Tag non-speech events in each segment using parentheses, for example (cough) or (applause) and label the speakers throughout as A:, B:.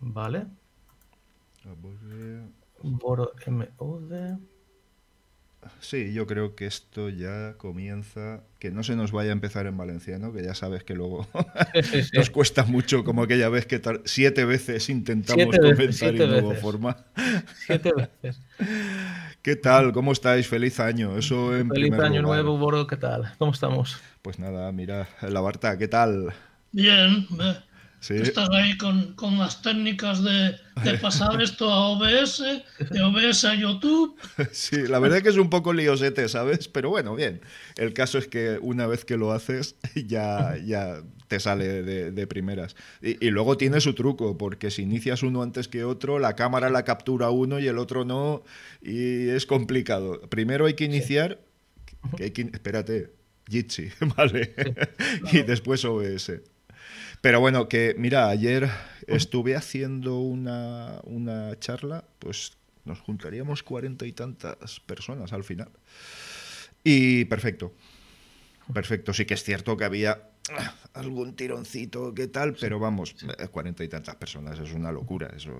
A: Vale. Boro MUD.
B: Sí, yo creo que esto ya comienza. Que no se nos vaya a empezar en valenciano, que ya sabes que luego (laughs) nos cuesta mucho, como aquella vez que siete veces intentamos comenzar en nueva forma.
A: Siete veces. (laughs)
B: ¿Qué tal? ¿Cómo estáis? Feliz año. Eso en
A: Feliz año nuevo, Boro. ¿Qué tal? ¿Cómo estamos?
B: Pues nada, mira, la Barta, ¿qué tal?
C: Bien, Estás ahí con, las técnicas de, (laughs) pasar esto a OBS, de OBS a YouTube. (laughs)
B: Sí, la verdad es que es un poco liosete, ¿sabes? Pero bueno, bien. El caso es que una vez que lo haces, (laughs) ya, ya te sale de, primeras. Y, y, luego tiene su truco, porque si inicias uno antes que otro, la cámara la captura uno y el otro no, y es complicado. Primero hay que iniciar, que hay que, espérate, Jitsi, ¿vale? y después OBS. Pero bueno, que mira, ayer estuve haciendo una, una charla, pues nos juntaríamos cuarenta y tantas personas al final. Y perfecto. Perfecto. Sí que es cierto que había algún tironcito, qué tal, pero vamos, eh, cuarenta y tantas personas, es una locura, eso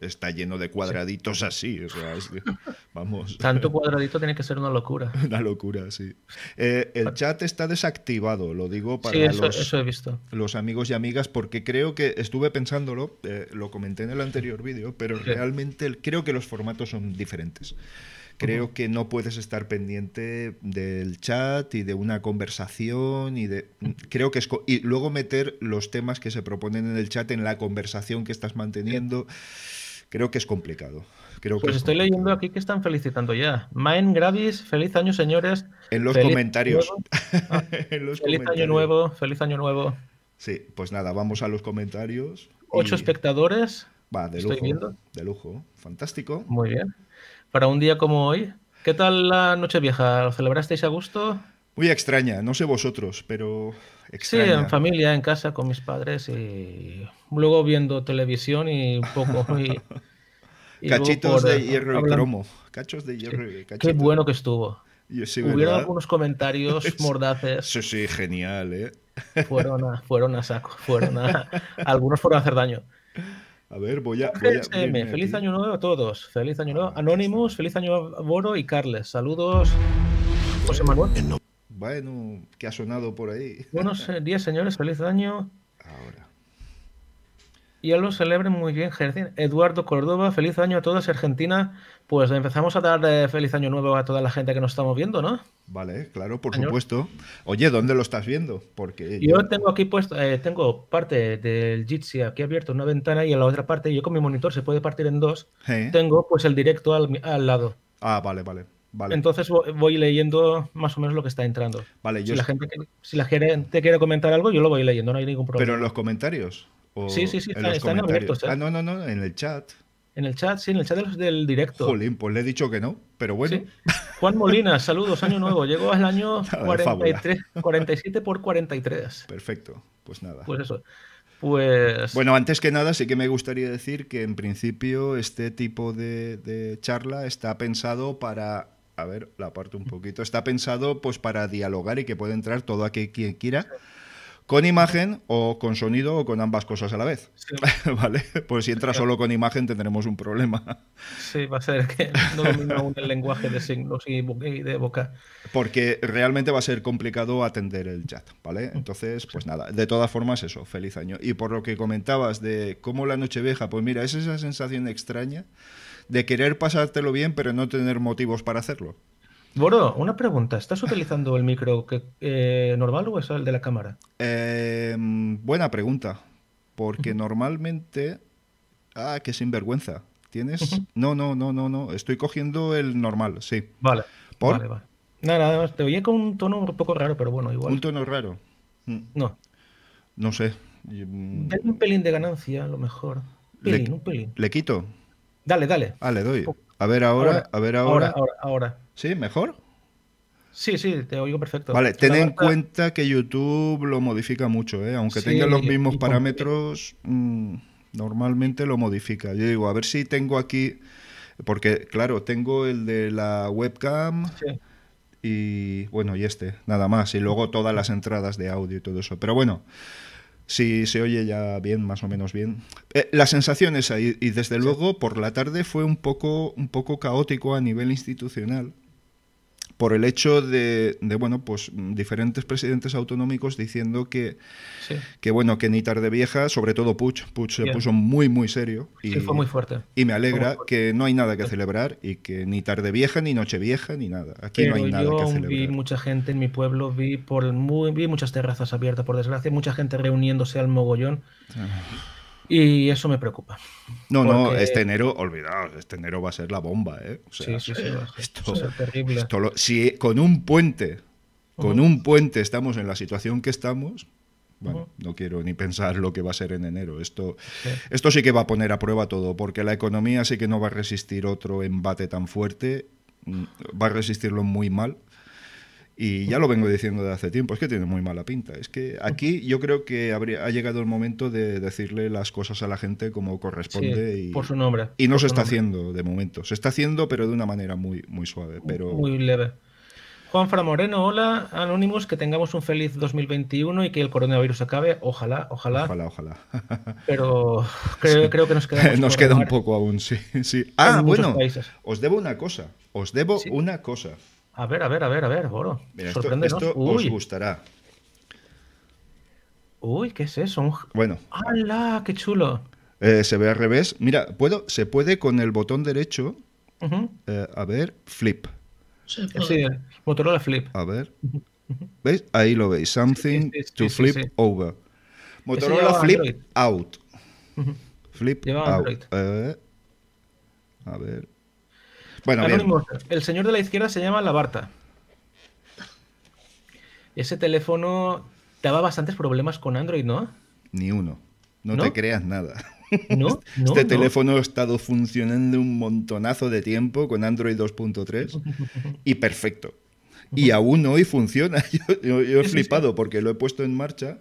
B: está lleno de cuadraditos así, (laughs) vamos.
A: Tanto cuadradito tiene que ser una locura. (laughs)
B: Una locura, sí. Eh, el chat está desactivado, lo digo para
A: los, he visto.
B: los amigos y amigas, porque creo que estuve pensándolo, eh, lo comenté en el anterior vídeo, pero realmente creo que los formatos son diferentes. Creo que no puedes estar pendiente del chat y de una conversación y de creo que es y luego meter los temas que se proponen en el chat en la conversación que estás manteniendo. Creo que es complicado. Creo
A: pues estoy leyendo aquí que están felicitando ya. Main Gravis, feliz año, señores.
B: En los comentarios.
A: Ah, feliz año (laughs) nuevo, feliz año nuevo.
B: Sí, pues nada, vamos a los comentarios.
A: Ocho espectadores.
B: Va, de lujo. De lujo. Fantástico.
A: Muy bien para un día como hoy. ¿Qué tal la noche vieja? ¿Lo celebrasteis a gusto?
B: Muy extraña, no sé vosotros, pero extraña.
A: Sí, en familia, en casa, con mis padres y luego viendo televisión y un poco... (laughs)
B: Cachitos de hierro y cromo. Cachos de hierro y
A: Qué bueno que estuvo. Hubieron algunos comentarios (laughs) mordaces.
B: Sí, sí, genial, ¿eh?
A: Fueron a, fueron a saco, fueron a, (laughs) algunos fueron a hacer daño.
B: A ver, voy a.
A: feliz año nuevo a todos. Feliz año nuevo. Anonymous, feliz año a Boro y Carles. Saludos, José Manuel.
B: Bueno, ¿qué ha sonado por ahí?
A: Buenos días, señores. Feliz año. Ahora. Y él lo celebren muy bien, Eduardo Córdoba, feliz año a todos, Argentina. Pues empezamos a dar feliz año nuevo a toda la gente que nos estamos viendo, ¿no?
B: Vale, claro, por supuesto. Oye, ¿dónde lo estás viendo? Porque
A: yo, tengo aquí puesto, eh, tengo parte del Jitsi aquí abierto, una ventana, y en la otra parte, yo con mi monitor se puede partir en dos, tengo pues el directo al, lado.
B: Ah, vale, vale. Vale.
A: Entonces voy leyendo más o menos lo que está entrando.
B: Vale,
A: yo si, la gente, si la gente quiere comentar algo, yo lo voy leyendo, no hay ningún problema.
B: Pero en los comentarios
A: sí, sí, sí, están abiertos. ¿eh?
B: Ah, no, no, no, en el chat.
A: En el chat, sí, en el chat del directo.
B: Jolín, pues le he dicho que no, pero bueno.
A: Juan Molina, saludos, año nuevo. Llegó al año (laughs) 43, 47 por 43.
B: Perfecto, pues nada.
A: Pues eso. Pues...
B: Bueno, antes que nada, sí que me gustaría decir que en principio este tipo de, de charla está pensado para a ver, la aparto un poquito. Está pensado pues para dialogar y que pueda entrar todo aquel quien quiera con imagen o con sonido o con ambas cosas a la vez. (laughs) ¿Vale? Pues si entra solo con imagen tendremos un problema.
A: Sí, va a ser que no domina aún el lenguaje de signos y de boca.
B: Porque realmente va a ser complicado atender el chat, ¿vale? Entonces, pues nada, de todas formas eso, feliz año. Y por lo que comentabas de cómo la noche vieja, pues mira, es esa sensación extraña de querer pasártelo bien pero no tener motivos para hacerlo.
A: Boro, una pregunta. ¿Estás utilizando el micro que, eh, normal o es el de la cámara?
B: Em, buena pregunta. Porque normalmente. Ah, qué sinvergüenza. ¿Tienes? No, no, no, no, no. Estoy cogiendo el normal, sí.
A: Vale. Vale, vale. Nada, nada más. Te oía con un tono un poco raro, pero bueno, igual.
B: ¿Un tono raro?
A: Mm. No.
B: No sé.
A: Mm. Dale un pelín de ganancia, a lo mejor. Pelín,
B: le,
A: un pelín.
B: ¿Le quito?
A: Dale, dale.
B: Ah, le doy. A ver ahora, a ver ahora.
A: Ahora, ahora,
B: ¿Sí? ¿Mejor?
A: Sí, sí, te oigo perfecto.
B: Vale, ten en cuenta que YouTube lo modifica mucho, ¿eh? aunque tenga los mismos parámetros, mm, normalmente lo modifica. Yo digo, a ver si tengo aquí, porque claro, tengo el de la webcam y bueno, y este, nada más, y luego todas las entradas de audio y todo eso. Pero bueno, Sí, se oye ya bien, más o menos bien. Eh, la sensación es ahí, y desde luego por la tarde fue un poco, un poco caótico a nivel institucional por el hecho de, bueno, pues diferentes presidentes autonómicos diciendo que, que bueno, que ni tarde vieja, sobre todo Puig, Puig se puso muy, muy serio.
A: Y, fue muy fuerte.
B: Y me alegra que no hay nada que celebrar y que ni tarde vieja, ni noche vieja, ni nada. Aquí no hay nada que celebrar.
A: vi mucha gente en mi pueblo, vi, por muy, vi muchas terrazas abiertas, por desgracia, mucha gente reuniéndose al mogollón. Ah. Y eso me preocupa.
B: No, no, este enero, olvidaos, este enero va a ser la bomba, ¿eh?
A: sí, sí, sí, esto, va a ser terrible.
B: si con un puente, con un puente estamos en la situación que estamos, bueno, no quiero ni pensar lo que va a ser en enero. Esto esto sí que va a poner a prueba todo, porque la economía sí que no va a resistir otro embate tan fuerte, mm, va a resistirlo muy mal. Y ya lo vengo diciendo de hace tiempo, es que tiene muy mala pinta. Es que aquí yo creo que habría, ha llegado el momento de decirle las cosas a la gente como corresponde. y,
A: por su nombre.
B: Y no se está haciendo de momento. Se está haciendo, pero de una manera muy, muy suave. Pero...
A: Muy leve. Juan Fra Moreno, hola, Anónimos, que tengamos un feliz 2021 y que el coronavirus acabe. Ojalá, ojalá.
B: Ojalá, ojalá. (laughs)
A: Pero creo, que nos queda. (laughs)
B: nos queda un poco aún, sí. sí. Ah, bueno, os debo una cosa. Os debo una cosa.
A: A ver, a ver, a ver, a ver, Boro.
B: esto, os gustará.
A: Uy, ¿qué es eso?
B: Bueno.
A: ¡Hala! ¡Qué chulo!
B: Eh, se ve al revés. Mira, puedo, se puede con el botón derecho. Eh, a ver, flip.
A: Sí, sí, Motorola Flip.
B: A ver. ¿Veis? Ahí lo veis. Something to flip over. Motorola Flip out. Flip out. Eh, a ver. Bueno,
A: el señor de la izquierda se llama Labarta. Ese teléfono daba bastantes problemas con Android, ¿no?
B: Ni uno. No, te creas nada. (laughs)
A: ¿No?
B: este teléfono ha estado funcionando un montonazo de tiempo con Android 2.3 y perfecto. Y aún hoy funciona. (laughs) Yo, he flipado porque lo he puesto en marcha,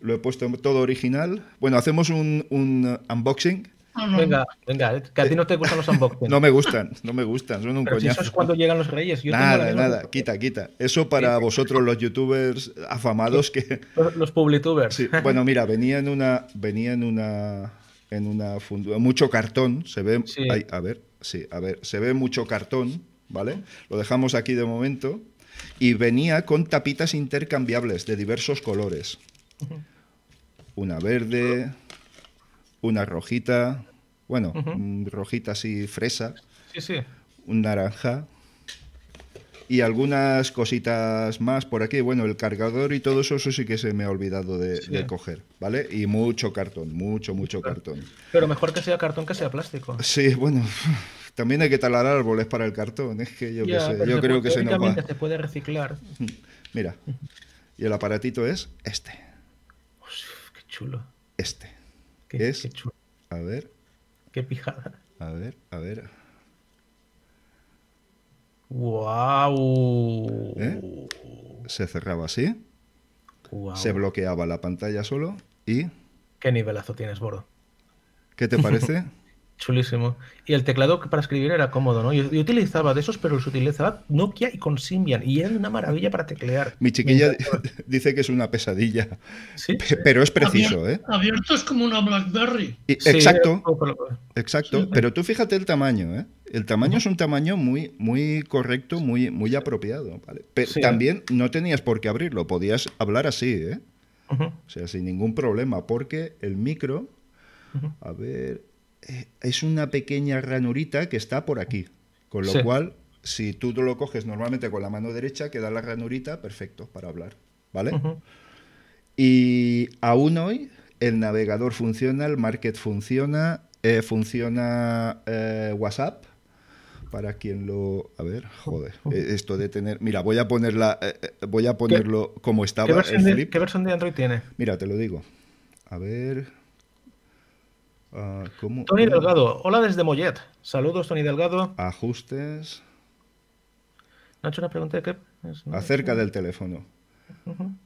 B: lo he puesto todo original. Bueno, hacemos un unboxing
A: Venga, venga, que a ti no te gustan los unboxings.
B: No me gustan, no me gustan, son un coñazo.
A: eso es cuando llegan los reyes.
B: nada, nada, quita, quita. Eso para vosotros los youtubers afamados que...
A: Los, publitubers.
B: Bueno, mira, (laughs) venía en una... Venía en una... En una mucho cartón, se ve... a ver, sí, a ver, se ve mucho cartón, ¿vale? Lo dejamos aquí de momento. Y venía con tapitas intercambiables de diversos colores. Una verde, una rojita, bueno, rojita así fresa,
A: sí, sí.
B: un naranja y algunas cositas más por aquí. Bueno, el cargador y todo eso, eso sí que se me ha olvidado de, coger, ¿vale? Y mucho cartón, mucho, mucho cartón.
A: Pero mejor que sea cartón que sea plástico.
B: Sí, bueno, (laughs) también hay que talar árboles para el cartón, es que yo, sé, yo creo que se nos va.
A: se puede reciclar. (laughs)
B: Mira, y el aparatito es este.
A: qué chulo.
B: Este es. a ver.
A: Qué pijada.
B: A ver, a ver.
A: ¡Wow!
B: ¿Eh? Se cerraba así. Se bloqueaba la pantalla solo y.
A: ¿Qué nivelazo tienes, Boro?
B: ¿Qué te parece? (laughs)
A: Chulísimo. Y el teclado para escribir era cómodo, ¿no? Yo, utilizaba de esos, pero los utilizaba Nokia y con Symbian. Y era una maravilla para teclear.
B: Mi chiquilla (laughs) dice que es una pesadilla. ¿Sí? Pero es preciso, ¿eh?
C: Abierto es como una Blackberry.
B: exacto. exacto. Pero tú fíjate el tamaño, ¿eh? El tamaño es un tamaño muy, muy correcto, muy, muy apropiado. ¿vale? Pero también no tenías por qué abrirlo, podías hablar así, ¿eh? O sea, sin ningún problema, porque el micro. A ver, eh, es una pequeña ranurita que está por aquí. Con lo cual, si tú lo coges normalmente con la mano derecha, queda la ranurita perfecto para hablar. ¿Vale? Y aún hoy el navegador funciona, el market funciona, eh, funciona eh, WhatsApp. Para quien lo. A ver, joder. Esto de tener. Mira, voy a ponerla. voy a ponerlo como estaba. ¿Qué
A: versión de Android tiene?
B: Mira, te lo digo. A ver.
A: Ah, Tony Delgado, hola desde Mollet. Saludos, Tony Delgado.
B: Ajustes.
A: ¿No ha hecho una pregunta de qué?
B: Acerca del teléfono.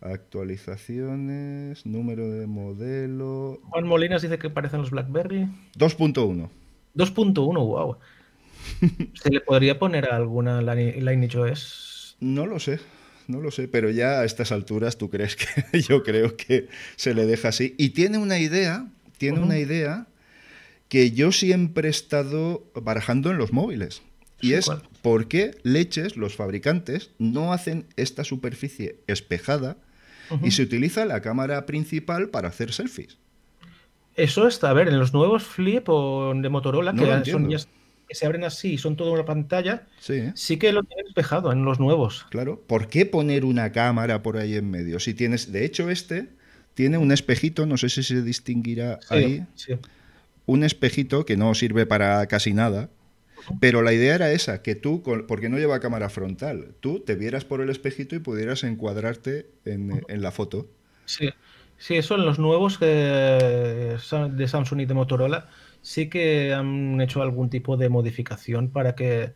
B: Actualizaciones, número de modelo.
A: Juan Molinas dice que parecen los BlackBerry.
B: 2.1.
A: 2.1, wow. ¿Se le podría poner alguna Lineage OS?
B: No lo sé. no lo sé, pero ya a estas alturas tú crees que (laughs) yo creo que se le deja así. Y tiene una idea, tiene una idea que yo siempre he estado barajando en los móviles. Y es por qué leches, los fabricantes, no hacen esta superficie espejada y se utiliza la cámara principal para hacer selfies.
A: Eso está, a ver, en los nuevos Flip o de Motorola, que, son, que se abren así y son toda una pantalla, sí. sí que lo tienen espejado en los nuevos.
B: Claro, ¿por qué poner una cámara por ahí en medio? Si tienes, de hecho, este tiene un espejito, no sé si se distinguirá ahí. Un espejito que no sirve para casi nada, pero la idea era esa, que tú, porque no lleva cámara frontal, tú te vieras por el espejito y pudieras encuadrarte en, la foto.
A: Sí, sí, eso en los nuevos de Samsung y de Motorola sí que han hecho algún tipo de modificación para que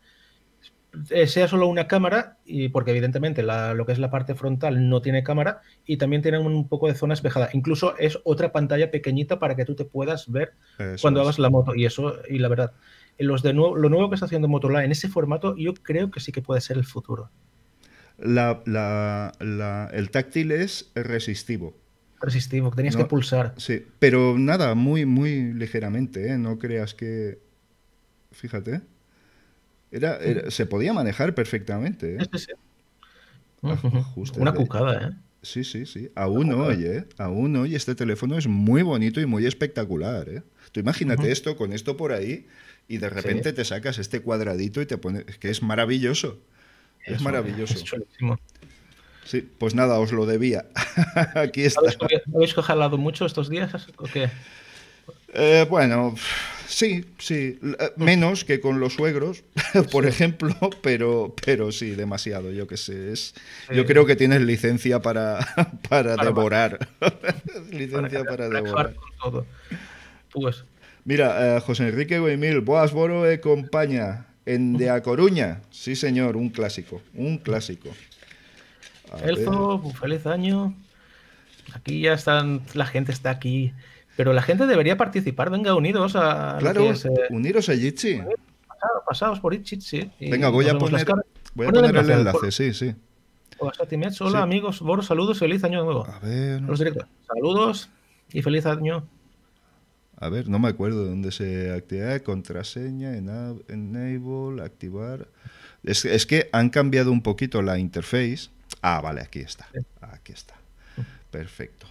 A: sea solo una cámara, y porque evidentemente lo que es la parte frontal no tiene cámara y también tiene un poco de zona espejada. Incluso es otra pantalla pequeñita para que tú te puedas ver cuando hagas la moto. Y eso, y la verdad, los de nuevo, lo nuevo que está haciendo Motorola en ese formato, yo creo que sí que puede ser el futuro.
B: el táctil es resistivo.
A: Resistivo, que tenías que pulsar.
B: Sí, pero nada, muy, muy ligeramente, ¿eh? No creas que. Fíjate. Era, se podía manejar perfectamente. ¿eh? Sí,
A: ah, Una cucada, ¿eh?
B: Sí, sí, sí. Aún hoy, ¿eh? Aún hoy este teléfono es muy bonito y muy espectacular, ¿eh? Tú imagínate esto, con esto por ahí, y de repente te sacas este cuadradito y te pones. Es que es maravilloso. Es maravilloso. sí, pues nada, os lo debía. (laughs) Aquí está.
A: ¿Habéis jalado mucho estos días o qué?
B: Eh, bueno, sí, sí. Eh, menos que con los suegros, (laughs) por ejemplo, pero, pero sí, demasiado, yo que sé. Es, Yo creo que tienes licencia para, (laughs) para, devorar. (laughs) licencia para, devorar. Todo. Pues Mira, eh, José Enrique Goimil, Boas Boro e compañía en De A Coruña. Sí, señor, un clásico, un clásico.
A: Elfo, feliz año. Aquí ya están, la gente está aquí. Pero la gente debería participar. Venga, unidos a.
B: Claro, eh, uniros a Jitsi.
A: Pasados por Jitsi.
B: Venga, voy a poner, voy a poner el enlace, sí, sí.
A: Hola, amigos. Boros, saludos, feliz año nuevo. A ver. Saludos y feliz año.
B: A ver, no me acuerdo de dónde se activa. Contraseña, enable, activar. Es, es, que han cambiado un poquito la interface. Ah, vale, aquí está. Aquí está. Perfecto.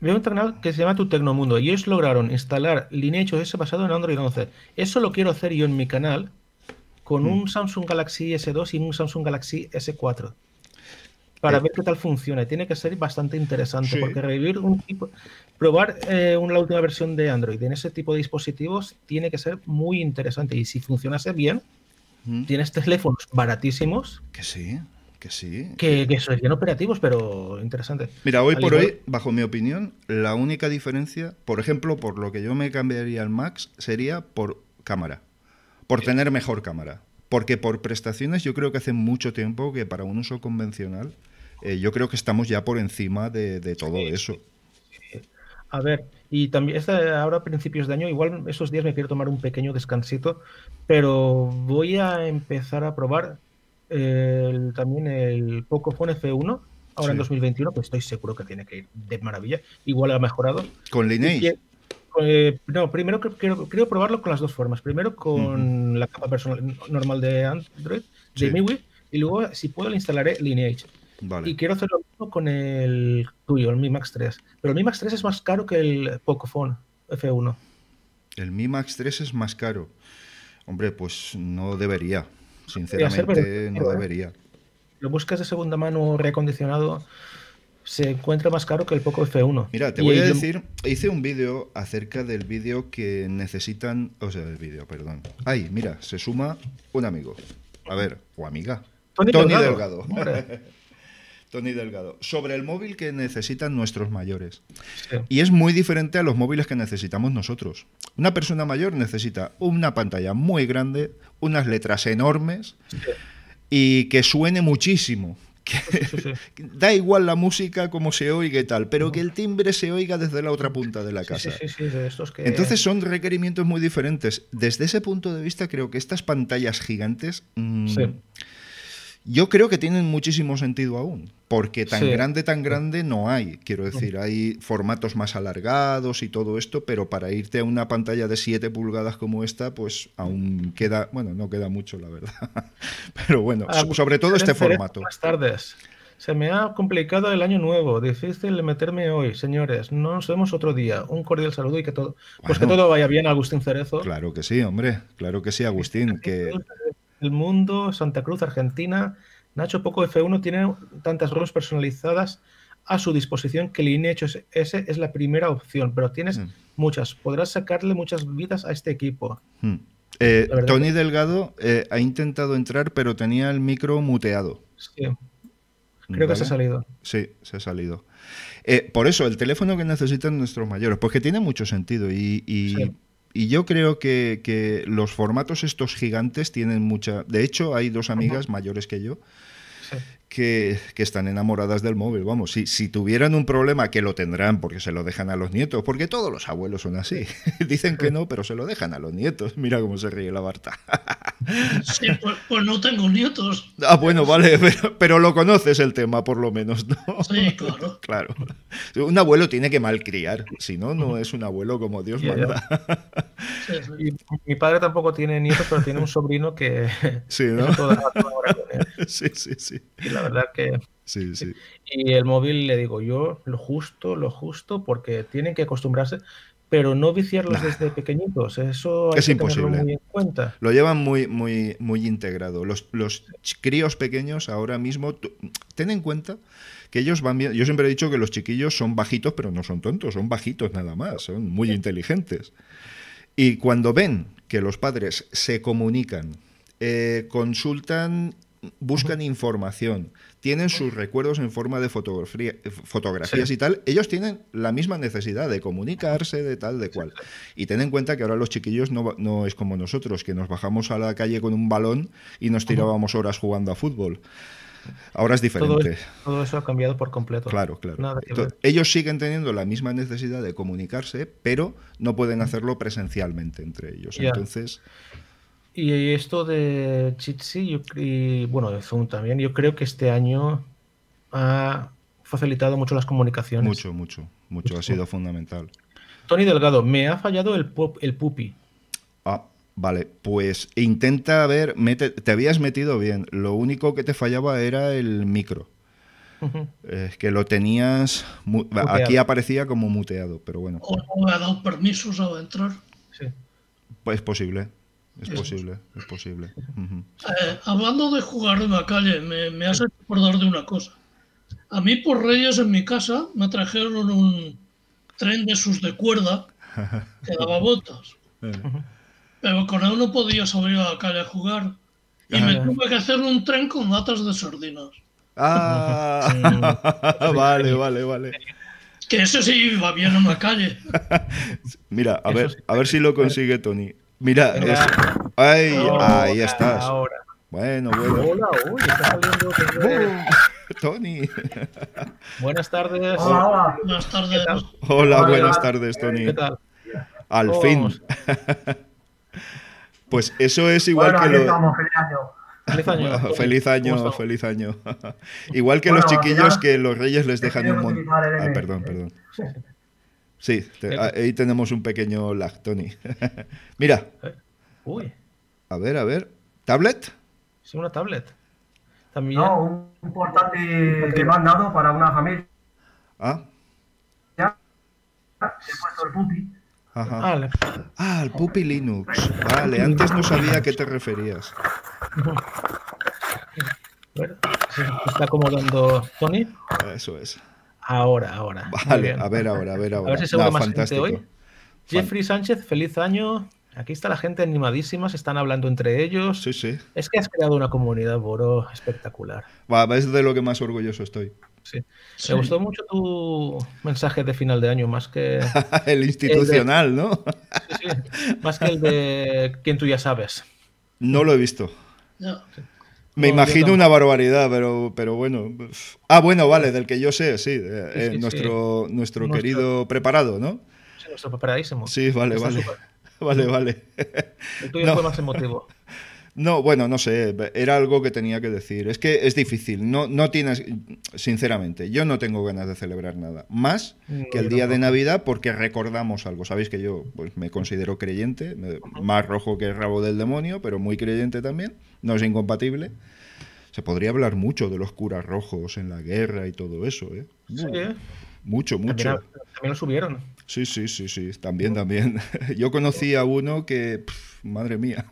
A: Veo un canal que se llama Tu Tecnomundo y ellos lograron instalar Lineage OS basado en Android 11. Eso lo quiero hacer yo en mi canal con mm. un Samsung Galaxy S2 y un Samsung Galaxy S4 para eh, ver qué tal funciona. Tiene que ser bastante interesante porque revivir un tipo, probar eh, una, la última versión de Android en ese tipo de dispositivos tiene que ser muy interesante. Y si funcionase bien, tienes teléfonos baratísimos.
B: Que sí, que sí.
A: Que, que serían operativos, pero interesante.
B: Mira, hoy por hoy, bajo mi opinión, la única diferencia, por ejemplo, por lo que yo me cambiaría al Max, sería por cámara. Por tener mejor cámara. Porque por prestaciones yo creo que hace mucho tiempo que para un uso convencional eh, yo creo que estamos ya por encima de, todo eso.
A: A ver, y también ahora a principios de año, igual esos días me quiero tomar un pequeño descansito, pero voy a empezar a probar también el Pocophone F1 ahora en 2021, pues estoy seguro que tiene que ir de maravilla. Igual ha mejorado.
B: ¿Con Lineage?
A: Eh, no, primero quiero, quiero, probarlo con las dos formas. Primero con la capa personal normal de Android, de MIUI, y luego, si puedo, le instalaré Lineage. Y quiero hacer lo mismo con el tuyo, el Mi Max 3. Pero el Mi Max 3 es más caro que el Pocophone F1.
B: El Mi Max 3 es más caro. Hombre, pues no debería. Sinceramente, no ¿eh? debería.
A: Lo buscas de segunda mano reacondicionado, se encuentra más caro que el Poco F1.
B: Mira, te voy a decir, hice un vídeo acerca del vídeo que necesitan, o sea, el vídeo, perdón. Ay, mira, se suma un amigo. A ver, o amiga. Tony, Delgado. (laughs) Tony Delgado, sobre el móvil que necesitan nuestros mayores. Y es muy diferente a los móviles que necesitamos nosotros. Una persona mayor necesita una pantalla muy grande, unas letras enormes y que suene muchísimo. (laughs) da igual la música como se oiga y tal, pero que el timbre se oiga desde la otra punta de la casa. Entonces son requerimientos muy diferentes. Desde ese punto de vista creo que estas pantallas gigantes... Mm, Yo creo que tienen muchísimo sentido aún, porque tan grande, tan grande no hay. Quiero decir, hay formatos más alargados y todo esto, pero para irte a una pantalla de 7 pulgadas como esta, pues aún queda, bueno, no queda mucho, la verdad. (laughs) Pero bueno, ah, sobre todo este formato.
A: Buenas tardes. Se me ha complicado el año nuevo, difícil meterme hoy, señores. No nos vemos otro día. Un cordial saludo y que todo, pues que todo vaya bien, Agustín Cerezo.
B: Claro que sí, hombre, claro que sí, Agustín. Que
A: mundo, Santa Cruz, Argentina. Nacho Poco F1 tiene tantas roles personalizadas a su disposición que Lineage S es la primera opción, pero tienes mm. muchas. Podrás sacarle muchas vidas a este equipo.
B: Mm. Eh, Tony Delgado eh, ha intentado entrar, pero tenía el micro muteado.
A: Sí. Creo que se ha salido.
B: Sí, se ha salido. Eh, por eso, el teléfono que necesitan nuestros mayores, porque tiene mucho sentido y, y yo creo que, los formatos estos gigantes tienen mucha... De hecho, hay dos amigas mayores que yo que, están enamoradas del móvil. Vamos, si, si tuvieran un problema, que lo tendrán porque se lo dejan a los nietos, porque todos los abuelos son así. (laughs) Dicen que no, pero se lo dejan a los nietos. (laughs) Mira cómo se ríe la Barta.
C: sí, pues, pues, no tengo nietos.
B: Ah, bueno, vale, (laughs) pero, lo conoces el tema, por lo menos, ¿no?
C: Sí, claro.
B: claro. Un abuelo tiene que malcriar, si no, no es un abuelo como Dios manda.
A: mi padre tampoco tiene nietos, pero tiene un sobrino que...
B: Sí, ¿no? (laughs) sí, sí, sí
A: la verdad que...
B: Sí, sí.
A: Y el móvil, le digo yo, lo justo, lo justo, porque tienen que acostumbrarse, pero no viciarlos desde pequeñitos. Eso hay
B: es
A: que
B: imposible.
A: muy en cuenta.
B: Lo llevan muy, muy, muy integrado. Los, los críos pequeños ahora mismo, ten en cuenta que ellos van bien. Yo siempre he dicho que los chiquillos son bajitos, pero no son tontos, son bajitos nada más, son muy inteligentes. Y cuando ven que los padres se comunican, eh, consultan buscan información, tienen sus recuerdos en forma de fotografía, fotografías y tal, ellos tienen la misma necesidad de comunicarse, de tal, de cual. Y ten en cuenta que ahora los chiquillos no, no, es como nosotros, que nos bajamos a la calle con un balón y nos tirábamos horas jugando a fútbol. Ahora es diferente.
A: Todo, eso ha cambiado por completo.
B: Claro, claro. ellos siguen teniendo la misma necesidad de comunicarse, pero no pueden hacerlo presencialmente entre ellos. Entonces.
A: Y esto de Jitsi y bueno, de Zoom también, yo creo que este año ha facilitado mucho las comunicaciones.
B: Mucho, mucho, mucho, ha sido fundamental.
A: Tony Delgado, me ha fallado el, pop, el pupi.
B: Ah, vale, pues intenta ver, te habías metido bien, lo único que te fallaba era el micro. Es que lo tenías, aquí aparecía como muteado, pero bueno.
C: ¿O no ha dado permisos a entrar?
A: Sí.
B: Pues es posible. Es posible, es posible.
C: Eh, hablando de jugar en la calle, me, me has acordar de una cosa. A mí por Reyes en mi casa me trajeron un tren de sus de cuerda que daba botas. Eh. Pero con él no podía salir a la calle a jugar. Y me tuve que hacer un tren con latas de sardinas.
B: Ah, (laughs) vale, vale, vale.
C: Que ese sí iba bien en la calle. (laughs)
B: Mira, a ver, a ver si lo consigue Tony. Mira, Ay, ahí estás. Ahora. Bueno, bueno.
A: Hola, uy, está saliendo. (laughs)
B: Tony.
A: Buenas tardes.
C: Hola, buenas tardes.
B: Hola, buenas tardes, Tony.
A: ¿Qué tal?
B: Al fin. (laughs) pues eso es igual que lo.
A: feliz año.
B: feliz año, (laughs) feliz año. igual que los chiquillos que los reyes les dejan un montón. Ah, perdón, perdón. Sí, ahí tenemos un pequeño lag, Tony. (laughs) Mira.
A: Uy.
B: A ver, a ver. ¿Tablet?
A: Sí, una tablet. También.
D: No, un portátil que me han dado para una familia.
B: Ah.
D: Ya. He puesto el pupi.
B: Ajá. Ah, el Pupi Linux. Vale, antes no sabía a qué te referías. (laughs)
A: Bueno, está acomodando Tony.
B: Eso es.
A: Ahora, ahora.
B: Vale, a ver ahora, a ver ahora.
A: A ver si seguro más fantástico. hoy. Jeffrey Sánchez, feliz año. Aquí está la gente animadísima, se están hablando entre ellos.
B: Sí, sí.
A: Es que has creado una comunidad, Boro, espectacular.
B: Va, es de lo que más orgulloso estoy.
A: Sí. Me gustó mucho tu mensaje de final de año, más que. (laughs)
B: el institucional, ¿no?
A: sí, sí. Más que el de quien tú ya sabes.
B: No lo he visto. No. Me imagino una barbaridad, pero, pero bueno. Ah, bueno, vale, del que yo sé, sí. Eh, nuestro, nuestro querido preparado, ¿no?
A: Sí, nuestro preparadísimo.
B: Sí, vale, vale. (laughs) Vale, vale.
A: El tuyo fue más emotivo. (laughs)
B: No, bueno, no sé, era algo que tenía que decir. Es que es difícil, no, no tienes, sinceramente, yo no tengo ganas de celebrar nada, más
A: No,
B: que el día de. Navidad porque recordamos algo. Sabéis que yo pues, me considero creyente, más rojo que el rabo del demonio, pero muy creyente también, no es incompatible. Se podría hablar mucho de los curas rojos en la guerra y todo eso, ¿eh?
A: Sí, ¿eh?
B: Mucho, mucho.
A: También, también lo subieron.
B: Sí, sí, sí, sí, también, también. (laughs) Yo conocí a uno que, madre mía.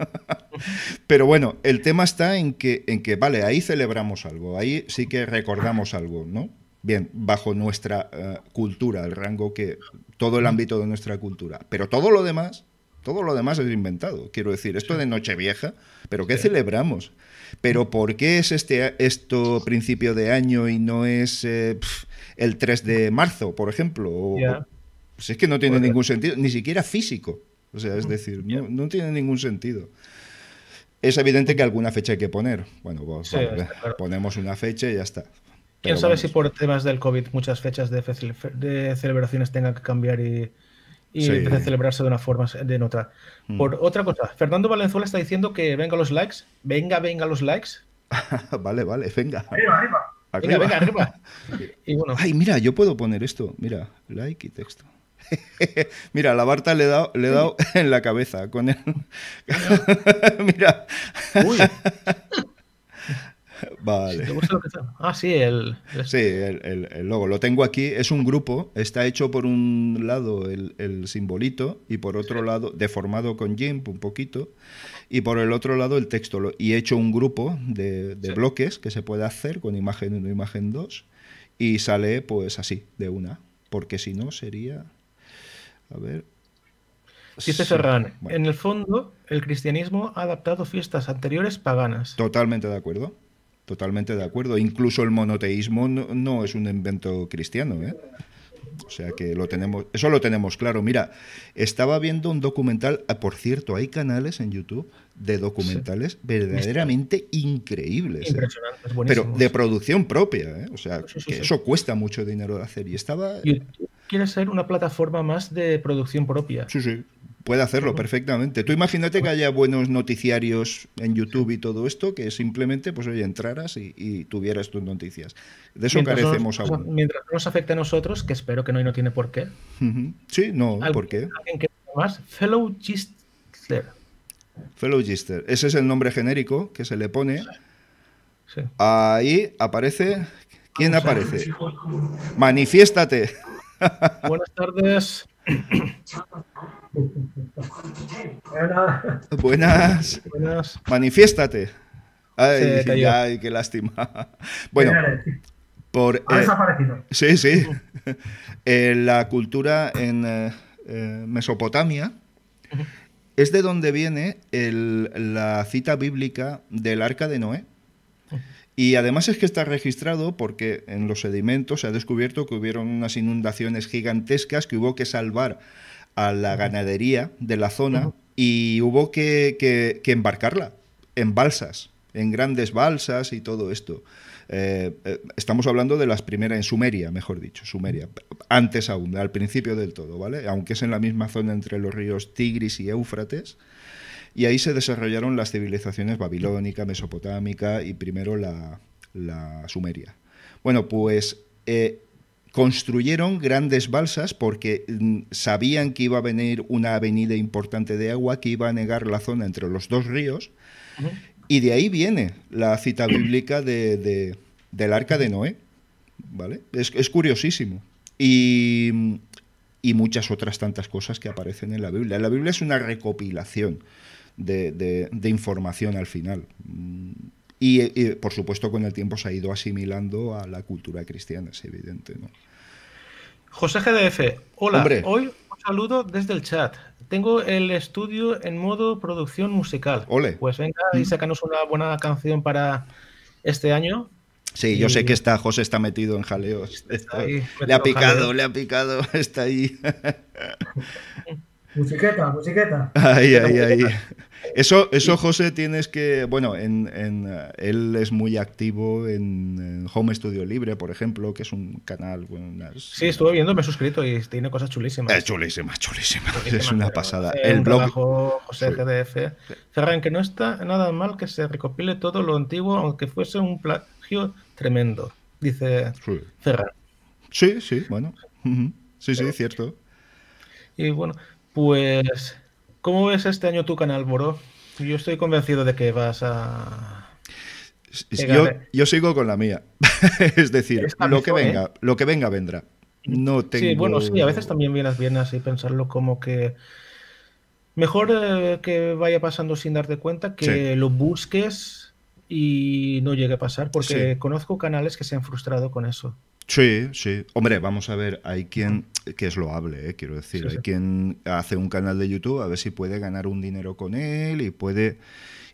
B: (laughs) Pero bueno, el tema está en que, en que, vale, ahí celebramos algo, ahí sí que recordamos algo, ¿no? Bien, bajo nuestra eh, cultura, el rango que, todo el ámbito de nuestra cultura. Pero todo lo demás, todo lo demás es inventado. Quiero decir, esto de Nochevieja, ¿pero qué celebramos? Pero ¿por qué es este esto principio de año y no es eh, pf, el 3 de marzo, por ejemplo? O- pues es que no tiene ningún sentido, ni siquiera físico. O sea, es decir, no, no tiene ningún sentido. Es evidente que alguna fecha hay que poner. Bueno, pues,
A: Sí,
B: vale,
A: está claro.
B: ponemos una fecha y ya está.
A: ¿Quién sabe
B: vamos.
A: si por temas del COVID muchas fechas de, fe- de celebraciones tengan que cambiar y, y
B: Sí.
A: en vez de celebrarse de una forma de en otra?
B: Mm.
A: Por otra cosa, Fernando Valenzuela está diciendo que venga los likes. Venga, venga los likes. (laughs)
B: vale, vale, venga.
D: Arriba, arriba.
A: Venga,
B: Arriba.
A: venga, (laughs) arriba. Y bueno,
B: Ay, mira, yo puedo poner esto. Mira, like y texto. (laughs) Mira, a la Barta le he dado, le he dado en la cabeza con el... Mira,
A: uy, (laughs)
B: vale.
A: ¿te gusta lo que está? Ah, sí, el, el-
B: Sí, el, el- logo. Lo tengo aquí. Es un grupo. Está hecho por un lado el, el simbolito y por otro lado, deformado con GIMP un poquito, y por el otro lado el texto. Y he hecho un grupo de, de
A: Sí.
B: bloques que se puede hacer con imagen 1 imagen 2 y sale pues así, de una. Porque si no sería... A ver...
A: Dice Ferran,
B: bueno.
A: en el fondo, el cristianismo ha adaptado fiestas anteriores paganas.
B: Totalmente de acuerdo. Totalmente de acuerdo. Incluso el monoteísmo no, no es un invento cristiano, ¿eh? O sea que lo tenemos, eso lo tenemos claro. Mira, estaba viendo un documental, ah, por cierto, hay canales en YouTube de documentales verdaderamente increíbles. ¿eh?
A: Impresionantes,
B: Pero
A: buenísimos.
B: de producción propia, ¿eh? O sea,
A: Sí,
B: que eso cuesta mucho dinero de hacer. Y estaba.
A: YouTube quiere ser una plataforma más de producción propia.
B: Sí, sí. Puede hacerlo perfectamente. Tú imagínate que haya buenos noticiarios en YouTube y todo esto, que simplemente, pues oye, entraras y, y tuvieras tus noticias. De eso
A: Mientras
B: carecemos
A: nos-
B: aún.
A: Mientras no nos afecte a nosotros, que espero que no y no tiene por qué.
B: Sí, no, ¿por qué?
A: Alguien que más. Fellow Gistler.
B: Fellow Gister. Ese es el nombre genérico que se le pone.
A: Sí.
B: Ahí aparece. ¿Quién
A: Vamos
B: aparece? Manifiéstate.
A: Buenas tardes. (coughs)
D: Bueno,
B: Buenas.
A: Buenas.
B: Manifiéstate. Ay, ay, qué lástima. (laughs) Bueno, por.
D: ha
B: eh,
D: desaparecido.
B: Sí, sí. (laughs) Eh, la cultura en eh, Mesopotamia es de donde viene el- la cita bíblica del arca de Noé. Y además es que está registrado porque en los sedimentos se ha descubierto que hubieron unas inundaciones gigantescas que hubo que salvar a la ganadería de la zona y hubo que, que- que embarcarla en balsas, en grandes balsas y todo esto. Eh, eh, estamos hablando de las primeras, en Sumeria, mejor dicho, Sumeria, antes aún, al principio del todo, ¿vale? Aunque es en la misma zona entre los ríos Tigris y Éufrates, y ahí se desarrollaron las civilizaciones babilónica, mesopotámica y primero la, la Sumeria. Bueno, pues eh, construyeron grandes balsas porque mm, sabían que iba a venir una avenida importante de agua que iba a negar la zona entre los dos ríos. Y de ahí viene la cita bíblica de, de- del arca de Noé. ¿Vale? Es, es curiosísimo. Y, y muchas otras tantas cosas que aparecen en la Biblia. La Biblia es una recopilación de, de- de información al final. Mm, Y, y, por supuesto con el tiempo se ha ido asimilando a la cultura cristiana, es evidente. ¿no?
A: José GDF. Hola.
B: Hombre.
A: Hoy un saludo desde el chat. Tengo el estudio en modo producción musical.
B: Ole. Mm.
A: Pues venga y sácanos una buena canción para este año.
B: Sí, yo sé que está, José está metido en jaleos.
A: Está ahí
B: le
A: metido
B: ha picado,
A: jaleo.
B: le ha picado, (laughs) está ahí.
D: Musiqueta, musiqueta.
B: Ahí, ahí, ahí. Eso, eso José, tienes que. Bueno, en, en, eh, él es muy activo en, en Home Studio Libre, por ejemplo, que es un canal. Bueno, unas-
A: Sí, estuve viendo, me he suscrito y tiene cosas chulísimas.
B: Es chulísima, chulísima.
A: Chulísima,
B: Es una pasada. El
A: un
B: blog.
A: trabajo, José
B: Sí.
A: GDF. Ferran, que no está nada mal que se recopile todo lo antiguo, aunque fuese un plagio tremendo, dice
B: Sí.
A: Ferran.
B: Sí, sí, bueno. Sí, sí, cierto.
A: Y bueno, pues, ¿cómo ves este año tu canal, Boro? Yo estoy convencido de que vas a...
B: Yo, sigo con la mía. (laughs) es decir, lo que
A: mejor, ¿eh?
B: venga, lo que venga vendrá. No tengo...
A: Sí, bueno, sí, a veces también viene bien así pensarlo como que mejor eh, que vaya pasando sin darte cuenta que
B: Sí.
A: lo busques y no llegue a pasar, porque
B: Sí.
A: conozco canales que se han frustrado con eso.
B: Sí, sí. Hombre, vamos a ver, hay quien que es loable, ¿eh? quiero decir,
A: Sí,
B: hay quien hace un canal de YouTube a ver si puede ganar un dinero con él y puede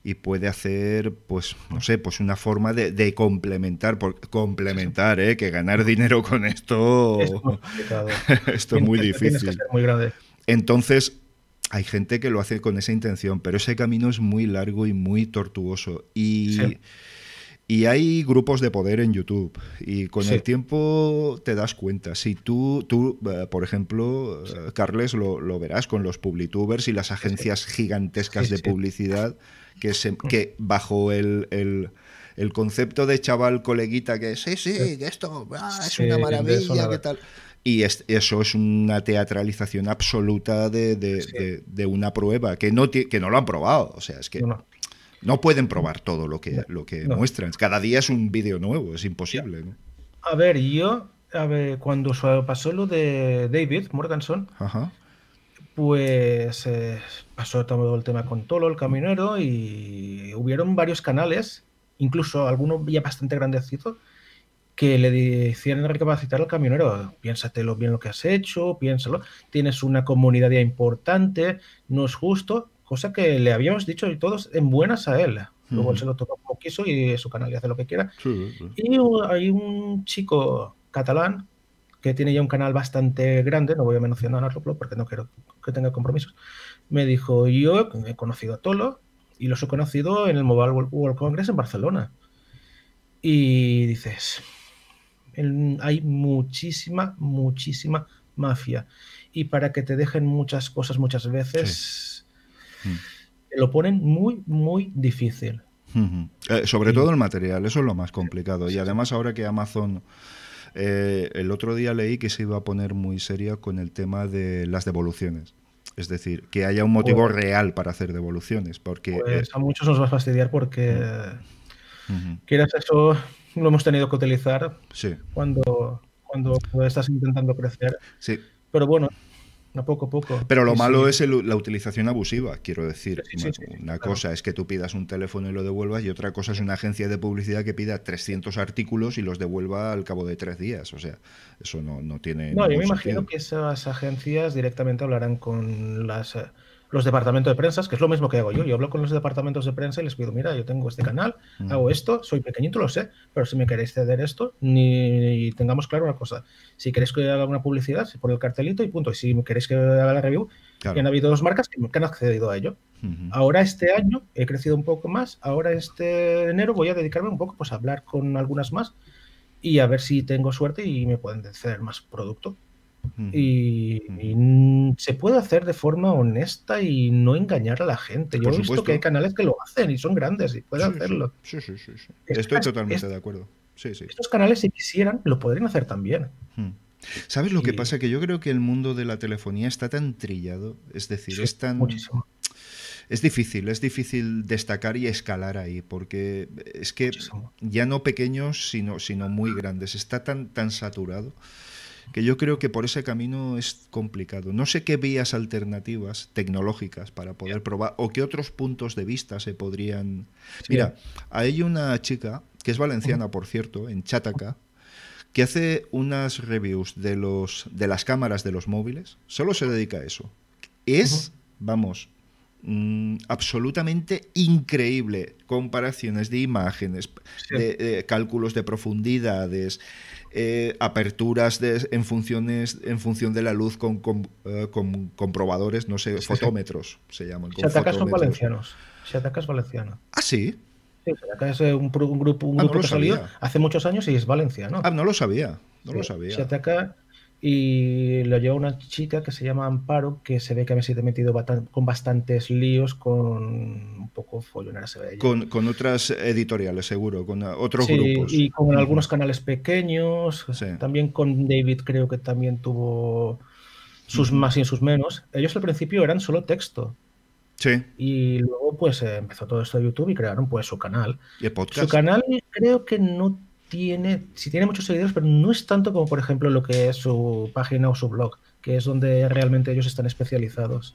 B: y puede hacer, pues, no sé, pues una forma de, de complementar, por, complementar, ¿eh? que ganar dinero con esto,
A: Es muy complicado. (laughs)
B: esto es muy
A: Tienes que-
B: difícil.
A: ser muy grande.
B: Entonces, hay gente que lo hace con esa intención, pero ese camino es muy largo y muy tortuoso. Y,
A: Sí.
B: Y hay grupos de poder en YouTube. Y con
A: Sí.
B: el tiempo te das cuenta. Si tú, tú eh, por ejemplo, eh, Carles, lo, lo verás con los publitubers y las agencias gigantescas de publicidad que, se, (laughs) que bajo el... el el concepto de chaval coleguita que sí, sí, que esto ah, es una maravilla, que tal. Y es- eso es una teatralización absoluta de, de- de- de una prueba que no, que no lo han probado. O sea, es que
A: No,
B: no,
A: no.
B: pueden probar todo lo que, lo que
A: no.
B: muestran. Cada día es un vídeo nuevo, es imposible. ¿no?
A: A ver, yo, a ver, cuando pasó lo de David Morganson,
B: Ajá.
A: pues eh, pasó todo el tema con Tolo, el caminero, y hubieron varios canales, incluso algunos ya bastante grandecitos, que le decían recapacitar al camionero. Piénsatelo bien lo que has hecho, piénsalo. Tienes una comunidad ya importante, no es justo, cosa que le habíamos dicho todos en buenas a él. Luego él se lo tomó como quiso y su canal y hace lo que quiera.
B: Sí, sí.
A: Y hay un chico catalán que tiene ya un canal bastante grande, no voy a mencionarlo porque no quiero que tenga compromisos. Me dijo, yo he conocido a Tolo y los he conocido en el Mobile World- Congress en Barcelona. Y dices, hay muchísima, muchísima mafia. Y para que te dejen muchas cosas muchas veces. Lo ponen muy, muy difícil.
B: Eh, sobre
A: Sí.
B: todo el material, eso es lo más complicado. Y además ahora que Amazon, eh, el otro día leí que se iba a poner muy seria con el tema de las devoluciones. Es decir, que haya un motivo
A: Pues-
B: real para hacer devoluciones. Porque... eh,
A: Pues a muchos nos va a fastidiar porque, quieras eso, lo hemos tenido que utilizar
B: sí,
A: cuando, cuando estás intentando crecer.
B: sí.
A: Pero bueno, a poco a poco.
B: Pero lo malo
A: sí,
B: es el- la utilización abusiva, quiero decir.
A: Sí, sí, sí, sí,
B: una
A: claro.
B: cosa es que tú pidas un teléfono y lo devuelvas y otra cosa es una agencia de publicidad que pida 300 artículos y los devuelva al cabo de tres días. O sea, eso no, no tiene...
A: No, yo me imagino
B: sentido.
A: que esas agencias directamente hablarán con las, eh, los departamentos de prensa, que es lo mismo que hago yo. Yo hablo con los departamentos de prensa y les pido, mira, yo tengo este canal,
B: Mm.
A: hago esto, soy pequeñito, lo sé, pero si me queréis ceder esto, ni tengamos claro una cosa. Si queréis que haga una publicidad, se pone el cartelito y punto. Y si queréis que haga la review,
B: Claro.
A: han habido dos marcas que han accedido a ello. Ahora este año he crecido un poco más, ahora este enero voy a dedicarme un poco pues, a hablar con algunas más y a ver si tengo suerte y me pueden ceder más producto. Y, y, se puede hacer de forma honesta y no engañar a la gente. Yo
B: Por
A: he visto
B: supuesto.
A: que hay canales que lo hacen y son grandes y pueden
B: Sí,
A: hacerlo.
B: Sí, sí, sí, sí.
A: Es-
B: Estoy
A: es-
B: totalmente de acuerdo. Sí, sí.
A: Estos canales, si quisieran, lo podrían hacer también.
B: ¿Sabes lo que pasa? Que yo creo que el mundo de la telefonía está tan trillado, es decir,
A: Sí,
B: es tan...
A: Muchísimo.
B: Es difícil, es difícil destacar y escalar ahí, porque es que
A: Muchísimo.
B: ya no pequeños, sino, sino muy grandes. Está tan, tan saturado que yo creo que por ese camino es complicado. No sé qué vías alternativas tecnológicas para poder probar o qué otros puntos de vista se podrían...
A: Sí.
B: Mira, hay una chica, que es valenciana, por cierto, en Chataca, que hace unas reviews de, los, de las cámaras de los móviles. Solo se dedica a eso. Es, vamos, mm, absolutamente increíble. Comparaciones de imágenes,
A: Sí.
B: de, de cálculos de profundidades, eh, aperturas de- en, funciones, en función de la luz con, con, eh, con comprobadores, no sé,
A: Sí, sí.
B: fotómetros se llaman. Con
A: atacas son valencianos. Si atacas valenciano.
B: Ah, sí.
A: Sí, un, grupo, un
B: Ah,
A: grupo que salió hace muchos años y es valenciano.
B: Ah, no lo sabía. No lo
A: Sí,
B: sabía.
A: Se ataca y lo lleva una chica que se llama Amparo, que se ve que había sido metido batan- con bastantes líos, con un poco follonera se ve.
B: Con, con otras editoriales, seguro, con uh, otros
A: Sí,
B: grupos.
A: y con algunos canales pequeños,
B: Sí.
A: también con David creo que también tuvo sus más y sus menos. Ellos al principio eran solo texto
B: Sí,
A: y luego pues eh, empezó todo esto de YouTube y crearon pues su canal.
B: y el
A: Su canal creo que no tiene, sí tiene muchos seguidores, pero no es tanto como por ejemplo lo que es su página o su blog, que es donde realmente ellos están especializados.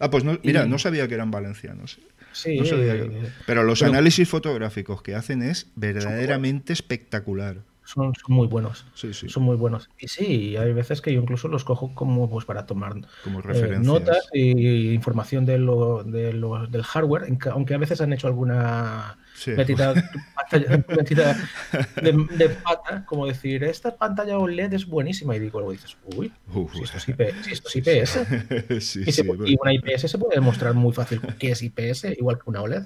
B: Ah, pues no, mira,
A: Y-
B: no sabía que eran valencianos.
A: Sí,
B: No sabía que-
A: eh,
B: Pero los
A: pero-
B: análisis fotográficos que hacen es verdaderamente espectacular.
A: Son, son muy buenos.
B: Sí, sí,
A: Son muy buenos. Y sí, hay veces que yo incluso los cojo como pues para tomar
B: como
A: eh, notas y información de lo, de lo- del hardware, aunque a veces han hecho alguna
B: Sí.
A: metida, (laughs) pantalla- metida de, de pata, como decir, esta pantalla OLED es buenísima, y digo, luego dices, uy,
B: Uf.
A: si esto es, IP si esto es IPS. (laughs) Y, se-
B: sí,
A: y una IPS se puede demostrar muy fácil que es IPS, igual que una OLED.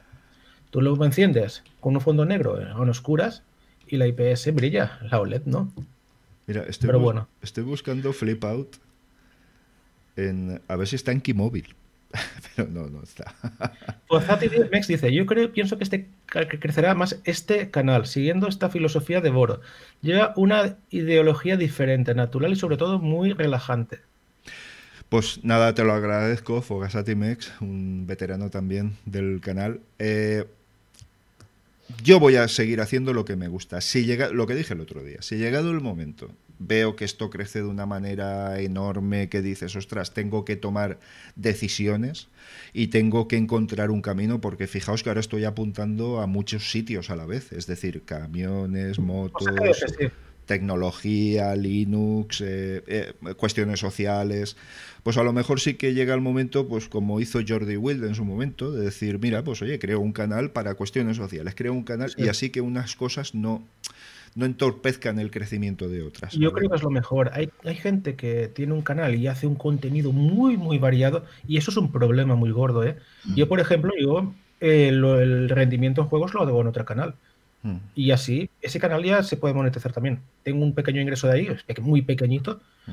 A: Tú lo enciendes con un fondo negro en oscuras y la IPS brilla, la OLED no.
B: Mira, estoy,
A: Pero
B: bus-
A: bueno.
B: estoy buscando Flip Out en, a ver si está en Keymóvil. (laughs) Pero no, no está. (laughs)
A: Forzati Mex dice, yo creo, pienso que este que crecerá más este canal, siguiendo esta filosofía de Boro. Lleva una ideología diferente, natural y sobre todo muy relajante.
B: Pues nada, te lo agradezco, Fogasati Mex, un veterano también del canal. Eh, yo voy a seguir haciendo lo que me gusta. Si llega, lo que dije el otro día, si llegado el momento veo que esto crece de una manera enorme que dices, ostras, tengo que tomar decisiones y tengo que encontrar un camino, porque fijaos que ahora estoy apuntando a muchos sitios a la vez, es decir, camiones,
A: O
B: motos,
A: sea,
B: tecnología, Linux, eh, eh, cuestiones sociales, pues a lo mejor sí que llega el momento, pues como hizo Jordi Wild en su momento, de decir, mira, pues oye, creo un canal para cuestiones sociales, creo un canal
A: Sí.
B: y así que unas cosas no, no entorpezcan el crecimiento de otras.
A: Yo creo que es lo mejor. Hay, hay gente que tiene un canal y hace un contenido muy, muy variado y eso es un problema muy gordo. ¿eh? Yo, por ejemplo, yo eh, lo- el rendimiento en juegos lo hago en otro canal.
B: Mm,
A: Y así, ese canal ya se puede monetizar también. Tengo un pequeño ingreso de ahí, es muy pequeñito,
B: mm.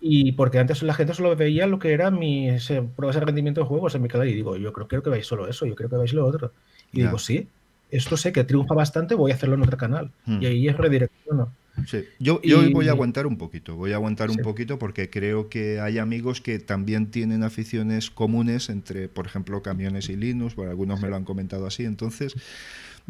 A: y porque antes la gente solo veía lo que era mi ese, pruebas de rendimiento de juegos en mi canal, y digo, yo creo, quiero que veáis solo eso, yo creo que veáis lo otro. Y digo, sí, esto sé que triunfa bastante, voy a hacerlo en otro canal.
B: Mm.
A: Y ahí es redirecciono.
B: Sí. Yo, yo
A: Y-
B: voy a aguantar un poquito, voy a aguantar un poquito porque creo que hay amigos que también tienen aficiones comunes entre, por ejemplo, camiones y Linux, bueno, algunos me lo han comentado así, entonces,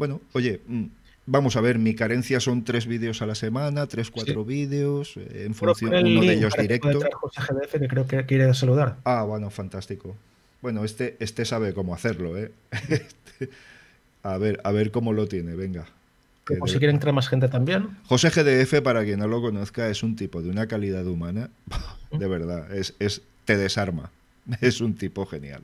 B: bueno, oye, mm, vamos a ver, mi carencia son tres vídeos a la semana, tres, cuatro vídeos, eh, en función,
A: el
B: uno de ellos directo.
A: José GDF, que creo que quiere saludar.
B: Ah, bueno, fantástico. Bueno, este, este sabe cómo hacerlo, ¿eh? Este- (laughs) a ver, a ver cómo lo tiene, venga.
A: Por si quiere entrar más gente también.
B: José GDF, para quien no lo conozca, es un tipo de una calidad humana, (laughs) de verdad, es, es, te desarma. (laughs) Es un tipo genial.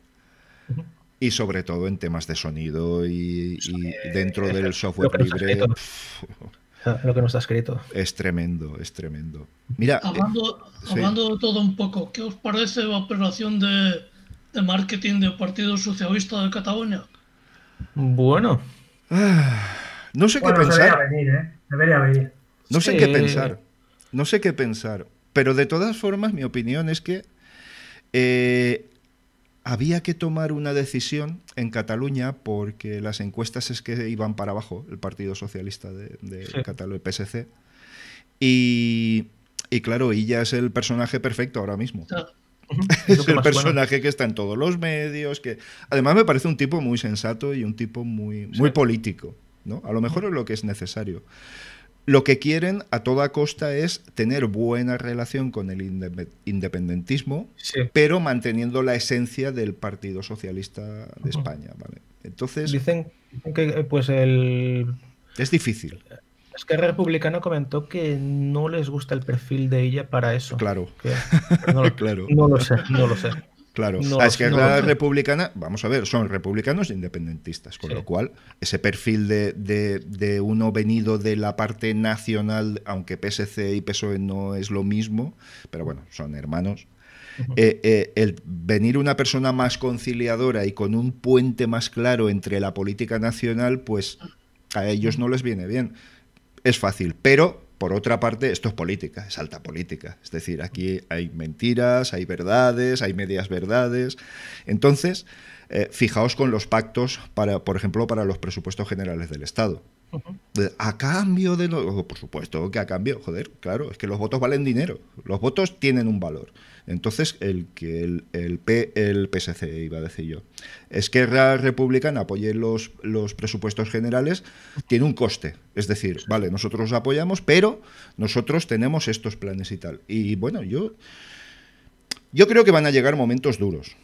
B: Y sobre todo en temas de sonido y, y dentro del software libre, (laughs)
A: Ah, Lo que no está escrito.
B: es tremendo, es tremendo. Mira, eh,
C: Hablando,
B: sí.
C: hablando de todo un poco, ¿qué os parece la operación de, de marketing del Partido Socialista de Cataluña?
A: Bueno,
B: no sé
D: Bueno,
B: qué
D: debería
B: pensar.
D: venir, ¿eh? Debería venir.
B: No sé
A: Sí.
B: qué pensar. No sé qué pensar. Pero de todas formas, mi opinión es que eh, había que tomar una decisión en Cataluña porque las encuestas es que iban para abajo, el Partido Socialista de, de
A: Sí.
B: Cataluña, el PSC. Y, y claro, ella es el personaje perfecto ahora mismo. (laughs)
A: Es
B: el personaje que está en todos los medios, que además me parece un tipo muy sensato y un tipo muy, muy
A: Sí.
B: político, ¿no? A lo mejor es lo que es necesario. Lo que quieren a toda costa es tener buena relación con el inde- independentismo,
A: Sí.
B: pero manteniendo la esencia del Partido Socialista de. España, ¿vale? Entonces,
A: Dicen, que eh, pues el
B: es difícil,
A: Esquerra Republicana comentó que no les gusta el perfil de ella para eso.
B: claro.
A: Que- pero no, lo- (laughs)
B: Claro.
A: no lo sé, no lo sé.
B: Claro,
A: No
B: la izquierda
A: no-
B: republicana, vamos a ver, son republicanos e independentistas, con
A: Sí.
B: lo cual ese perfil de, de- de uno venido de la parte nacional, aunque PSC y PSOE no es lo mismo, pero bueno, son hermanos. eh, eh, el venir una persona más conciliadora y con un puente más claro entre la política nacional, pues a ellos no les viene bien. Es fácil, pero por otra parte, esto es política, es alta política. Es decir, aquí hay mentiras, hay verdades, hay medias verdades. Entonces, eh, fijaos con los pactos, para, por ejemplo, para los presupuestos generales del Estado. A cambio de... oh, por supuesto que a cambio, joder, claro, es que los votos valen dinero. Los votos tienen un valor. Entonces, el que el, el, P, el PSC, iba a decir yo, Esquerra Republicana apoye los, los presupuestos generales, tiene un coste. Es decir, vale, nosotros apoyamos, pero nosotros tenemos estos planes y tal. Y bueno, yo, yo creo que van a llegar momentos duros.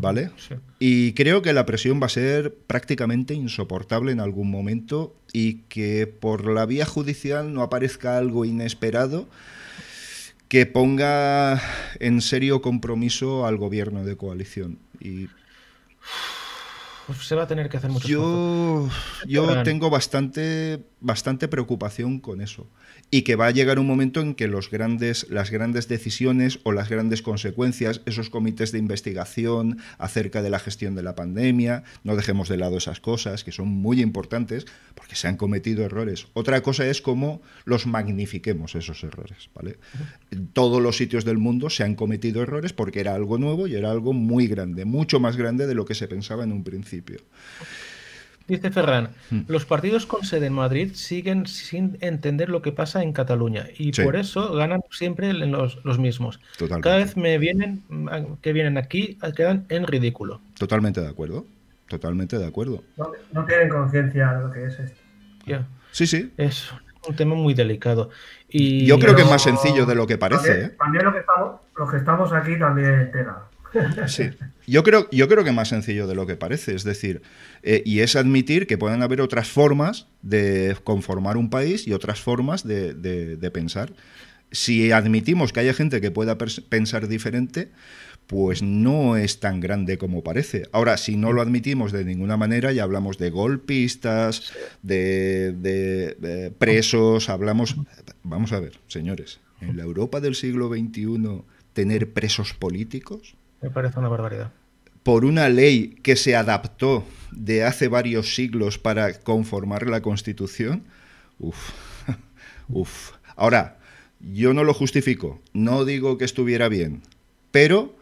B: ¿Vale?
A: Sí.
B: Y creo que la presión va a ser prácticamente insoportable en algún momento y que por la vía judicial no aparezca algo inesperado que ponga en serio compromiso al gobierno de coalición. Y
A: Pues se va a tener que hacer mucho esfuerzo.
B: yo, yo tengo bastante, bastante preocupación con eso. Y que va a llegar un momento en que las grandes decisiones o las grandes consecuencias, esos comités de investigación acerca de la gestión de la pandemia, no dejemos de lado esas cosas que son muy importantes porque se han cometido errores. Otra cosa es cómo los magnifiquemos esos errores. En todos los sitios del mundo se han cometido errores porque era algo nuevo y era algo muy grande, mucho más grande de lo que se pensaba en un principio.
A: Dice Ferran,
B: Hmm.
A: los partidos con sede en Madrid siguen sin entender lo que pasa en Cataluña y
B: Sí.
A: por eso ganan siempre los, los mismos.
B: Totalmente.
A: Cada vez me vienen que vienen aquí quedan en ridículo.
B: Totalmente de acuerdo. Totalmente de acuerdo.
D: No, no tienen conciencia de lo que es esto.
A: Ya,
B: Sí, sí.
A: Es un tema muy delicado. Y
B: Yo creo que es más sencillo de lo que parece.
D: También,
B: ¿eh?
D: también lo que estamos, los que estamos aquí también tela.
B: Sí. Yo creo, yo creo que más sencillo de lo que parece. Es decir, eh, y es admitir que pueden haber otras formas de conformar un país y otras formas de, de- pensar. Si admitimos que haya gente que pueda pensar diferente, pues no es tan grande como parece. Ahora, si no lo admitimos de ninguna manera, ya hablamos de golpistas, de- de presos, hablamos... Vamos a ver, señores, en la Europa del siglo XXI, tener presos políticos
A: me parece una barbaridad.
B: por una ley que se adaptó de hace varios siglos para conformar la Constitución, uf, (laughs) uf. Ahora, yo no lo justifico, no digo que estuviera bien, pero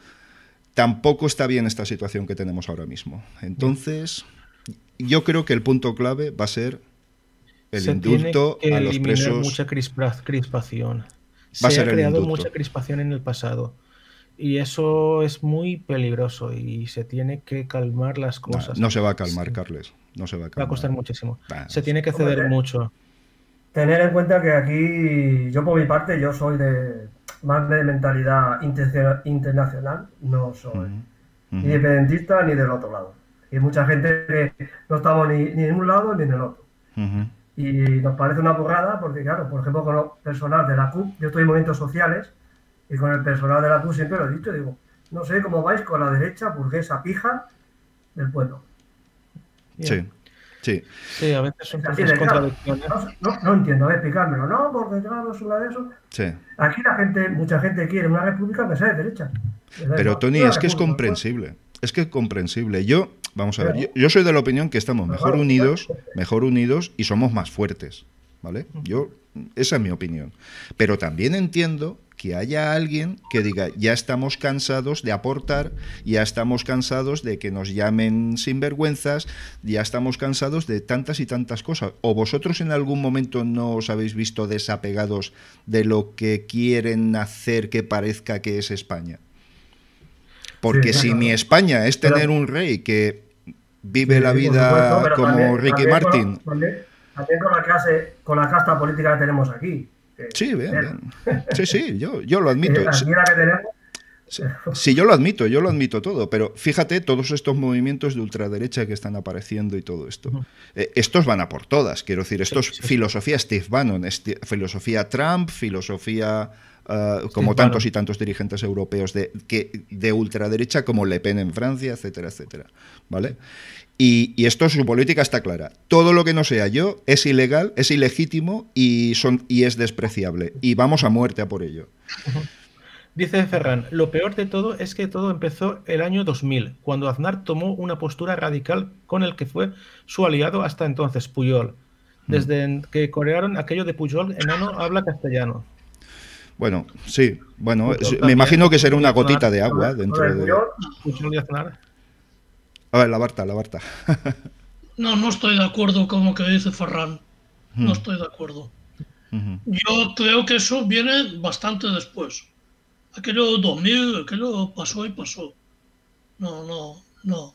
B: tampoco está bien esta situación que tenemos ahora mismo. Entonces, yo creo que el punto clave va a ser el
A: Se
B: indulto
A: tiene que
B: a los presos.
A: mucha crispa- crispación.
B: Va a
A: Se
B: ser
A: ha creado mucha crispación en el pasado. Y eso es muy peligroso y se tiene que calmar las
B: Nah,
A: cosas.
B: no se va a calmar,
A: Sí.
B: Carles. No se va a
A: Va a
B: calmar.
A: costar muchísimo. Se tiene que ceder
D: Hombre,
A: mucho.
D: Tener en cuenta que aquí, yo por mi parte, yo soy de más de mentalidad inter- internacional, no soy ni independentista ni del otro lado. Y hay mucha gente que no estamos ni, ni en un lado ni en el otro. Y nos parece una burrada porque, claro, por ejemplo, con el personal de la CUP, yo estoy en movimientos sociales y con el personal de la CUP siempre lo he dicho, digo, no sé cómo vais con la derecha burguesa pija del pueblo.
B: Sí, sí.
A: Sí, a veces son
D: Es
A: contradictorias.
D: No, no, no entiendo, a ver, explicármelo. No, porque claro, es una de eso.
B: Sí.
D: Aquí la gente, mucha gente quiere una república que sea de derecha.
B: Pero. Tony, es que es comprensible. Es que es comprensible. Yo, vamos a ver, yo, soy de la opinión que estamos mejor
D: Claro.
B: unidos, mejor unidos y somos más fuertes. ¿Vale? Yo, esa es mi opinión. Pero también entiendo que haya alguien que diga, ya estamos cansados de aportar, ya estamos cansados de que nos llamen sinvergüenzas, ya estamos cansados de tantas y tantas cosas. ¿O vosotros en algún momento no os habéis visto desapegados de lo que quieren hacer que parezca que es España? Porque
D: Sí,
B: si
D: claro.
B: mi España es
D: Pero-
B: tener un rey que vive
D: Sí,
B: la vida
D: supuesto,
B: como
D: también-
B: Ricky
D: también con-
B: Martin,
D: También, también con la clase, con la casta política que tenemos aquí.
B: Sí, bien, bien. Sí, sí, yo, yo lo (laughs) admito.
D: la
B: Sí, sí, yo lo admito, yo lo admito todo, pero fíjate todos estos movimientos de ultraderecha que están apareciendo y todo esto. Eh, estos van a por todas, quiero decir, esto es
A: sí, sí.
B: filosofía Steve Bannon, filosofía Trump, filosofía... eh, como tantos y tantos dirigentes europeos de que de ultraderecha como Le Pen en Francia, etcétera, etcétera. ¿Vale? Y, y, esto, su política está clara. Todo lo que no sea yo es ilegal, es ilegítimo y, son, y es despreciable. Y vamos a muerte a por ello. (laughs)
A: Dice Ferran, lo peor de todo es que todo empezó el año 2000, cuando Aznar tomó una postura radical con el que fue su aliado hasta entonces, Puyol. Desde que corearon aquello de Puyol, enano habla castellano.
B: Bueno, sí, bueno, me imagino que será una gotita de agua dentro de... A ver, la Barta, la Barta. (laughs)
C: no, no estoy de acuerdo con lo que dice Ferran. No estoy de acuerdo. Yo creo que eso viene bastante después. Aquello 2000, aquello pasó y pasó. No, no, no.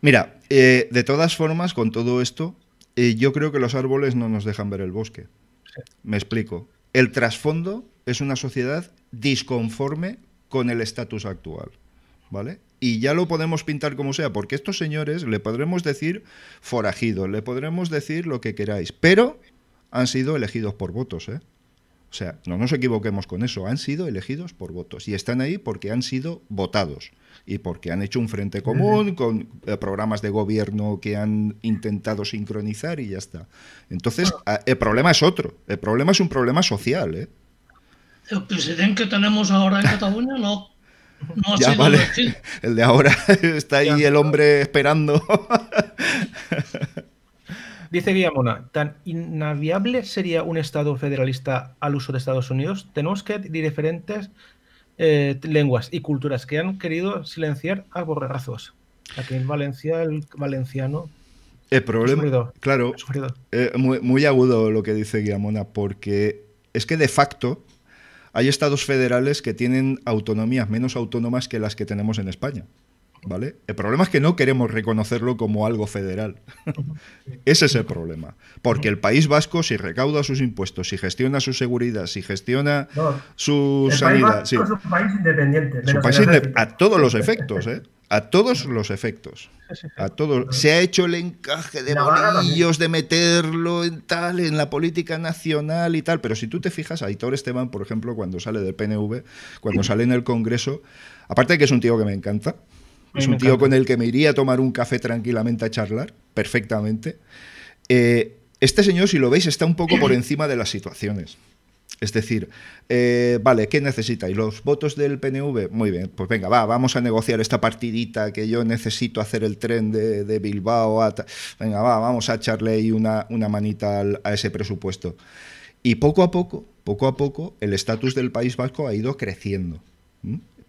B: Mira, eh, de todas formas, con todo esto, eh, yo creo que los árboles no nos dejan ver el bosque. Me explico. El trasfondo es una sociedad disconforme con el estatus actual. ¿Vale? Y ya lo podemos pintar como sea, porque estos señores le podremos decir forajidos, le podremos decir lo que queráis, pero han sido elegidos por votos, ¿eh? O sea, no nos equivoquemos con eso, han sido elegidos por votos y están ahí porque han sido votados y porque han hecho un frente común con eh, programas de gobierno que han intentado sincronizar y ya está. Entonces, el problema es otro, el problema es un problema social. ¿eh?
C: El presidente que tenemos ahora en Cataluña no. No
B: ya, vale. (laughs) El de ahora (laughs) está ahí el hombre esperando. (laughs)
A: Dice Guillamona, ¿tan innaviable sería un Estado federalista al uso de Estados Unidos? Tenemos que diferentes eh, lenguas y culturas que han querido silenciar a borregazos. Aquí en Valencia, el valenciano.
B: El problema, claro, eh, muy, muy, agudo lo que dice Guillamona, porque es que de facto hay estados federales que tienen autonomías menos autónomas que las que tenemos en España. ¿Vale? El problema es que no queremos reconocerlo como algo federal. (laughs) Ese es el problema. Porque el País Vasco, si recauda sus impuestos, si gestiona su seguridad, si gestiona su sanidad.
D: es un país independiente.
B: a todos los efectos, ¿eh? A todos los efectos. A todos. Se ha hecho el encaje de bolillos, de meterlo en tal, en la política nacional y tal. Pero si tú te fijas, Aitor Esteban, por ejemplo, cuando sale del PNV, cuando sale en el Congreso, aparte de que es un tío que me encanta, es un tío con el que me iría a tomar un café tranquilamente a charlar, perfectamente. Eh, este señor, si lo veis, está un poco por (clears throat) encima de las situaciones. Es decir, eh, vale, ¿qué necesita? ¿Y los votos del PNV? Muy bien, pues venga, va, vamos a negociar esta partidita que yo necesito hacer el tren de, Bilbao. venga, va, vamos a echarle ahí una, una manita a ese presupuesto. Y poco a poco, poco a poco, el estatus del País Vasco ha ido creciendo.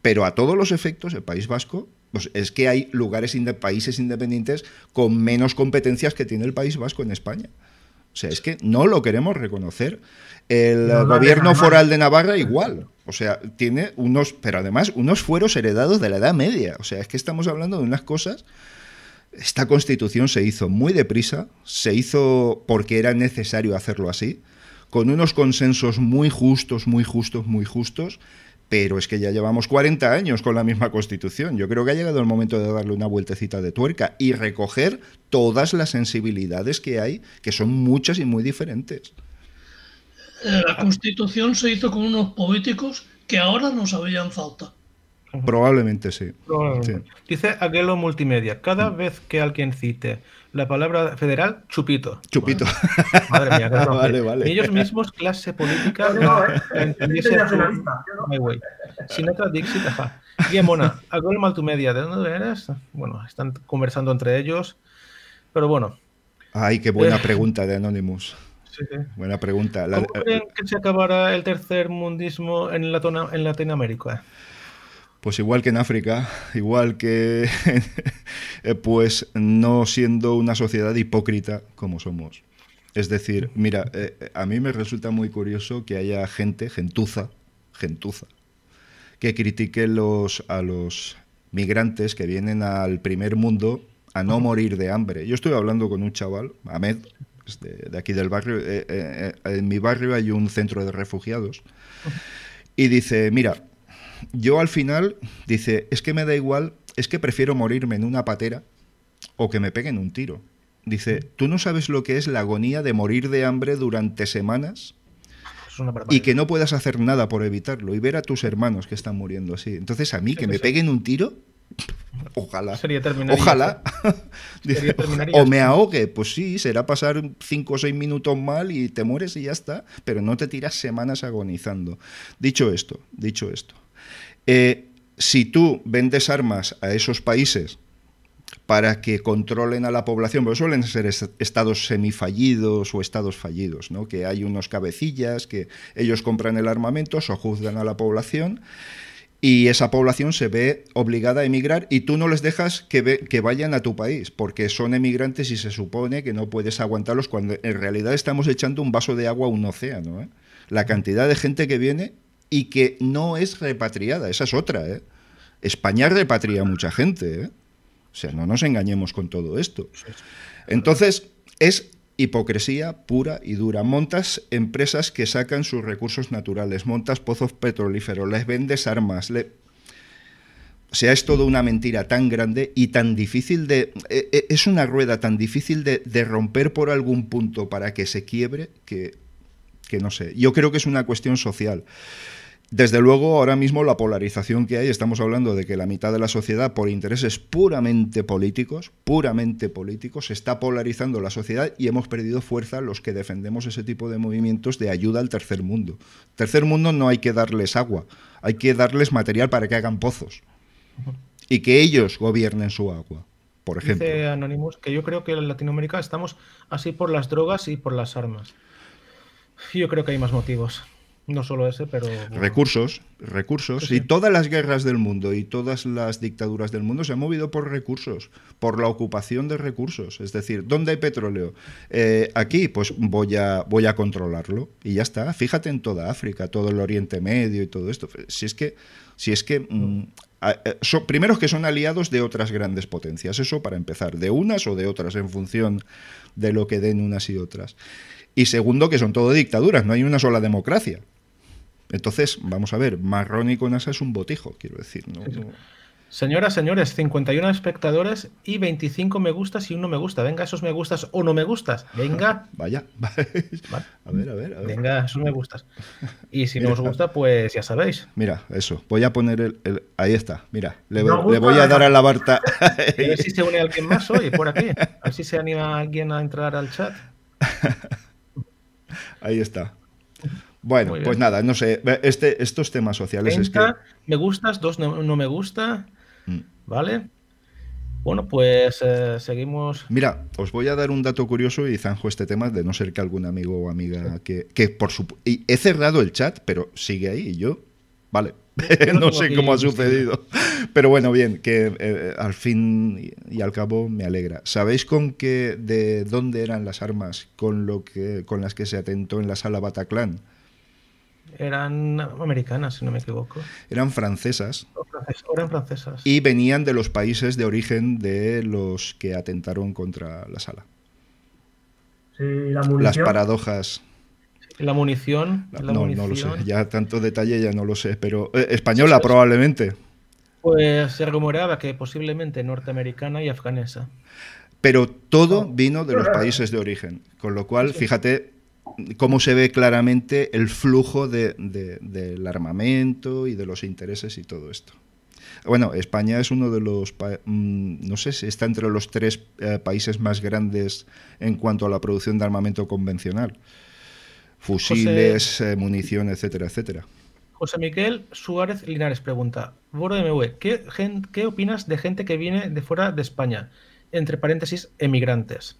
B: Pero a todos los efectos, el País Vasco pues es que hay lugares, países independientes con menos competencias que tiene el País Vasco en España. O sea, es que no lo queremos reconocer. El gobierno foral de Navarra igual. O sea, tiene unos, pero además unos fueros heredados de la Edad Media. O sea, es que estamos hablando de unas cosas. Esta constitución se hizo muy deprisa, se hizo porque era necesario hacerlo así, con unos consensos muy justos, muy justos, muy justos, pero es que ya llevamos 40 años con la misma constitución. Yo creo que ha llegado el momento de darle una vueltecita de tuerca y recoger todas las sensibilidades que hay, que son muchas y muy diferentes.
C: La constitución se hizo con unos políticos que ahora nos habían falta.
B: Probablemente sí.
A: Dice Aguelo Multimedia, cada vez que alguien cite la palabra federal, chupito.
B: Chupito.
A: Madre mía, (laughs) vale, vale. ellos mismos, clase política, no, eh, Sinatra Dixit, ajá. Guía Aguelo Multimedia, ¿de dónde eres? Bueno, están conversando entre ellos, pero bueno.
B: Ay, qué buena eh, pregunta de Anonymous. Buena pregunta.
A: ¿Cómo creen que se acabará el tercer mundismo en, en Latinoamérica?
B: Pues igual que en África, igual que (laughs) eh, pues no siendo una sociedad hipócrita como somos. Es decir, mira, eh, a mí me resulta muy curioso que haya gente, gentuza, gentuza, que critique los, a los migrantes que vienen al primer mundo a no morir de hambre. Yo estoy hablando con un chaval, Ahmed, de, aquí del barrio. Eh, en mi barrio hay un centro de refugiados. Y dice, mira, yo al final, dice, es que me da igual, es que prefiero morirme en una patera o que me peguen un tiro. Dice, ¿tú no sabes lo que es la agonía de morir de hambre durante semanas?
A: es una barbaridad.
B: y que no puedas hacer nada por evitarlo y ver a tus hermanos que están muriendo así. Entonces a mí que me peguen un tiro, (laughs) ojalá.
A: Sería
B: Ojalá.
A: Sería (laughs)
B: o me ahogue, pues sí, será pasar cinco o seis minutos mal y te mueres y ya está, pero no te tiras semanas agonizando. Dicho esto, dicho esto, eh, si tú vendes armas a esos países para que controlen a la población, porque suelen ser est- estados semifallidos o estados fallidos, ¿no? que hay unos cabecillas que ellos compran el armamento, sojuzgan a la población y esa población se ve obligada a emigrar y tú no les dejas que, ve- que vayan a tu país porque son emigrantes y se supone que no puedes aguantarlos cuando en realidad estamos echando un vaso de agua a un océano. ¿eh? La cantidad de gente que viene y que no es repatriada, esa es otra. ¿eh? España repatria a mucha gente. ¿eh? O sea, no nos engañemos con todo esto. Entonces, es hipocresía pura y dura. Montas empresas que sacan sus recursos naturales, montas pozos petrolíferos, les vendes armas. le- O sea, es toda una mentira tan grande y tan difícil de... eh, eh, Es una rueda tan difícil de, de romper por algún punto para que se quiebre que, que no sé. Yo creo que es una cuestión social. Desde luego, ahora mismo la polarización que hay, estamos hablando de que la mitad de la sociedad, por intereses puramente políticos, puramente políticos, se está polarizando la sociedad y hemos perdido fuerza los que defendemos ese tipo de movimientos de ayuda al tercer mundo. Tercer mundo no hay que darles agua, hay que darles material para que hagan pozos y que ellos gobiernen su agua, por ejemplo.
A: Dice Anonymous que yo creo que en Latinoamérica estamos así por las drogas y por las armas. Yo creo que hay más motivos. No solo ese, pero. bueno.
B: Recursos, recursos.
A: Sí, sí.
B: Y todas las guerras del mundo y todas las dictaduras del mundo se han movido por recursos, por la ocupación de recursos. Es decir, ¿dónde hay petróleo? Eh, aquí, pues voy a, voy a controlarlo y ya está. Fíjate en toda África, todo el Oriente Medio y todo esto. Si es que, si es que mm, a- eh, son, primero que son aliados de otras grandes potencias, eso para empezar, de unas o de otras en función de lo que den unas y otras. Y segundo, que son todo dictaduras, no hay una sola democracia. Entonces, vamos a ver, Marrón y Conasa es un botijo, quiero decir. ¿no? No-
A: Señoras, señores, 51 espectadores y 25 me gustas y uno me gusta. Venga, esos me gustas o no me gustas. Venga,
B: Vaya, (laughs)
A: Vale.
B: a ver, a ver, a ver.
A: venga, esos me gustas. Y si no os gusta, pues ya sabéis.
B: Mira, eso, voy a poner el... el- ahí está, mira, le, voy a dar a la Barta. (laughs)
A: A ver si se une alguien más hoy por aquí. A ver si se anima alguien a entrar al chat. (laughs)
B: ahí está. Bueno, pues nada, no sé, este, estos temas sociales es que...
A: 30 me gustas, dos no, no me gusta.
B: Mm.
A: ¿Vale? Bueno, pues eh, seguimos.
B: Mira, os voy a dar un dato curioso y zanjo este tema, de no ser que algún amigo o amiga que, que por su... Y he cerrado el chat, pero sigue ahí y yo... Vale, (laughs) no sé cómo ha sucedido. Pero bueno, bien, que eh, al fin y, y al cabo me alegra. ¿Sabéis con qué, de dónde eran las armas con, lo que, con las que se atentó en la sala Bataclan?
A: Eran americanas, si no me equivoco.
B: Eran francesas
A: O frances- o eran francesas.
B: y venían de los países de origen de los que atentaron contra la sala.
D: Sí, la
B: Las paradojas
A: La munición. La
B: no,
A: munición
B: no lo sé, ya tanto detalle ya no lo sé, pero eh, española probablemente.
A: Pues se rumoreaba que posiblemente norteamericana y afganesa.
B: Pero todo (laughs) vino de los países de origen, con lo cual, fíjate cómo se ve claramente el flujo de- de- del armamento y de los intereses y todo esto. Bueno, España es uno de los, mm, no sé si está entre los tres eh, países más grandes en cuanto a la producción de armamento convencional. Fusiles, eh, munición, etcétera, etcétera.
A: José Miguel Suárez Linares pregunta: Boro MV, ¿qué, gen- ¿qué opinas de gente que viene de fuera de España? Entre paréntesis, emigrantes.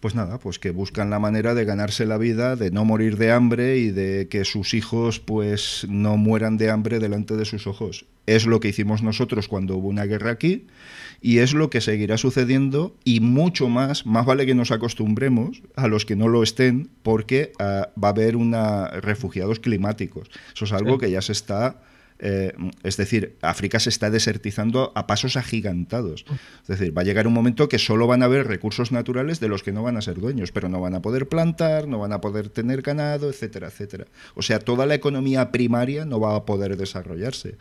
B: Pues nada, pues que buscan la manera de ganarse la vida, de no morir de hambre y de que sus hijos pues no mueran de hambre delante de sus ojos. Es lo que hicimos nosotros cuando hubo una guerra aquí y es lo que seguirá sucediendo y mucho más, más vale que nos acostumbremos a los que no lo estén porque ah, va a haber una refugiados climáticos. Eso es algo que ya se está eh, es decir, África se está desertizando a pasos agigantados. Es decir, va a llegar un momento que solo van a haber recursos naturales de los que no van a ser dueños, pero no van a poder plantar, no van a poder tener ganado, etcétera, etcétera. O sea, toda la economía primaria no va a poder desarrollarse.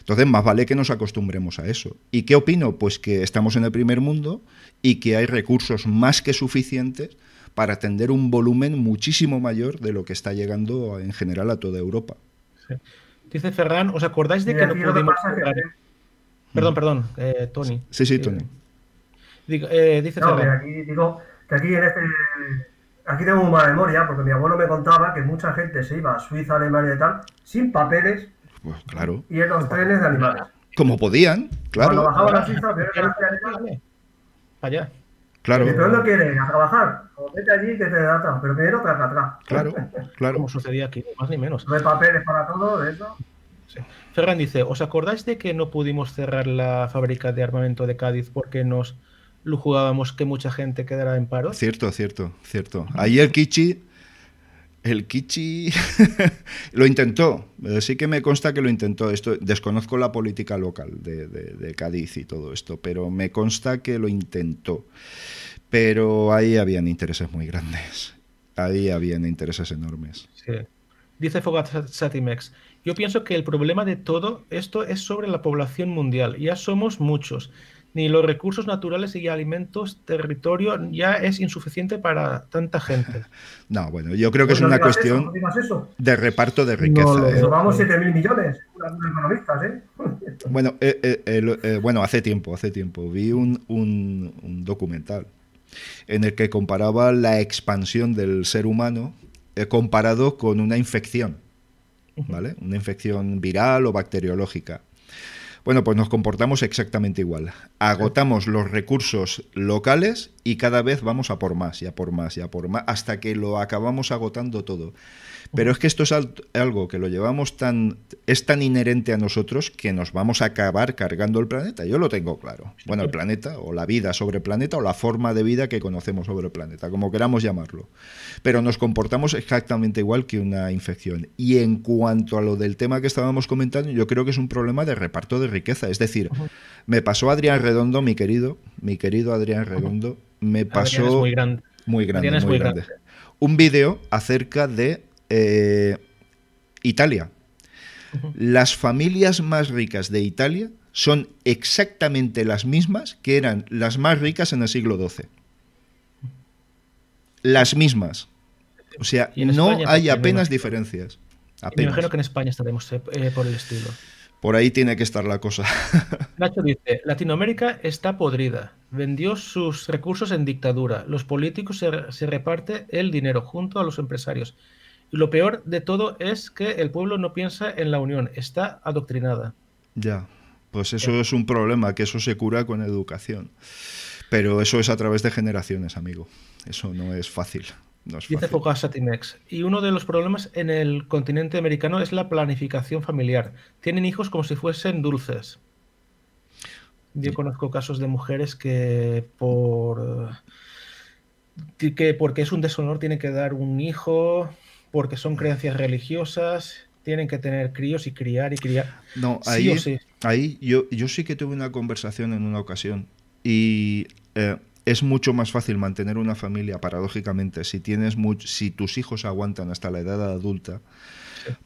B: Entonces, más vale que nos acostumbremos a eso. ¿Y qué opino? Pues que estamos en el primer mundo y que hay recursos más que suficientes para atender un volumen muchísimo mayor de lo que está llegando en general a toda Europa.
A: Dice Ferran, ¿os acordáis de que no pudimos... Perdón, perdón, eh, Tony.
B: Sí, sí, Tony.
A: Eh, dice
D: no, que aquí, digo, que aquí en este... Aquí tengo una memoria, porque mi abuelo me contaba que mucha gente se iba a Suiza, Alemania y tal, sin papeles.
B: Pues claro.
D: Y en los trenes de animales.
B: Como podían, claro.
D: Cuando bajaban a Suiza,
A: Allá.
B: Claro.
D: Pero no quiere, a trabajar. O vete allí que te data, pero primero te atrás.
B: Claro, (laughs) claro.
A: Como sucedía aquí, más ni menos.
D: No hay papeles para todo, de eso.
A: Sí. Ferran dice, ¿os acordáis de que no pudimos cerrar la fábrica de armamento de Cádiz porque nos lo jugábamos que mucha gente quedara en paro?
B: Cierto, cierto, cierto. Ahí el Kichi, el Kichi (laughs) lo intentó. Sí que me consta que lo intentó. Esto desconozco la política local de, de, de Cádiz y todo esto, pero me consta que lo intentó. Pero ahí habían intereses muy grandes. Ahí habían intereses enormes.
A: Dice Fogat Satimex, yo pienso que el problema de todo esto es sobre la población mundial. Ya somos muchos. Ni los recursos naturales y alimentos, territorio ya es insuficiente para tanta gente. (laughs)
B: No, bueno, yo creo que es una cuestión
D: eso,
B: de reparto de riqueza.
D: No, ¿eh? Vamos 7.000 millones, economistas, ¿eh? (laughs)
B: Bueno, eh, eh, eh, bueno, hace tiempo, hace tiempo, vi un, un, un documental en el que comparaba la expansión del ser humano eh, comparado con una infección, ¿vale? Una infección viral o bacteriológica. Bueno, pues nos comportamos exactamente igual. Agotamos los recursos locales y cada vez vamos a por más y a por más y a por más hasta que lo acabamos agotando todo. Pero es que esto es algo que lo llevamos tan. es tan inherente a nosotros que nos vamos a acabar cargando el planeta. Yo lo tengo claro. Bueno, el planeta, o la vida sobre el planeta, o la forma de vida que conocemos sobre el planeta, como queramos llamarlo. Pero nos comportamos exactamente igual que una infección. Y en cuanto a lo del tema que estábamos comentando, yo creo que es un problema de reparto de riqueza. Es decir, me pasó Adrián Redondo, mi querido, mi querido Adrián Redondo, me pasó.
A: muy grande.
B: Muy grande, muy, muy grande. grande. Un vídeo acerca de eh, Italia. Uh -huh. Las familias más ricas de Italia son exactamente las mismas que eran las más ricas en el siglo XII. Las mismas. O sea, no España, hay apenas diferencias.
A: Apenas. Me imagino que en España estaremos eh, por el estilo.
B: Por ahí tiene que estar la cosa. (laughs)
A: Nacho dice, Latinoamérica está podrida, vendió sus recursos en dictadura, los políticos se, se reparte el dinero junto a los empresarios. Y lo peor de todo es que el pueblo no piensa en la unión, está adoctrinada.
B: Ya, pues eso es un problema, que eso se cura con educación. Pero eso es a través de generaciones, amigo. Eso no es fácil. No es
A: Dice Focasatimex. Y uno de los problemas en el continente americano es la planificación familiar. Tienen hijos como si fuesen dulces. Yo conozco casos de mujeres que por que porque es un deshonor tienen que dar un hijo porque son creencias religiosas, tienen que tener críos y criar y criar.
B: No, ahí, sí sí. ahí yo, yo sí que tuve una conversación en una ocasión y eh, es mucho más fácil mantener una familia, paradójicamente, si, tienes si tus hijos aguantan hasta la edad adulta,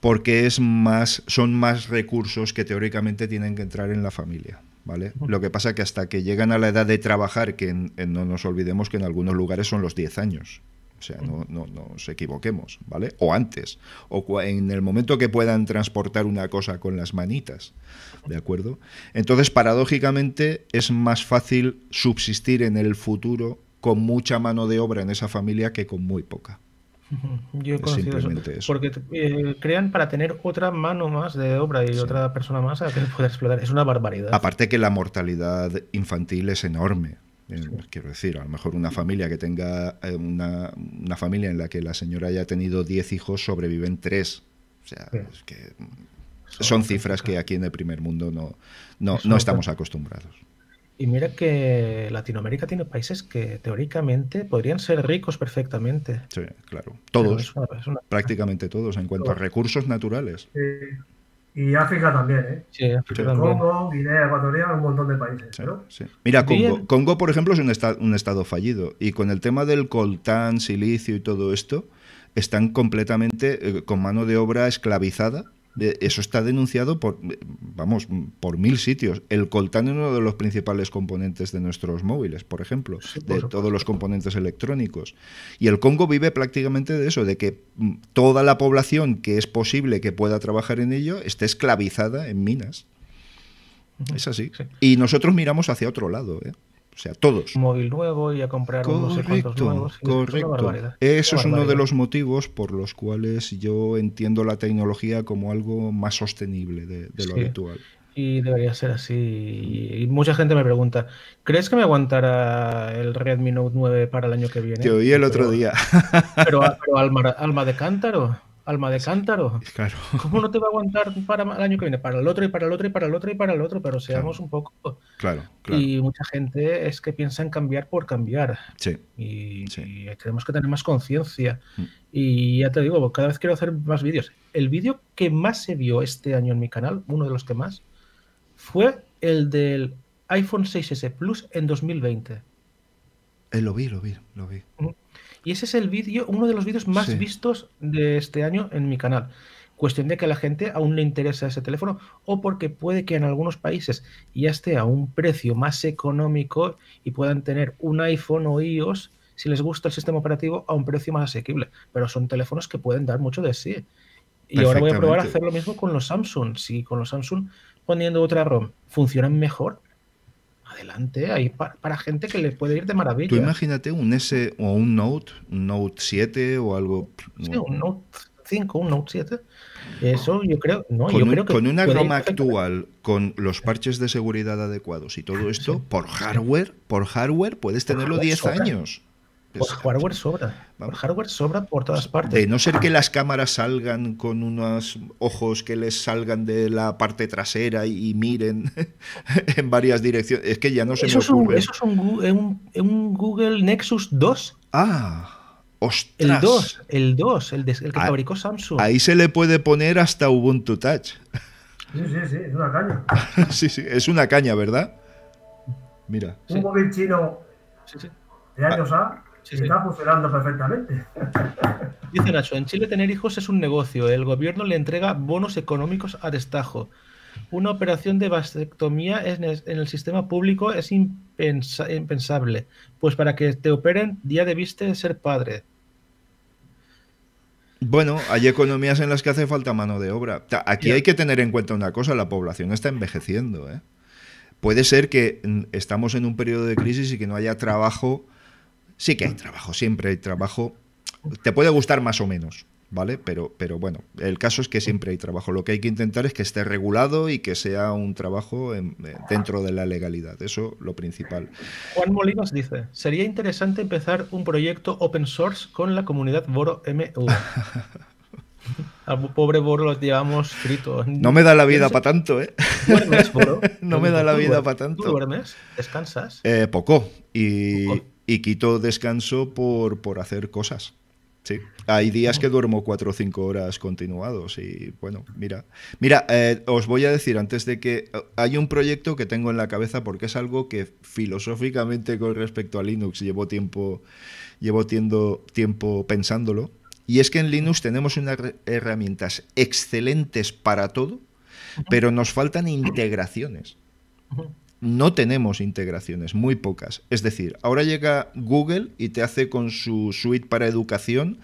B: porque es más, son más recursos que teóricamente tienen que entrar en la familia. ¿Vale? Lo que pasa que hasta que llegan a la edad de trabajar, que en, en, no nos olvidemos que en algunos lugares son los 10 años, o sea, no, no, no, nos equivoquemos, ¿vale? O antes, o en el momento que puedan transportar una cosa con las manitas, ¿de acuerdo? Entonces, paradójicamente, es más fácil subsistir en el futuro con mucha mano de obra en esa familia que con muy poca.
A: Yo he conocido eso, eso, Porque eh, crean para tener otra mano más de obra y sí. otra persona más a que pueda explotar. Es una barbaridad.
B: Aparte que la mortalidad infantil es enorme. Sí. Quiero decir, a lo mejor una familia que tenga eh, una, una, familia en la que la señora haya tenido 10 hijos, sobreviven 3. O sea, sí. es que son cifras que aquí en el primer mundo no, no, no estamos acostumbrados.
A: Y mira que Latinoamérica tiene países que teóricamente podrían ser ricos perfectamente.
B: Sí, claro. Todos. Es una, es una... Prácticamente todos en cuanto todos. a recursos naturales.
D: Sí. Y África también, ¿eh?
A: Sí, África también.
D: Congo, Guinea Ecuatorial, un montón de países.
B: Sí,
D: ¿no?
B: sí. Mira, Congo, Congo, por ejemplo, es un, esta un, estado fallido. Y con el tema del coltán, silicio y todo esto, están completamente eh, con mano de obra esclavizada, Eso está denunciado por, eh, vamos, por mil sitios. El coltán es uno de los principales componentes de nuestros móviles, por ejemplo,
A: Sí, por
B: de
A: supuesto.
B: todos los componentes electrónicos. Y el Congo vive prácticamente de eso, de que mm, toda la población que es posible que pueda trabajar en ello esté esclavizada en minas. Es así.
A: Sí.
B: Y nosotros miramos hacia otro lado, ¿eh? O sea, todos.
A: Un móvil nuevo y a comprar unos
B: Correcto,
A: nuevos. y es una
B: correcto. Eso es uno de los motivos por los cuales yo entiendo la tecnología como algo más sostenible de, de lo
A: Sí.
B: habitual.
A: Y debería ser así. Y mucha gente me pregunta, ¿crees que me aguantará el Redmi Note 9 para el año que viene?
B: Te oí el otro
A: Pero-
B: día.
A: Pero, (laughs) pero alma, alma de cántaro, alma de cántaro.
B: Claro.
A: ¿Cómo no te va a aguantar para el año que viene? Para el otro y para el otro y para el otro y para el otro, pero seamos un poco...
B: Claro, claro.
A: Y mucha gente es que piensa en cambiar por cambiar.
B: Sí.
A: Y,
B: Sí.
A: y tenemos que tener más conciencia.
B: Mm.
A: Y ya te digo, cada vez quiero hacer más vídeos. El vídeo que más se vio este año en mi canal, uno de los que más, fue el del iPhone 6S Plus en 2020.
B: Eh, lo vi, lo vi, lo vi.
A: Y ese es el vídeo, uno de los vídeos más
B: Sí.
A: vistos de este año en mi canal. Cuestión de que a la gente aún le interesa ese teléfono o porque puede que en algunos países ya esté a un precio más económico y puedan tener un iPhone o iOS si les gusta el sistema operativo a un precio más asequible. Pero son teléfonos que pueden dar mucho de sí. Y ahora voy a probar a hacer lo mismo con los Samsung. Si con los Samsung poniendo otra ROM funcionan mejor, adelante. Hay pa- para gente que le puede ir de maravilla.
B: Tú imagínate un S o un Note, un Note 7 o algo.
A: Sí, un Note 5, un Note 7. Eso yo creo, no,
B: con,
A: yo
B: un-
A: creo que
B: con una ROM actual, con los parches de seguridad adecuados y todo esto, por hardware, por hardware puedes tenerlo
A: hardware
B: 10
A: sobra.
B: años.
A: Por
B: Es-
A: hardware sobra. Por hardware sobra por todas partes.
B: De no ser que las cámaras salgan con unos ojos que les salgan de la parte trasera y, y miren (laughs) en varias direcciones. Es que ya no se
A: eso,
B: me
A: es un,
B: ocurre.
A: eso es un, Gu- un- un Google Nexus 2.
B: Ah, ostras.
A: El 2, el 2, el, de- el que
B: Ah,
A: fabricó Samsung.
B: Ahí se le puede poner hasta Ubuntu Touch.
D: Sí, sí, sí, es una caña. (laughs)
B: sí, sí, es una caña, ¿verdad? Mira.
A: Sí.
D: Un móvil chino
A: Sí, sí.
D: de años A
A: Sí,
D: está funcionando perfectamente. (laughs)
A: Dice Nacho, en Chile tener hijos es un negocio. El gobierno le entrega bonos económicos a destajo. Una operación de vasectomía en el, sistema público es impensa- impensable. Pues para que te operen ya debiste ser padre.
B: Bueno, hay economías en las que hace falta mano de obra. Aquí hay que tener en cuenta una cosa, la población está envejeciendo. ¿eh? Puede ser que mm, estamos en un periodo de crisis y que no haya trabajo. Sí que hay trabajo, siempre hay trabajo. Te puede gustar más o menos, ¿vale? Pero, pero bueno, el caso es que siempre hay trabajo. Lo que hay que intentar es que esté regulado y que sea un trabajo en- eh, dentro de la legalidad. Eso lo principal.
A: Juan Molinos dice, sería interesante empezar un proyecto open source con la comunidad Boro MU. (laughs) Al pobre Boro lo llevamos frito.
B: No me da la vida
A: ¿Duermes-
B: para tanto, ¿eh?
A: ¿Duermes, Boro? (laughs)
B: No me da la
A: ¿Tú
B: vida
A: duer-
B: pa' tanto.
A: ¿Tú duermes? ¿Descansas?
B: Eh, poco. Y,
A: Poco.
B: Y quito descanso por, por hacer cosas. Sí. Hay días que duermo cuatro o cinco horas continuados y bueno, mira. Mira, eh, os voy a decir antes de que eh, hay un proyecto que tengo en la cabeza porque es algo que filosóficamente con respecto a Linux llevo tiempo, llevo tiendo- tiempo pensándolo. Y es que en Linux tenemos unas herramientas excelentes para todo, pero nos faltan integraciones. No tenemos integraciones, muy pocas. Es decir, ahora llega Google y te hace con su suite para educación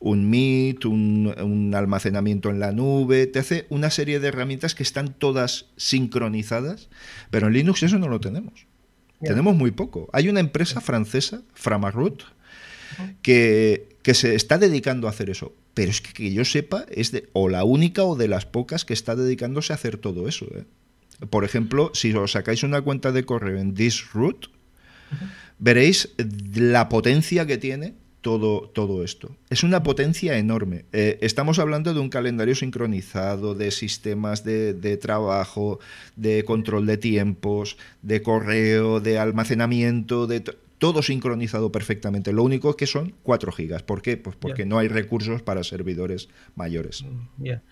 B: un Meet, un, un almacenamiento en la nube, te hace una serie de herramientas que están todas sincronizadas, pero en Linux eso no lo tenemos. Tenemos muy poco. Hay una empresa francesa, Framarut, que, que se está dedicando a hacer eso. Pero es que, que yo sepa, es de, o la única o de las pocas que está dedicándose a hacer todo eso. ¿eh? Por ejemplo, si os sacáis una cuenta de correo en Disroot, veréis la potencia que tiene todo, todo esto. Es una potencia enorme. Eh, estamos hablando de un calendario sincronizado, de sistemas de, de trabajo, de control de tiempos, de correo, de almacenamiento, de to- todo sincronizado perfectamente. Lo único que son 4 gigas. ¿Por qué? Pues porque no hay recursos para servidores mayores.
A: Ya.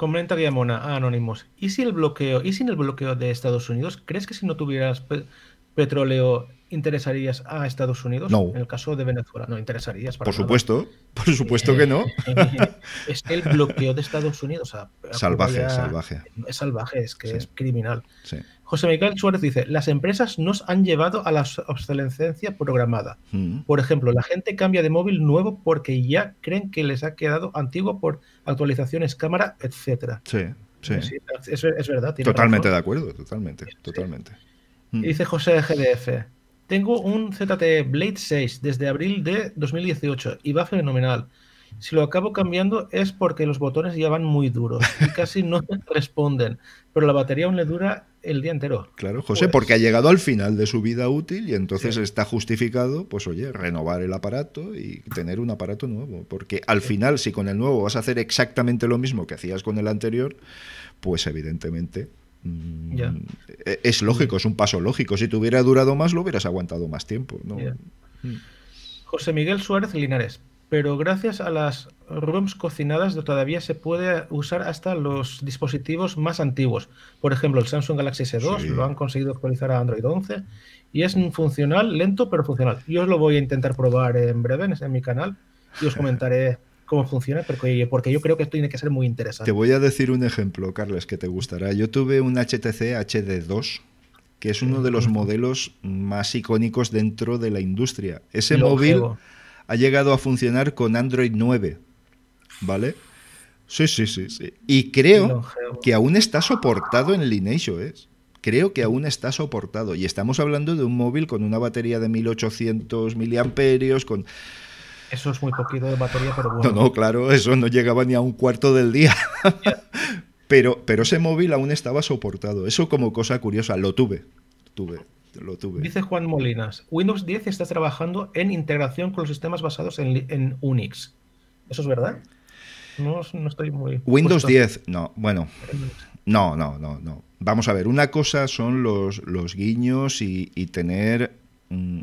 A: Comenta Guillamona a Anonymous. ¿Y si el bloqueo, y sin el bloqueo de Estados Unidos, crees que si no tuvieras pe- petróleo interesarías a Estados Unidos?
B: No.
A: En el caso de Venezuela, no interesarías. Para
B: Por
A: nada.
B: supuesto, por supuesto que no. (laughs)
A: es que el bloqueo de Estados Unidos. a- a
B: Salvaje,
A: Cuba
B: salvaje.
A: Es salvaje, es que
B: Sí.
A: es criminal.
B: Sí.
A: José Miguel Suárez dice: Las empresas nos han llevado a la obsolescencia programada.
B: Mm.
A: Por ejemplo, la gente cambia de móvil nuevo porque ya creen que les ha quedado antiguo por actualizaciones, cámara, etcétera.
B: Sí, sí.
A: Sí, es, es verdad. tiene
B: Totalmente
A: razón.
B: de acuerdo, totalmente, totalmente. Mm.
A: Dice José GDF. Tengo un ZT Blade 6 desde abril de 2018 y va fenomenal. Si lo acabo cambiando es porque los botones ya van muy duros y (laughs) casi no responden, pero la batería aún le dura el día entero.
B: Claro, José,
A: Pues-
B: porque ha llegado al final de su vida útil y entonces
A: Sí.
B: está justificado, pues oye, renovar el aparato y tener un aparato nuevo. Porque al final, si con el nuevo vas a hacer exactamente lo mismo que hacías con el anterior, pues evidentemente mm, e- es lógico, es un paso lógico. Si te hubiera durado más, lo hubieras aguantado más tiempo. ¿no? Mm.
A: José Miguel Suárez Linares. Pero gracias a las ROMs cocinadas todavía se puede usar hasta los dispositivos más antiguos. Por ejemplo, el Samsung Galaxy S2
B: Sí.
A: lo han conseguido actualizar a Android 11 y es funcional, lento pero funcional. Yo os lo voy a intentar probar en breve en, en mi canal y os (laughs) comentaré cómo funciona porque, porque yo creo que esto tiene que ser muy
B: Te
A: interesante.
B: voy a decir un ejemplo, Carles, que te gustará. Yo tuve un HTC HD2, que es uno de los modelos más icónicos dentro de la industria. Ese móvil. Ha llegado a funcionar con Android 9, ¿vale? Sí, sí, sí, sí. Y creo que aún está soportado en Lineage OS. Creo que aún está soportado. Y estamos hablando de un móvil con una batería de 1800 miliamperios, con...
A: Eso es muy poquito de batería, pero bueno.
B: No, no, claro, eso no llegaba ni a un cuarto del día. (laughs) pero, pero ese móvil aún estaba soportado. Eso como cosa curiosa, lo tuve. Tuve, lo tuve.
A: Dice Juan Molinas, Windows 10 está trabajando en integración con los sistemas basados en, Unix. ¿Eso es verdad? No, no estoy muy...
B: Windows
A: puesto
B: 10, no, bueno,
A: en-
B: no, no, no, no. Vamos a ver, una cosa son los, los guiños y, y tener mm, eh,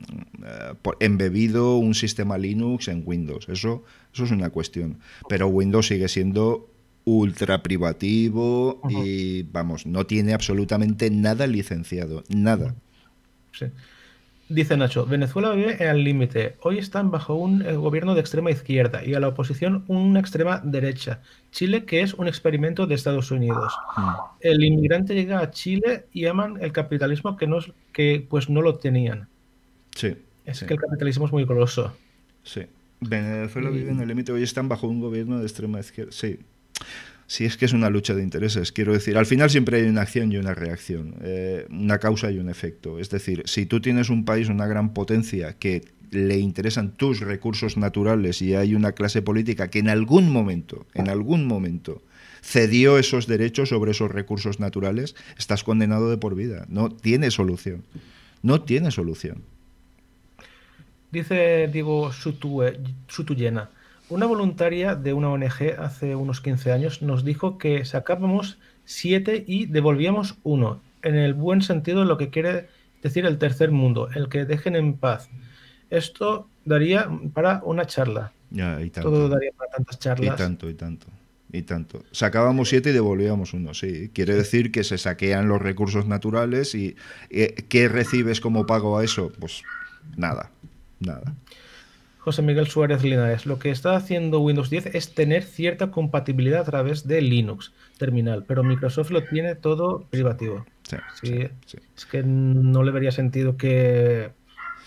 B: por- embebido un sistema Linux en Windows. Eso, eso es una cuestión. Pero Windows sigue siendo ultra privativo y, vamos, no tiene absolutamente nada licenciado. Nada.
A: Sí. Dice Nacho, Venezuela vive al límite. Hoy están bajo un eh, gobierno de extrema izquierda y a la oposición una extrema derecha. Chile, que es un experimento de Estados Unidos.
B: Mm.
A: El inmigrante llega a Chile y aman el capitalismo que, no, que pues no lo tenían.
B: Sí.
A: Es
B: sí.
A: que el capitalismo es muy coloso.
B: Sí. Venezuela
A: Y-
B: vive en el límite, hoy están bajo un gobierno de extrema izquierda. Sí. Sí, es que es una lucha de intereses. Quiero decir, al final siempre hay una acción y una reacción, eh, una causa y un efecto. Es decir, si tú tienes un país, una gran potencia que le interesan tus recursos naturales y hay una clase política que en algún momento, en algún momento, cedió esos derechos sobre esos recursos naturales, estás condenado de por vida. No tiene solución. No tiene solución.
A: Dice Diego Sutuyena, una voluntaria de una ONG hace unos 15 años nos dijo que sacábamos 7 y devolvíamos uno, en el buen sentido de lo que quiere decir el tercer mundo, el que dejen en paz. Esto daría para una charla.
B: Ya, y tanto.
A: Todo daría para tantas
B: Y
A: charlas.
B: tanto, y tanto. Y tanto. Sacábamos siete y devolvíamos uno, sí. Quiere decir que se saquean los recursos naturales y eh, ¿qué recibes como pago a eso? Pues nada, nada.
A: José Miguel Suárez Linares, lo que está haciendo Windows 10 es tener cierta compatibilidad a través de Linux terminal, pero Microsoft lo tiene todo privativo.
B: Sí,
A: Sí,
B: sí, sí.
A: Es que no le vería sentido que.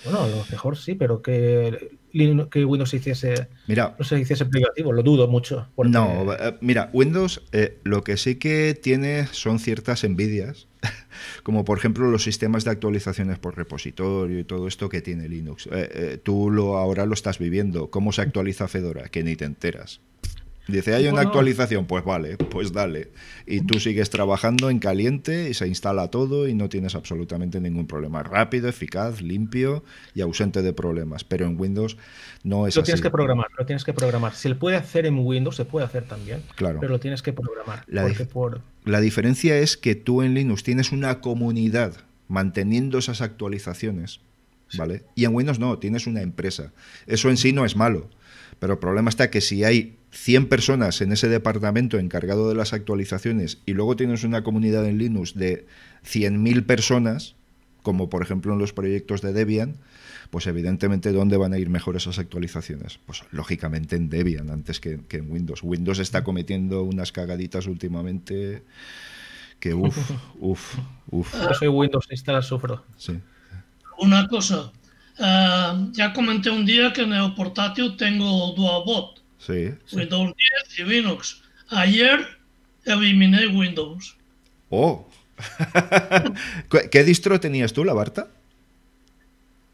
A: Bueno, a lo mejor sí, pero que, Windows se hiciese,
B: Mira,
A: no se hiciese privativo, lo dudo mucho. porque-
B: no, eh, mira, Windows eh, lo que sí que tiene son ciertas envidias, como por ejemplo los sistemas de actualizaciones por repositorio y todo esto que tiene Linux. Eh, eh, tú lo, ahora lo estás viviendo. ¿Cómo se actualiza Fedora? Que ni te enteras. Dice, hay una actualización, pues vale, pues dale. Y tú sigues trabajando en caliente y se instala todo y no tienes absolutamente ningún problema. Rápido, eficaz, limpio y ausente de problemas. Pero en Windows no es
A: Lo
B: así.
A: tienes que programar, lo tienes que programar. Se puede hacer en Windows, se puede hacer también,
B: Claro.
A: pero lo tienes que programar.
B: La
A: porque
B: dif-
A: por,
B: La diferencia es que tú en Linux tienes una comunidad manteniendo esas actualizaciones, ¿vale? Y en Windows no, tienes una empresa. Eso en sí no es malo, pero el problema está que si hay 100 personas en ese departamento encargado de las actualizaciones y luego tienes una comunidad en Linux de 100.000 personas, como por ejemplo en los proyectos de Debian, pues evidentemente dónde van a ir mejor esas actualizaciones. Pues lógicamente en Debian antes que, en Windows. Windows está cometiendo unas cagaditas últimamente que uff, (laughs) uff, uff.
A: Yo soy Windows, instala sufro.
B: Sí.
C: Una cosa, eh, ya comenté un día que en el portátil tengo DualBot.
B: Sí.
C: Windows 10 y Linux. Ayer eliminé Windows.
B: Oh. (laughs) ¿Qué distro tenías tú, la Barta?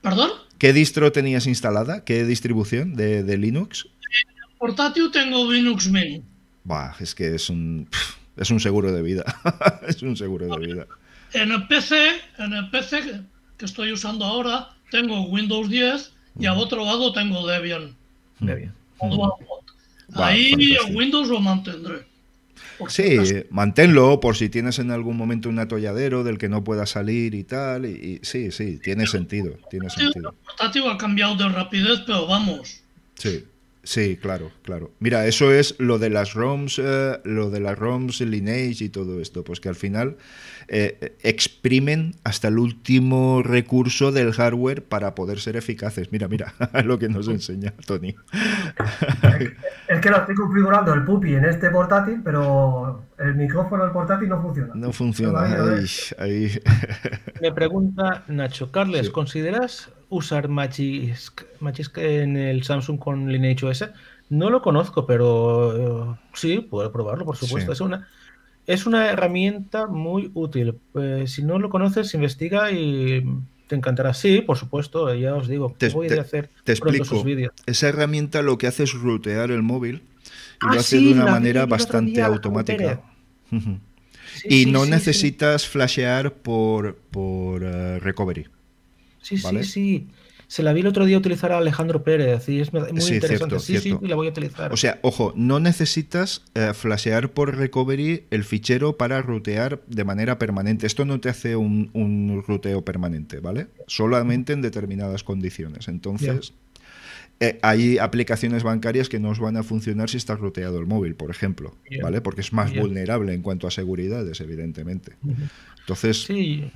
C: ¿Perdón?
B: ¿Qué distro tenías instalada? ¿Qué distribución de, Linux?
C: En el portátil tengo Linux Mint.
B: Bah, es que es un, es un seguro de vida. (laughs) es un seguro de vida.
C: En el PC, en el PC que estoy usando ahora, tengo Windows 10 y al otro lado tengo Debian.
A: Debian.
C: Ahí en Windows lo mantendré.
B: Sí, manténlo por si tienes en algún momento un atolladero del que no pueda salir y tal. Y, sí, sí, tiene sentido. Tiene sentido.
C: El portátil ha cambiado de rapidez, pero vamos.
B: Sí. Sí, claro, claro. Mira, eso es lo de las ROMs, eh, lo de las ROMs, Lineage y todo esto, pues que al final eh, exprimen hasta el último recurso del hardware para poder ser eficaces. Mira, mira, (laughs) lo que nos enseña Tony. (laughs)
D: Es que lo estoy configurando el pupi en este portátil, pero el micrófono del portátil no funciona.
B: No funciona. Ahí,
A: Me pregunta Nacho, Carles, ¿consideras usar Magisk, en el Samsung con Lineage OS? No lo conozco, pero eh, sí, puedo probarlo, por supuesto. Es, una, es una herramienta muy útil. Pues, si no lo conoces, investiga y te encantará. Sí, por supuesto, ya os digo.
B: Te,
A: voy a hacer
B: te explico. Esa herramienta lo que hace es rutear el móvil y lo
A: ah,
B: hace de una manera bastante automática. y no necesitas flashear por, por eh, recovery.
A: Sí, sí, sí. Se la vi el otro día utilizar a Alejandro Pérez y es muy interesante. sí, sí, la voy a utilizar.
B: O sea, ojo, no necesitas eh, flashear por recovery el fichero para rutear de manera permanente. Esto no te hace un, un ruteo permanente, ¿vale? Solamente en determinadas condiciones. Entonces, eh, hay aplicaciones bancarias que no os van a funcionar si está ruteado el móvil, por ejemplo, ¿vale? Porque es más vulnerable en cuanto a seguridades, evidentemente. Entonces.
A: Sí.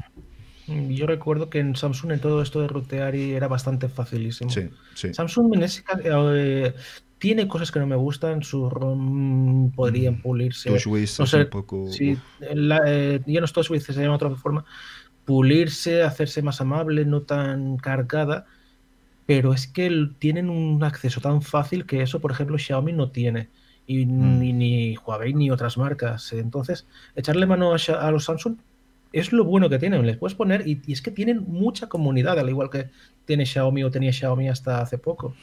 A: Mm, yo recuerdo que en Samsung en todo esto de rutear era bastante facilísimo.
B: Sí, sí.
A: Samsung en ese eh, tiene cosas que no me gustan, su ROM podrían mm, pulirse.
B: TouchWiz es un poco...
A: Sí, eh, ya no es TouchWiz, se llama de otra forma. Pulirse, hacerse más amable, no tan cargada, pero es que tienen un acceso tan fácil que eso, por ejemplo, Xiaomi no tiene. Y mm. ni, ni, Huawei ni otras marcas. Entonces, echarle mano a, a los Samsung es lo bueno que tienen. Les puedes poner, y, es que tienen mucha comunidad, al igual que tiene Xiaomi o tenía Xiaomi hasta hace poco.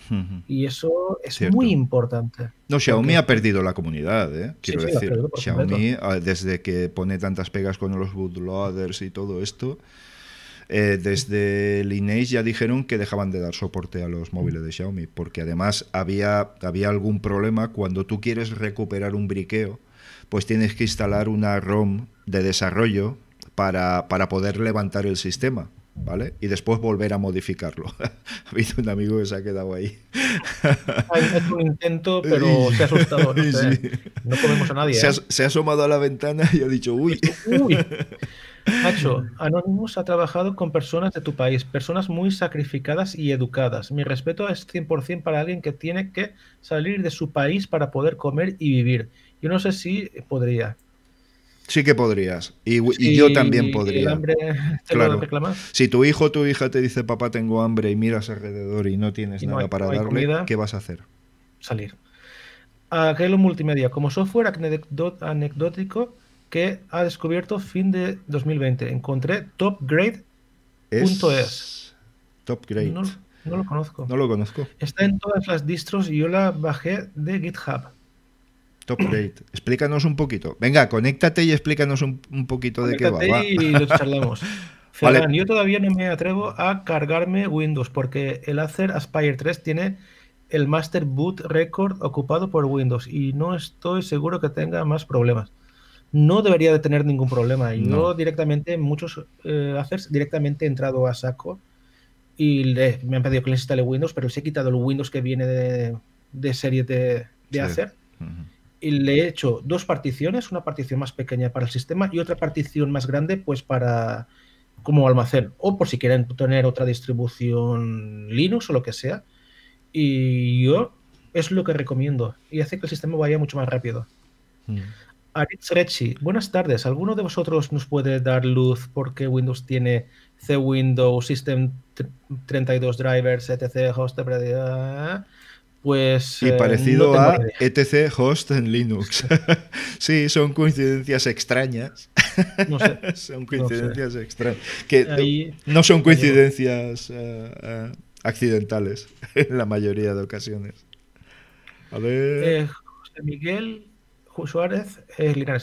A: Y eso es muy importante.
B: No, Xiaomi ha perdido la comunidad, ¿eh? quiero decir. Xiaomi, ah, desde que pone tantas pegas con los bootloaders y todo esto, eh, desde Lineage ya dijeron que dejaban de dar soporte a los móviles de Xiaomi, porque además había, había algún problema cuando tú quieres recuperar un briqueo, pues tienes que instalar una ROM de desarrollo para, para poder levantar el sistema. ¿vale? Y después volver a modificarlo. (laughs) ha habido un amigo que se ha quedado ahí.
A: Es un intento, pero se ha asustado. No, (laughs) no comemos a nadie.
B: Se,
A: ha,
B: ¿eh? se, ha, asomado a la ventana y ha dicho, uy.
A: uy. (laughs) Nacho, Anonymous ha trabajado con personas de tu país, personas muy sacrificadas y educadas. Mi respeto es 100% para alguien que tiene que salir de su país para poder comer y vivir. Yo no sé si podría.
B: Sí que podrías. Y, yo también podría.
A: hambre
B: claro. Si tu hijo o tu hija te dice, papá, tengo hambre y miras alrededor y no tienes nada para darle, ¿qué vas a hacer?
A: Salir. Aquello Multimedia, como software anecdótico que ha descubierto fin de 2020. Encontré topgrade.es.
B: Es... Topgrade.
A: No, no lo conozco.
B: No lo conozco.
A: Está en todas las distros y yo la bajé de GitHub.
B: Top. Explícanos un poquito. Venga, conéctate y explícanos un, poquito de qué va.
A: y lo charlamos. (laughs) yo todavía no me atrevo a cargarme Windows porque el Acer Aspire 3 tiene el Master Boot Record ocupado por Windows y no estoy seguro que tenga más problemas. No debería de tener ningún problema. Yo directamente, muchos eh, Acers, directamente he entrado a saco y me han pedido que les instale Windows, pero si he quitado el Windows que viene de, serie de, Acer y le he hecho dos particiones, una partición más pequeña para el sistema y otra partición más grande pues para como almacén o por si quieren tener otra distribución Linux o lo que sea. Y yo es lo que recomiendo y hace que el sistema vaya mucho más rápido. Mm. Aritz Rechi, buenas tardes. ¿Alguno de vosotros nos puede dar luz porque Windows tiene C Windows, System 32 drivers, etc. host? Pues.
B: Y eh, parecido a etc. host en Linux. (laughs) sí, son coincidencias extrañas. No sé. (laughs) son coincidencias extrañas. Que no son coincidencias eh, eh, accidentales (laughs) en la mayoría de ocasiones. A ver.
A: José Miguel Suárez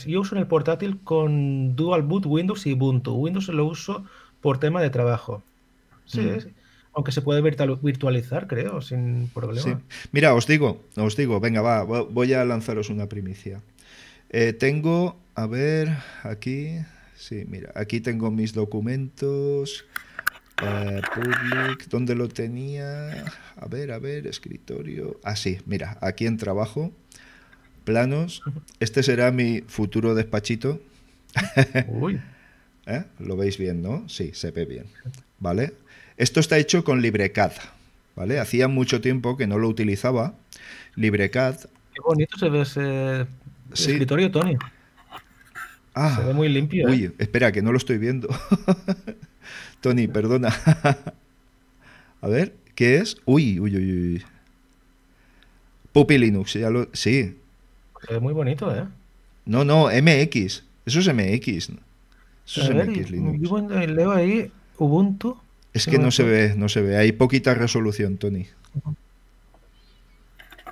A: Yo uso en el portátil con Dual Boot Windows y Ubuntu. Windows lo uso por tema de trabajo. Sí, mm. Aunque se puede virtualizar, creo, sin problema.
B: Mira, os digo, os digo, venga, va, voy a lanzaros una primicia. Eh, tengo, a ver, aquí, sí, mira, aquí tengo mis documentos. Eh, public, ¿dónde lo tenía? A ver, a ver, escritorio. Ah, sí, mira, aquí en trabajo, planos. Este será mi futuro despachito. Uy. (laughs) ¿Eh? Lo veis bien, ¿no? Sí, se ve bien. ¿Vale? Esto está hecho con LibreCAD, ¿vale? Hacía mucho tiempo que no lo utilizaba. LibreCAD.
A: Qué bonito se ve ese escritorio, Tony.
B: Ah,
A: se ve muy limpio.
B: Uy, ¿eh? espera, que no lo estoy viendo. (laughs) Tony, perdona. (laughs) A ver, ¿qué es? Uy, uy, uy, uy. Puppy Linux, ya lo. Sí.
A: Se ve muy bonito, ¿eh?
B: No, no, MX. Eso es MX. Eso es MX
A: Linux. Yo leo ahí Ubuntu.
B: Es que no se ve, no se ve. Hay poquita resolución, Tony.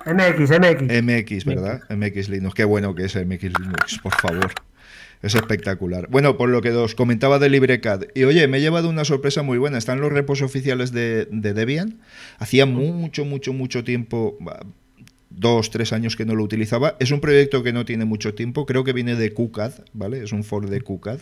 D: MX, MX.
B: MX, ¿verdad? MX Linux. Qué bueno que es MX Linux, por favor. Es espectacular. Bueno, por lo que os comentaba de LibreCAD. Y oye, me he llevado una sorpresa muy buena. Están los repos oficiales de, Debian. Hacía mucho, mucho, mucho tiempo, dos, tres años que no lo utilizaba. Es un proyecto que no tiene mucho tiempo. Creo que viene de QCAD, ¿vale? Es un for de QCAD.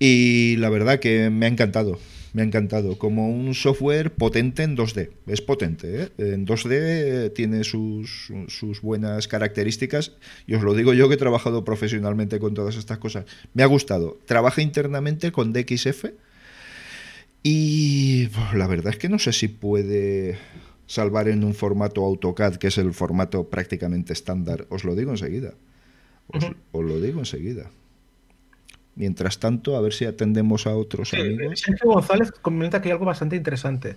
B: Y la verdad que me ha encantado me ha encantado. Como un software potente en 2D. Es potente, ¿eh? En 2D tiene sus, buenas características. Y os lo digo yo que he trabajado profesionalmente con todas estas cosas. Me ha gustado. Trabaja internamente con DXF. Y la verdad es que no sé si puede salvar en un formato AutoCAD, que es el formato prácticamente estándar. Os lo digo enseguida. os lo digo enseguida. Mientras tanto, a ver si atendemos a otros amigos.
A: Sergio González comenta que hay algo bastante interesante.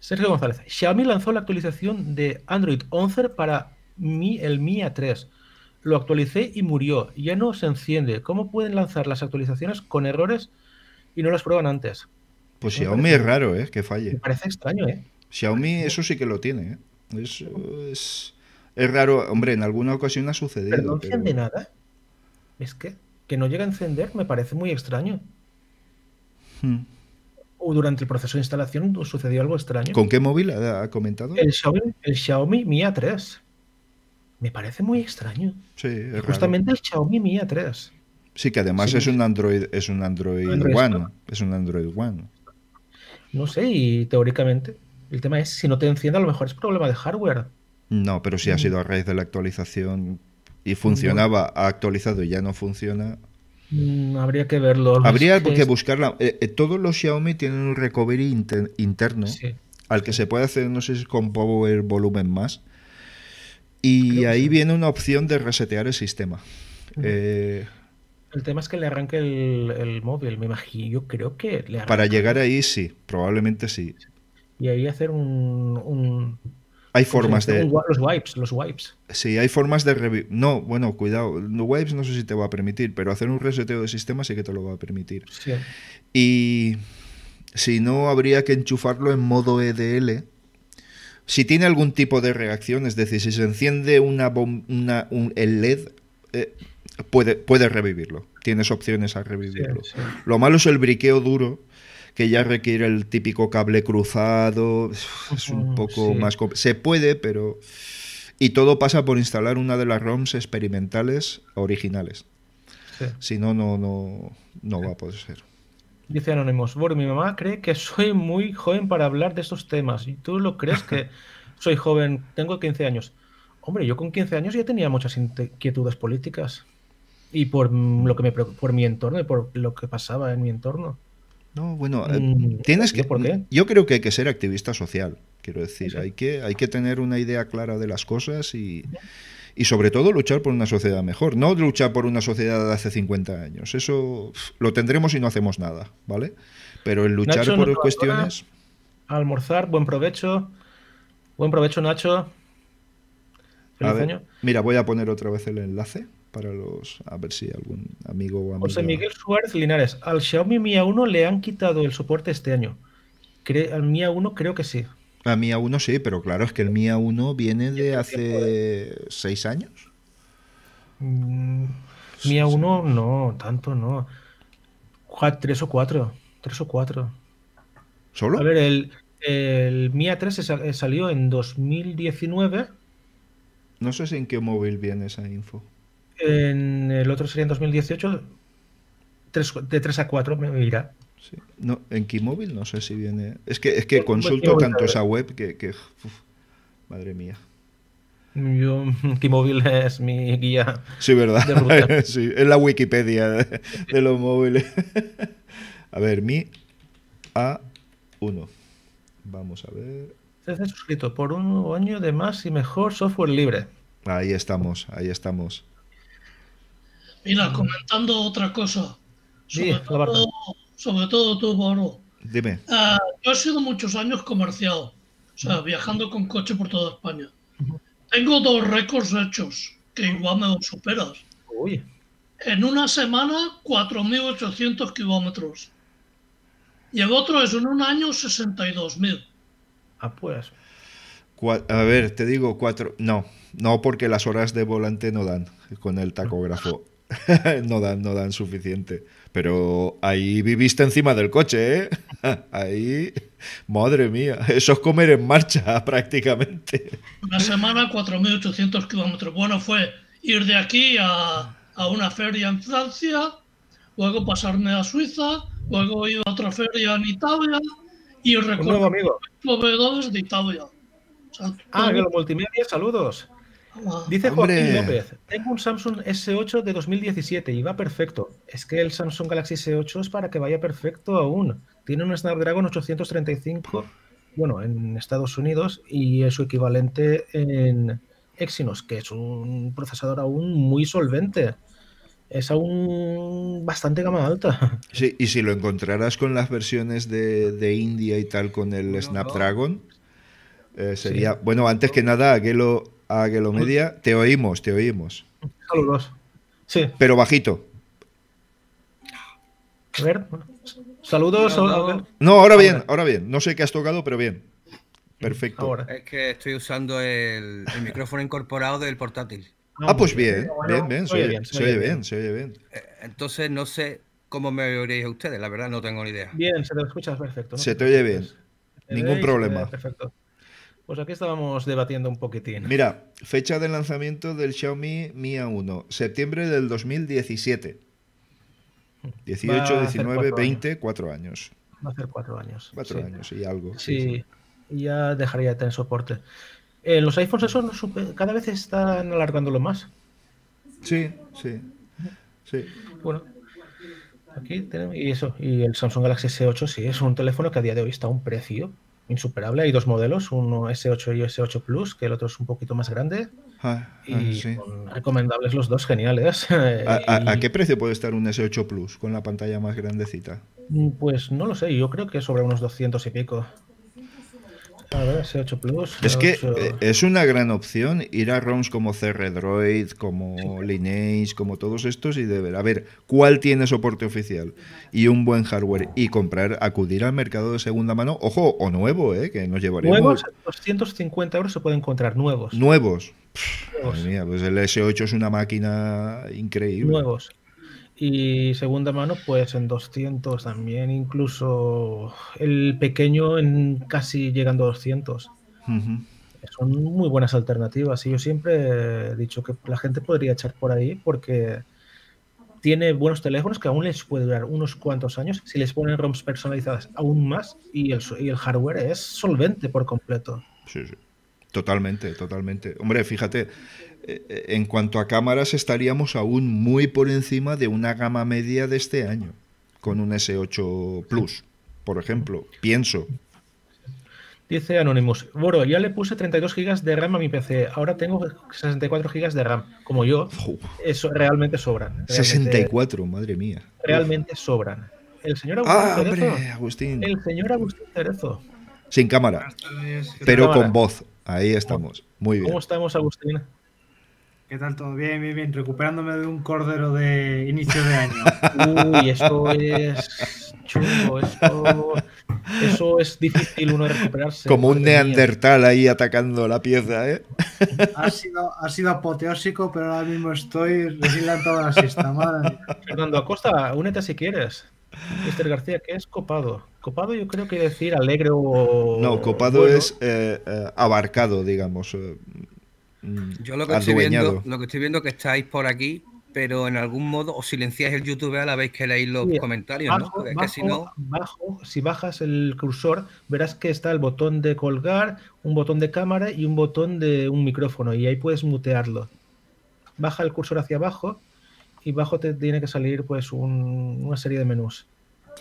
A: Sergio González, Xiaomi lanzó la actualización de Android 11 para Mi, el Mi A3. Lo actualicé y murió. Ya no se enciende. ¿Cómo pueden lanzar las actualizaciones con errores y no las prueban antes?
B: Pues Xiaomi es raro, ¿eh? Que falle.
A: Me parece extraño, ¿eh?
B: Xiaomi eso sí que lo tiene, ¿eh? Es, es, raro. Hombre, en alguna ocasión ha sucedido.
A: ¿Pero no enciende nada? ¿Es que? Que no llega a encender me parece muy extraño. Hmm. O durante el proceso de instalación sucedió algo extraño.
B: ¿Con qué móvil ha comentado?
A: El Xiaomi, Mi A3. Me parece muy extraño.
B: Sí,
A: Justamente el Xiaomi Mi A3.
B: Sí, que además es un Android, es un Android, One. Es un Android One.
A: No sé, y teóricamente el tema es si no te enciende, a lo mejor es problema de hardware.
B: No, pero si ha mm. sido a raíz de la actualización y funcionaba, ha actualizado y ya no funciona.
A: Mm, habría que verlo.
B: Habría que buscarla. Eh, eh, todos los Xiaomi tienen un recovery interno al que se puede hacer, no sé si con power volumen más. Y ahí viene una opción de resetear el sistema.
A: Eh, el tema es que le arranque el, móvil, me imagino. Yo creo que le
B: Para llegar ahí, sí, probablemente sí.
A: Y ahí hacer un
B: hay formas de.
A: Los wipes, los wipes.
B: Sí, hay formas de. No, bueno, cuidado. Los wipes no sé si te va a permitir, pero hacer un reseteo de sistema sí que te lo va a permitir.
A: Sí.
B: Y si no, habría que enchufarlo en modo EDL. Si tiene algún tipo de reacción, es decir, si se enciende una, una el LED, eh, puede, puede revivirlo. Tienes opciones a revivirlo. Lo malo es el briqueo duro que ya requiere el típico cable cruzado, es un poco más... Se puede, pero... Y todo pasa por instalar una de las ROMs experimentales originales. Si no, no, no, no va a poder ser.
A: Dice Anónimos, bueno, mi mamá cree que soy muy joven para hablar de estos temas. ¿Y tú lo crees que (laughs) soy joven? Tengo 15 años. Hombre, yo con 15 años ya tenía muchas inquietudes políticas. Y por lo que me por mi entorno y por lo que pasaba en mi entorno.
B: No, bueno, eh, mm, tienes que.
A: ¿Por qué?
B: Yo creo que hay que ser activista social. Quiero decir, hay que, hay que tener una idea clara de las cosas y, y sobre todo luchar por una sociedad mejor, no luchar por una sociedad de hace 50 años. Eso lo tendremos y no hacemos nada, ¿vale? Pero el luchar por cuestiones...
A: Almorzar, buen provecho. Buen provecho, Nacho.
B: Feliz año. Mira, voy a poner otra vez el enlace para los. A ver si algún amigo o amigo.
A: José Miguel Suárez Linares. Al Xiaomi Mi A1 le han quitado el soporte este año. al Mi A1 creo que sí.
B: A Mi A1 sí, pero claro, es que el Mi A1 viene de hace seis años.
A: Mm, Mi A1 no, tanto no. Tres o cuatro. Tres o cuatro.
B: ¿Solo?
A: A ver, el, el Mi A3 salió en 2019.
B: No sé si en qué móvil viene esa info.
A: En el otro sería en 2018. de 3 a 4 me irá.
B: No, en Keymóvil no sé si viene. Es que, es que consulto tanto esa web que. madre mía.
A: Yo, (laughs) Keymóvil es mi guía.
B: Sí, ¿verdad? (laughs) sí, es la Wikipedia de, los móviles. (laughs) a ver, mi A1. Vamos a ver.
A: Se suscrito por un año de más y mejor software libre.
B: Ahí estamos, ahí estamos.
C: Mira, comentando otra cosa.
A: Sí,
C: sobre todo tú, Boro.
B: Dime.
C: Ah, yo he sido muchos años comercial, o sea, viajando con coche por toda España. Tengo dos récords hechos, que igual me los superas.
A: Uy.
C: En una semana, 4.800 kilómetros. Y el otro es en un año, 62.000.
A: Ah, pues.
B: A ver, te digo cuatro. No, no porque las horas de volante no dan con el tacógrafo. (laughs) no dan, no dan suficiente. Pero ahí viviste encima del coche, ¿eh? (laughs) Ahí, madre mía, eso es comer en marcha (laughs) prácticamente.
C: Una semana, 4.800 kilómetros. Bueno, fue ir de aquí a, una feria en Francia, luego pasarme a Suiza, luego ir a otra feria en Italia y recorrer proveedores de Italia.
A: ah, que multimedia, saludos. Dice Joaquín López, tengo un Samsung S8 de 2017 y va perfecto. Es que el Samsung Galaxy S8 es para que vaya perfecto aún. Tiene un Snapdragon 835, bueno, en Estados Unidos y es su equivalente en Exynos, que es un procesador aún muy solvente. Es aún bastante gama alta. (laughs)
B: Sí, y si lo encontraras con las versiones de, India y tal con el Snapdragon, eh, sería... Bueno, antes que nada, Aguelo a Media, te oímos, te oímos.
A: Saludos. Sí.
B: Pero bajito.
A: A ver, saludos.
B: No, ahora bien, ahora bien. No sé qué has tocado, pero bien. Perfecto.
E: Ahora. Es que estoy usando el, micrófono incorporado del portátil.
B: Ah, pues bien, bien, bien, se oye bien, se oye bien, se oye bien.
E: Entonces no sé cómo me oiréis ustedes, la verdad no tengo ni idea.
A: Bien, se te escuchas perfecto.
B: Se te oye bien. Ningún problema.
A: Perfecto. Pues aquí estábamos debatiendo un poquitín.
B: Mira, fecha de lanzamiento del Xiaomi Mi A1, septiembre del 2017. 18, 19, 20, cuatro años.
A: Va a hacer cuatro años.
B: Cuatro años y algo.
A: Sí, ya dejaría de tener soporte. En los iPhones eso cada vez están alargándolo más.
B: Sí, sí. Sí.
A: Bueno, aquí tenemos. Y eso, y el Samsung Galaxy S8 sí, es un teléfono que a día de hoy está a un precio insuperable. Hay dos modelos, uno S8 y S8 Plus, que el otro es un poquito más grande. Ah, ah, y recomendables los dos, geniales. (laughs)
B: ¿A, qué precio puede estar un S8 Plus con la pantalla más grandecita?
A: Mm, pues no lo sé, yo creo que sobre unos 200 y pico. A ver, S8 Plus.
B: Es que eh, es una gran opción ir a ROMs como CR como Lineage, como todos estos y de ver, a ver, cuál tiene soporte oficial y un buen hardware y comprar, acudir al mercado de segunda mano, ojo, o nuevo, ¿eh? que nos llevaremos.
A: Nuevos, 250 euros se pueden encontrar nuevos.
B: Nuevos. Mía, pues el S8 es una máquina increíble.
A: Nuevos. Y segunda mano, pues en 200 también, incluso el pequeño en casi llegando a 200. Son muy buenas alternativas y yo siempre he dicho que la gente podría echar por ahí porque tiene buenos teléfonos que aún les puede durar unos cuantos años si les ponen ROMs personalizadas aún más y el, y el hardware es solvente por completo.
B: Sí, sí. Totalmente, totalmente. Hombre, fíjate, en cuanto a cámaras estaríamos aún muy por encima de una gama media de este año con un S8 Plus, por ejemplo. Pienso.
A: Dice Anonymous, Boro, ya le puse 32 GB de RAM a mi PC, ahora tengo 64 GB de RAM, como yo,
B: Uf,
A: eso realmente sobran. Realmente,
B: 64, madre mía.
A: Realmente sobran. El señor Agustín
B: Ah,
A: Cerezo,
B: hombre, Agustín.
A: el señor Agustín Cerezo.
B: Sin cámara,
F: Buenas tardes. ¿Qué
B: pero
A: cámara.
B: con voz. Ahí estamos. Muy bien.
A: ¿Cómo estamos, Agustín?
F: ¿Qué tal todo? Bien, bien, bien. Recuperándome de un cordero de inicio de año.
A: Uy, eso es chungo, eso, eso es difícil uno recuperarse.
B: Como un
A: mía.
B: neandertal ahí atacando la pieza, ¿eh?
F: Ha sido, ha sido apoteósico, pero ahora mismo estoy recién la siesta. Madre.
A: Fernando Acosta, únete si quieres. Mr. García, ¿qué es copado? Copado yo creo que decir alegre o...
B: No, copado
A: bueno.
B: es eh, eh, abarcado, digamos. Mm,
E: Yo lo que estoy viendo, lo que estoy viendo que estáis por aquí, pero en algún modo os silenciáis el YouTube a la vez que leéis los
A: Sí,
E: comentarios, ¿no?
A: Bajo,
E: Porque es que
A: bajo,
E: si no,
A: bajo, si bajas el cursor, verás que está el botón de colgar, un botón de cámara y un botón de un micrófono, y ahí puedes mutearlo. Baja el cursor hacia abajo y bajo te tiene que salir pues un- una serie de menús.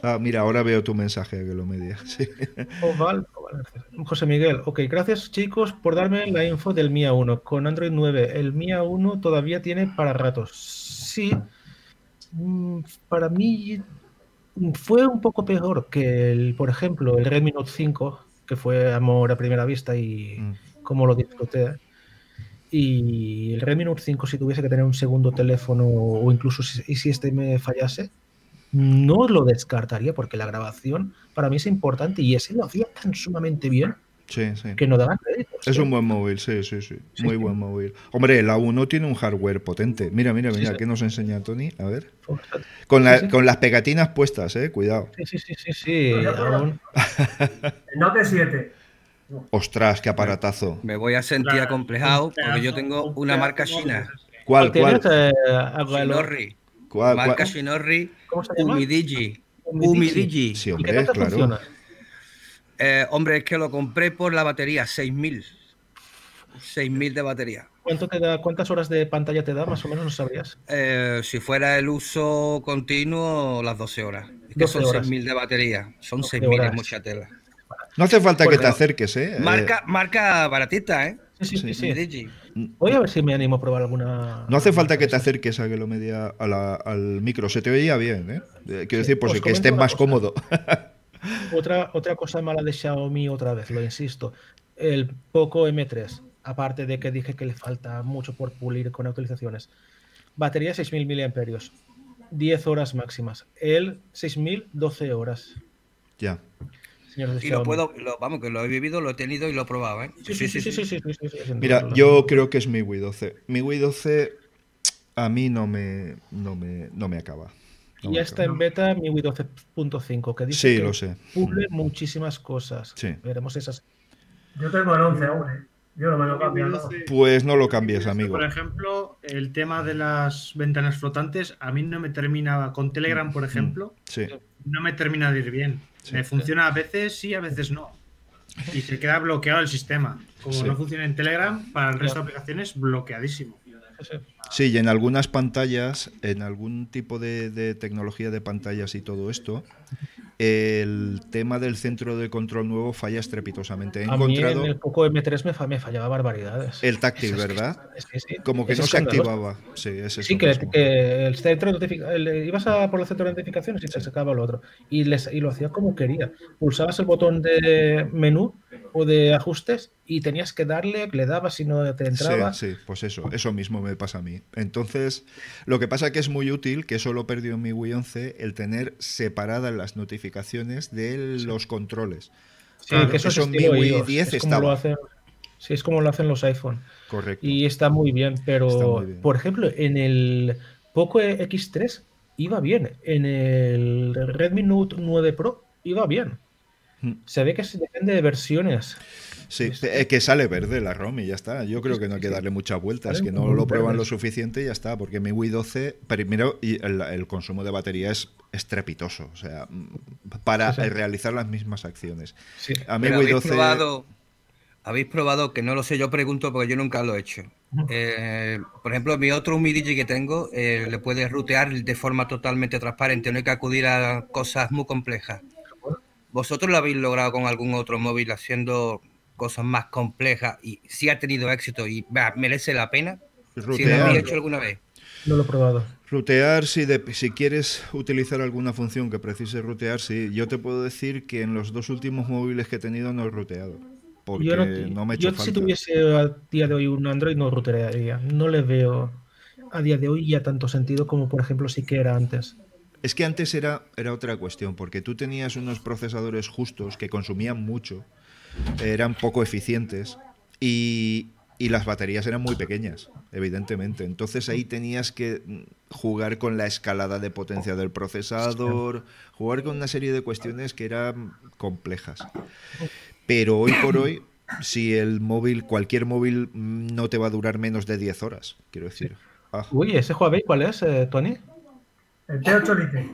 B: Ah, mira, ahora veo tu mensaje que lo media. Sí. (laughs)
A: Oval, oval, José Miguel, ok, gracias chicos por darme la info del Mia 1 con Android 9. El Mia 1 todavía tiene para ratos. Sí, mm, para mí mm, fue un poco peor que el, por ejemplo, el Redmi Note 5, que fue amor a primera vista y
B: Mm.
A: como lo disfruté. Y el Redmi Note 5, si tuviese que tener un segundo teléfono o incluso si este me fallase, no lo descartaría porque la grabación para mí es importante y ese lo hacía tan sumamente bien
B: Sí, sí.
A: que no daba créditos.
B: Es
A: ¿eh?
B: un buen móvil, sí, sí, sí.
A: Sí,
B: Muy
A: sí.
B: buen móvil. Hombre, la 1 tiene un hardware potente. Mira, mira,
A: Sí,
B: mira,
A: sí.
B: ¿qué nos enseña Tony? A ver.
A: Sí,
B: Con, la-
A: Sí, sí.
B: con las pegatinas puestas, eh, cuidado.
A: sí, sí, sí, sí.
D: No.
A: aún- (laughs)
D: Note 7.
B: Ostras, qué aparatazo.
E: me voy a sentir
F: Claro,
E: acomplejado porque yo tengo
F: un
E: una marca china.
B: ¿Cuál,
A: ¿Tienes,
B: cuál?
A: eh?
E: Shinorri.
B: ¿Cuál,
E: Marca
B: cuál?
E: Shinorri
A: ¿Cómo se llama?
E: Umidigi.
A: Umidigi.
B: Sí,
A: ¿Y qué
B: hombre, claro.
E: Eh, hombre, es que lo compré por la batería, 6000. 6000 de batería.
A: ¿Cuánto te da, ¿Cuántas horas de pantalla te da? Más o menos no sabrías.
E: Eh, si fuera el uso continuo, las 12 horas. Es que
A: 12
E: son
A: horas.
E: 6000 de batería. Son
A: 12
E: 6000, es mucha tela.
B: No hace falta que
A: Bueno,
B: te acerques, ¿eh?
E: Marca, marca baratita, ¿eh?
A: Sí, sí, sí. sí. Voy a ver si me animo a probar alguna.
B: No hace falta que te acerques a que lo media a la- al micro. Se te oía bien, ¿eh? Quiero decir, por
A: os
B: si que estés más
A: cosa.
B: cómodo. (laughs)
A: Otra, otra cosa mala de Xiaomi, otra vez, lo insisto. El Poco M3, aparte de que dije que le falta mucho por pulir con actualizaciones. Batería 6.000 mAh, 10 horas máximas. El 6.000, 12 horas.
B: ya.
E: Y lo puedo, vamos, que lo he vivido, lo he tenido y lo he probado, ¿eh?
A: Sí, sí, sí. sí, sí, sí,
B: Mira, yo creo que es mi Wii 12. Mi Wii 12 a mí no me, no me, no me acaba. No
A: ya está en beta mi Wii 12.5, que dice
B: sí,
A: que
B: lo sé.
A: Muchísimas cosas. Veremos esas.
D: Yo tengo el 11 aún, ¿eh? Yo no me lo cambio. No.
B: Pues no lo cambies, amigo.
F: Por ejemplo, el tema de las ventanas flotantes, a mí no me terminaba. Con Telegram, por mm, ejemplo,
B: sí.
F: no me termina de ir bien.
B: Sí.
F: Me funciona a veces sí, a veces no. Y se queda bloqueado el sistema. Como
B: Sí.
F: no funciona en Telegram, para el resto de aplicaciones, bloqueadísimo.
B: Sí, y en algunas pantallas, en algún tipo de, de tecnología de pantallas y todo esto, el tema del centro de control nuevo falla estrepitosamente. He
A: A mí
B: encontrado
A: en el Poco M3 me, fa- me fallaba barbaridades.
B: el táctil,
A: Es-
B: ¿verdad?
A: es que sí,
B: Como que
A: es
B: no se activaba. Sí, es eso
A: Sí, que, el centro de el- ibas a por el centro de notificaciones y te sacaba lo otro. Y, les, y lo hacía como quería. Pulsabas el botón de menú o de ajustes y tenías que darle, le dabas y no te entraba.
B: Sí, sí, pues eso, eso mismo me pasa a mí. Entonces, lo que pasa que es muy útil, que eso lo perdió en mi Wii 11, el tener separadas las notificaciones de los controles.
A: Sí,
B: Claro,
A: que eso,
B: eso
A: es
B: en mi Wii
A: iOS,
B: 10
A: es como lo
B: estaba.
A: hacen, sí, es como lo hacen los iPhone.
B: Correcto.
A: Y está muy bien, pero
B: Está muy bien.
A: por ejemplo, en el Poco X3 iba bien. En el Redmi Note 9 Pro iba bien.
B: Mm.
A: Se ve que se depende de versiones.
B: Sí, es que sale verde la ROM y ya está. Yo creo que no hay que darle muchas vueltas, que no lo prueban lo suficiente y ya está, porque mi Wii 12, primero, y el, el consumo de batería es estrepitoso, o sea, mm, para
A: Sí, sí.
B: realizar las mismas acciones.
A: Sí.
B: A
E: Pero
B: Wii
E: habéis
B: 12...
E: probado, habéis probado, que no lo sé, yo pregunto porque yo nunca lo he hecho. Eh, por ejemplo, mi otro Humidigi que tengo eh, le puede rutear de forma totalmente transparente, no hay que acudir a cosas muy complejas. ¿Vosotros lo habéis logrado con algún otro móvil haciendo cosas más complejas y si ha tenido éxito y bah, merece la pena? Si lo habéis hecho alguna vez.
A: No lo he probado.
B: Rutear, si, de- si quieres utilizar alguna función que precise rutear, sí. Yo te puedo decir que en los dos últimos móviles que he tenido no he ruteado. Porque
A: yo
B: no,
A: no,
B: me he hecho
A: yo si
B: falta.
A: tuviese a día de hoy un Android no rutearía. No le veo a día de hoy ya tanto sentido como por ejemplo sí que era antes.
B: Es que antes era, era otra cuestión, porque tú tenías unos procesadores justos que consumían mucho, eran poco eficientes y, y las baterías eran muy pequeñas, evidentemente. Entonces ahí tenías que mm, jugar con la escalada de potencia del procesador, jugar con una serie de cuestiones que eran complejas. Pero hoy por hoy, si el móvil, cualquier móvil mm, no te va a durar menos de 10 horas, quiero decir.
A: Uy, ese Huawei, ¿cuál es, eh, Tony?
D: El T8 Lite.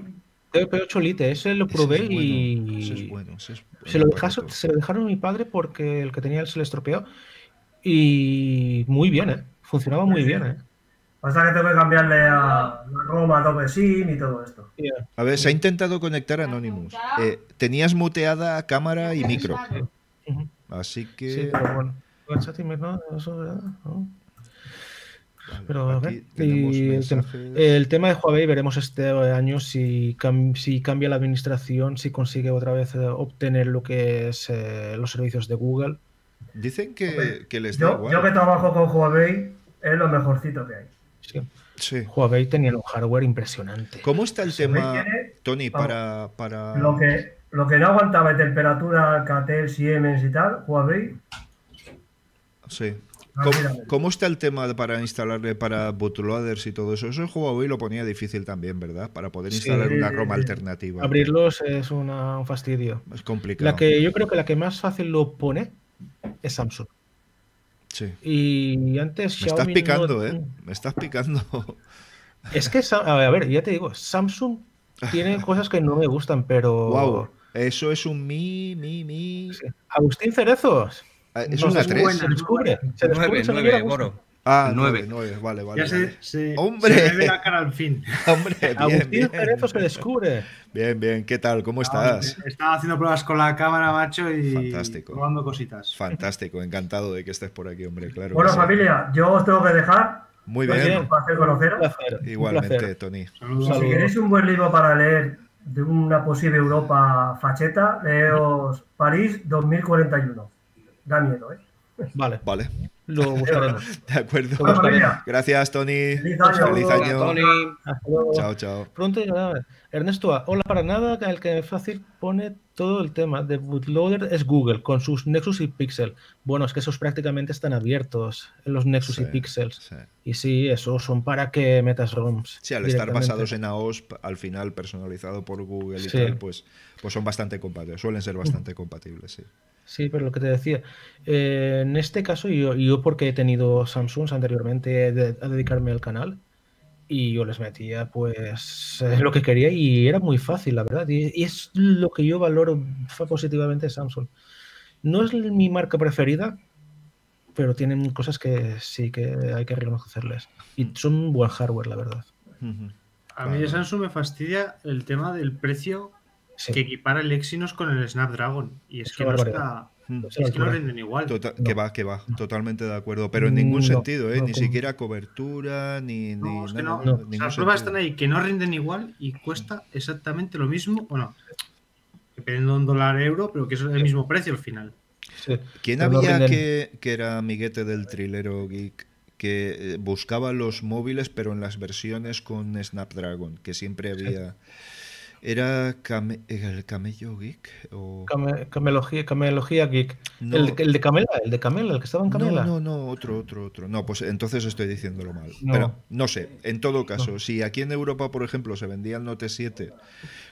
A: TP8 Lite, ese lo
B: ese
A: probé
B: es bueno,
A: y
B: ese es bueno, ese es
A: se, lo
B: buen
A: dejaron,
B: aparato.
A: se lo dejaron a mi padre porque el que tenía él se le estropeó. Y muy bien, ¿eh? Funcionaba muy bien, ¿eh?
D: Basta que tengo que cambiarle a Roma, Adobe SIM y todo esto.
A: Yeah.
B: A ver, se ha intentado conectar a Anonymous. Eh, tenías muteada cámara y micro. Así que.
A: Sí, pero bueno. No. ¿no? Pero a
B: aquí
A: ver,
B: tenemos
A: y el, tema,
B: mensajes.
A: el tema de Huawei veremos este año si, cam- si cambia la administración, si consigue otra vez eh, obtener lo que es eh, los servicios de Google.
B: Dicen que, que les da
D: Yo,
B: igual.
D: yo que trabajo con Huawei, es lo mejorcito que hay.
A: Sí.
B: Sí.
A: Huawei tenía un hardware impresionante.
B: ¿Cómo está el
D: Huawei
B: tema,
D: tiene-
B: Tony,
D: vamos,
B: para. para...
D: Lo que, lo que no aguantaba de temperatura, Alcatel, Siemens y tal, Huawei,
B: Sí.
D: Ah,
B: ¿Cómo, está el tema para instalarle para bootloaders y todo eso? Eso Huawei lo ponía difícil también, ¿verdad? Para poder
A: Sí,
B: instalar una ROM alternativa.
A: Abrirlos es una- un fastidio.
B: Es complicado.
A: La que yo creo que la que más fácil lo pone es Samsung.
B: Sí.
A: Y antes
B: Me estás
A: no-
B: picando, ¿eh? Me estás picando. (laughs)
A: Es que, a ver, ya te digo, Samsung tiene (laughs) cosas que no me gustan, pero...
B: wow. Eso es un mi, mi, mi.
A: Agustín Cerezos.
B: Ah, Es
A: No
B: una
A: sé,
B: 3.
A: Se descubre. Se descubre,
E: Nueve,
A: se a gusto.
E: Boro.
B: Ah,
E: Nueve.
B: 9, 9, vale, vale.
F: ya
B: vale.
F: se, se,
B: ¡Hombre!
F: se le ve la cara al fin.
B: Hombre, (laughs) bien,
A: Agustín
B: bien.
A: Cerezos se descubre.
B: Bien, bien. ¿Qué tal? ¿Cómo estás?
F: Estaba haciendo pruebas con la cámara, macho, y
B: Fantástico.
F: probando cositas.
B: Fantástico, encantado de que estés por aquí, hombre. Claro.
D: Bueno, familia, yo os tengo que dejar.
B: Muy bien.
A: bien.
D: Un placer
A: Un
D: conoceros.
A: placer. un
B: Igualmente,
A: placer.
B: Tony.
F: Saludos.
A: Saludos.
D: Si queréis un buen libro para leer de una posible Europa facheta, leos París 2041. Da miedo, ¿eh?
A: Vale,
B: Vale, (laughs)
A: lo buscaremos.
B: de acuerdo. Gracias, Tony.
D: Feliz año.
B: Feliz año.
E: Tony.
A: Hasta luego.
B: Chao, chao.
A: Pronto llegará. Ernesto, A, hola para nada, el que fácil pone todo el tema de bootloader es Google, con sus Nexus y Pixel. Bueno, es que esos prácticamente están abiertos, los Nexus y Pixels.
B: Sí.
A: Y sí, esos son para que metas ROMs.
B: Sí, al estar basados en AOSP, al final personalizado por Google y
A: Sí.
B: tal, pues, pues son bastante compatibles, suelen ser bastante compatibles, sí.
A: Sí, pero lo que te decía, eh, en este caso yo, yo porque he tenido Samsungs anteriormente de- a dedicarme al canal y yo les metía pues eh, lo que quería y era muy fácil, la verdad. Y, y es lo que yo valoro positivamente de Samsung. No es mi marca preferida, pero tienen cosas que sí que hay que reconocerles. Y son un buen hardware, la verdad.
F: A mí de Samsung me fastidia el tema del precio
A: Sí.
F: que equipara el Exynos con el Snapdragon. Y es
A: Es
F: que no,
A: barbaridad.
F: está,
B: Mm.
A: Es
F: que no rinden igual.
B: Tota-
A: No.
B: Que va, que va, totalmente de acuerdo, pero en ningún
A: No,
B: sentido, ¿eh?
A: no,
B: ni
A: como-
B: siquiera cobertura, ni, ni
F: No, es que
B: nada,
F: no.
A: no.
F: O sea,
B: ningún
F: las pruebas
B: sentido.
F: están ahí que no rinden igual y cuesta exactamente lo mismo, o no, dependiendo de un dólar euro, pero que es el mismo precio al final.
A: Sí.
B: ¿Quién
A: Pero no
B: había
A: rinden-
B: que, que era amiguete del trilero geek que eh, buscaba los móviles pero en las versiones con Snapdragon, que siempre había... ¿Era Came- el Camello Geek? O...
A: Came- camelogía, camelogía geek.
B: No.
A: El, de- el de Camela, el de Camela, el que estaba en Camela.
B: No, no, no, otro, otro, otro. No, pues entonces estoy diciéndolo mal.
A: No.
B: Pero no sé, en todo caso, si aquí en Europa, por ejemplo, se vendía el Note 7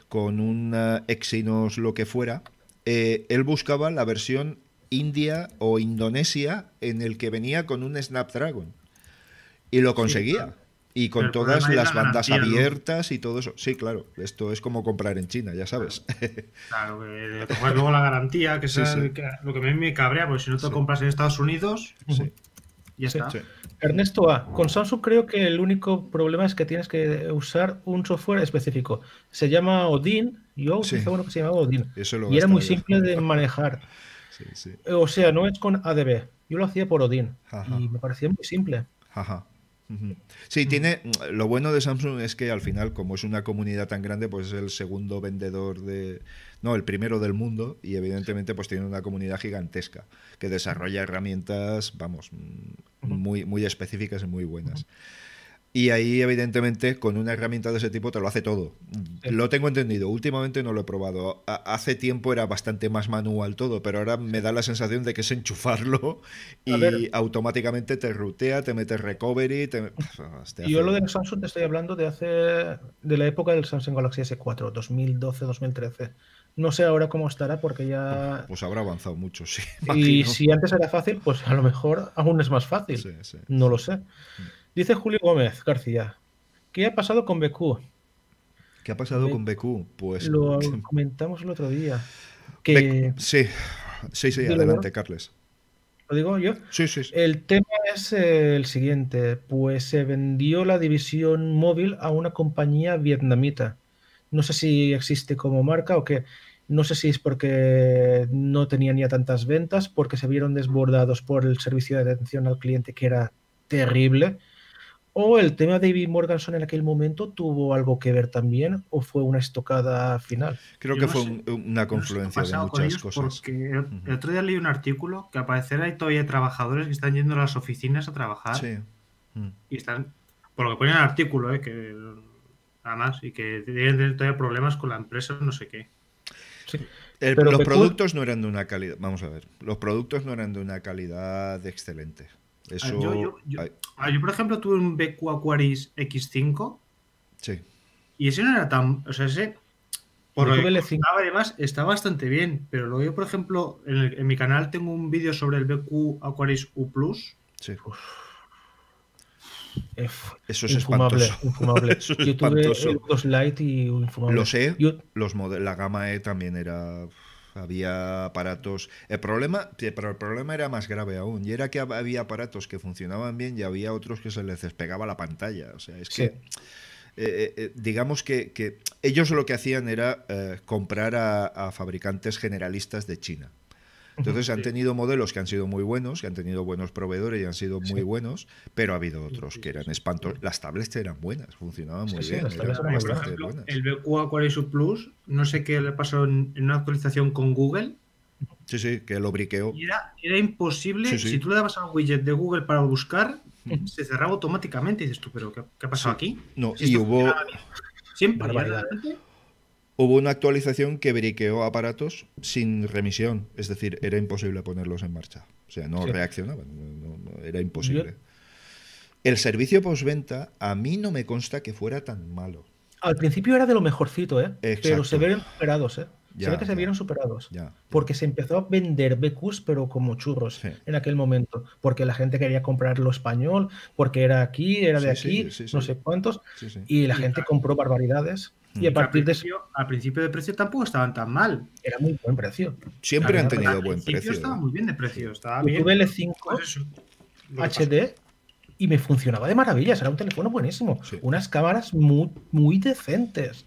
B: con un Exynos lo que fuera, eh, él buscaba la versión India o Indonesia en el que venía con un Snapdragon. Y lo conseguía. Y con
F: Pero
B: todas las
F: la
B: bandas
F: garantía, ¿no?
B: abiertas y todo eso. Sí, claro, esto es como comprar en China, ya sabes.
F: Claro, que coges luego la garantía, que es
B: Sí, sí.
F: el que- lo que a mí me cabrea, porque si no te
B: Sí.
F: compras en Estados Unidos
B: Sí.
G: Ya
A: Sí.
G: está.
B: Sí.
A: Ernesto A. Con Samsung creo que el único problema es que tienes que usar un software específico. Se llama Odin. Yo
B: Sí.
A: utilizaba uno que se llamaba Odin.
B: Eso lo
A: Y era muy simple de manejar. (laughs)
B: Sí, sí.
A: O sea, no es con ADB. Yo lo hacía por Odin.
B: Ajá.
A: Y me parecía muy simple.
B: Ajá. Sí, tiene. Lo bueno de Samsung es que al final, como es una comunidad tan grande, pues es el segundo vendedor de. No, el primero del mundo. Y evidentemente, pues tiene una comunidad gigantesca que desarrolla herramientas, vamos, muy, muy específicas y muy buenas. Y ahí, evidentemente, con una herramienta de ese tipo te lo hace todo. Lo tengo entendido. Últimamente no lo he probado. Hace tiempo era bastante más manual todo, pero ahora me da la sensación de que es enchufarlo (laughs) y automáticamente te rutea, te mete recovery. Te... te
A: Y yo lo del Samsung te estoy hablando de hace. de la época del Samsung Galaxy S4, 2012-2013. No sé ahora cómo estará porque ya.
B: Pues habrá avanzado mucho, sí. (laughs)
A: Y
B: imagino.
A: si antes era fácil, pues a lo mejor aún es más fácil.
B: Sí, sí.
A: No lo sé. Dice Julio Gómez García. ¿Qué ha pasado con BQ?
B: ¿Qué ha pasado
A: Be-
B: con BQ? Pues.
A: Lo (laughs) comentamos el otro día. Que,
B: Be- Sí, sí, sí, adelante. Carles.
A: ¿Lo digo yo?
B: Sí, sí, sí.
A: El tema es eh, el siguiente. Pues se vendió la división móvil a una compañía vietnamita. No sé si existe como marca o qué. No sé si es porque no tenían ya tantas ventas, porque se vieron desbordados por el servicio de atención al cliente que era terrible. O el tema de David Morganson en aquel momento tuvo algo que ver también, o fue una estocada final.
B: Creo
G: Yo
B: que
G: no
B: fue
G: sé-
B: un- una
G: No sé
B: confluencia de muchas cosas.
G: Porque el, otro día leí un artículo que al parecer hay todavía trabajadores que están yendo a las oficinas a trabajar
B: Sí. Mm.
G: y están, por lo que pone en el artículo, eh, que nada más, y que tienen tener todavía problemas con la empresa, no sé qué.
A: Sí.
B: El-
A: Pero
B: los productos no eran de una calidad. Vamos a ver. Los productos no eran de una calidad excelente. Eso.
G: Ah, yo- yo- yo-
B: ay,
G: Ah, yo, por ejemplo, tuve un BQ Aquaris X5
B: sí.
G: y ese no era tan. O sea, ese. Por lo que
A: el E5.
G: contaba, además, está bastante bien. Pero luego yo, por ejemplo, en, el- en mi canal tengo un vídeo sobre el BQ Aquaris U Plus.
B: sí.
A: Ef,
B: Eso es
A: infumable,
B: espantoso.
A: infumable. (laughs)
B: Eso es
A: Yo tuve
B: espantoso.
A: el 2 Lite y infumable.
B: Lo sé.
A: Yo-
B: Los mode- la gama E también era. Había aparatos. El problema, pero el problema era más grave aún. Y era que hab- había aparatos que funcionaban bien y había otros que se les despegaba la pantalla. O sea, es
A: Sí.
B: que. eh, eh, digamos que, que ellos lo que hacían era eh, comprar a, a fabricantes generalistas de China. Entonces han tenido modelos que han sido muy buenos, que han tenido buenos proveedores y han sido muy
A: Sí.
B: buenos, pero ha habido otros que eran espantos. Las tablets eran buenas, funcionaban muy
A: Sí,
B: bien,
A: las
B: eran
A: tablets eran muy
G: Por
B: bastante
G: ejemplo,
B: buenas.
G: el BQ Aquaris U Plus, no sé qué le pasó en, en una actualización con Google.
B: Sí, sí, que lo briqueó.
G: Y era, era imposible,
B: Sí, sí.
G: si tú le dabas a un widget de Google para buscar, se cerraba automáticamente. Y dices tú, ¿pero qué, qué ha pasado aquí?
B: No,
G: Si
B: y hubo,
G: Siempre, y
A: Barbaridad.
G: de repente-
B: hubo una actualización que briqueó aparatos sin remisión, es decir, era imposible ponerlos en marcha. O sea, no
A: Sí.
B: reaccionaban, no- no- no, era imposible. El servicio postventa a mí no me consta que fuera tan malo.
A: Al principio era de lo mejorcito, ¿eh? Pero se vieron superados, ¿eh?
B: Ya,
A: se ve que se
B: ya.
A: vieron superados.
B: Ya.
A: Porque se empezó a vender BQs, pero como churros
B: Sí.
A: en aquel momento. Porque la gente quería comprar lo español, porque era aquí, era de
B: Sí,
A: aquí,
B: sí, sí,
A: no
B: sí.
A: sé cuántos.
B: Sí, sí.
A: Y la
G: Y
A: gente
G: claro.
A: compró barbaridades. Y a partir de eso
G: al principio de precio tampoco estaban tan mal.
A: era muy buen precio.
B: Siempre han tenido
G: Al
B: buen
G: principio
B: precio.
G: Estaba muy bien de precio. Estaba
A: Yo
G: bien.
A: tuve el E5
G: Pues eso. Lo que pasa-
A: HD y me funcionaba de maravillas. Era un teléfono buenísimo.
B: Sí.
A: Unas cámaras muy, muy decentes.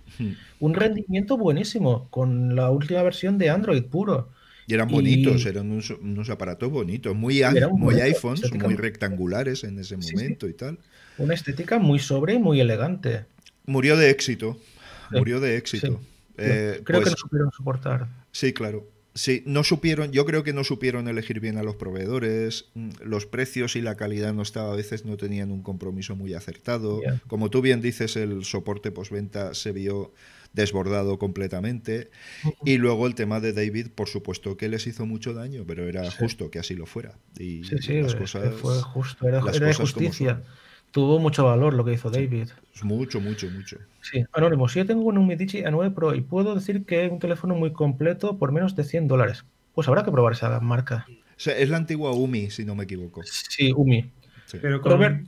A: Un rendimiento buenísimo. Con la última versión de Android puro.
B: Y eran
A: Y-
B: bonitos, eran unos, unos aparatos bonitos, muy, muy iPhones, muy rectangulares en ese
A: Sí, sí.
B: momento y tal.
A: Una estética muy sobre y muy elegante.
B: Murió de éxito. Murió de éxito.
A: sí.
B: Eh,
A: Creo
B: pues-
A: que no supieron soportar.
B: Sí, claro. Sí, no supieron, yo creo que no supieron elegir bien a los proveedores, mm, los precios y la calidad no estaba, a veces no tenían un compromiso muy acertado. Como tú bien dices, el soporte postventa se vio desbordado completamente. Y luego el tema de David, por supuesto que les hizo mucho daño, pero era
A: Sí.
B: justo que así lo fuera. Y
A: Sí, sí,
B: las
A: que
B: cosas
A: fue justo. Era, era de
B: cosas como
A: justicia. Tuvo mucho valor lo que hizo David.
B: mucho, mucho, mucho.
A: Sí, Anónimo, si yo tengo un Medici A9 Pro y puedo decir que es un teléfono muy completo por menos de 100 dólares, pues habrá que probar esa marca.
B: O sea, es la antigua UMI, si no me equivoco.
A: Sí, Umi.
B: Sí.
G: Pero con
A: Robert-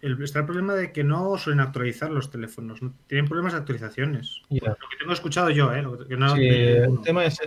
G: el, está el problema de que no suelen actualizar los teléfonos. ¿no? Tienen problemas de actualizaciones. Lo que tengo escuchado yo, ¿eh? Lo que no-
A: Sí, el tema es.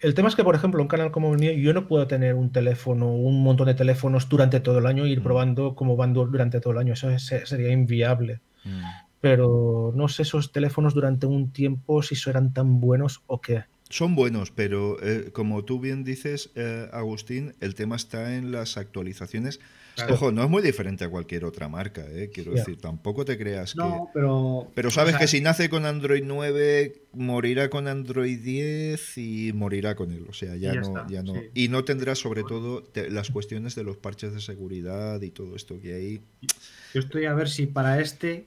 A: El tema es que, por ejemplo, un canal como el mío, yo no puedo tener un teléfono, un montón de teléfonos durante todo el año e ir
B: Mm.
A: probando cómo van du- durante todo el año. Eso es- sería inviable.
B: Mm.
A: Pero no sé esos teléfonos durante un tiempo si serán tan buenos o qué.
B: Son buenos, pero eh, como tú bien dices, eh, Agustín, el tema está en las actualizaciones.
F: Claro.
B: Ojo, no es muy diferente a cualquier otra marca, eh, quiero decir, tampoco te creas que...
F: No, pero.
B: Pero sabes
F: o sea,
B: que si nace con Android 9, morirá con Android 10 y morirá con él. O sea, ya, no,
F: está,
B: ya no.
F: sí.
B: Y no tendrá sobre todo te- las cuestiones de los parches de seguridad y todo esto que hay.
F: Yo estoy a ver si para este,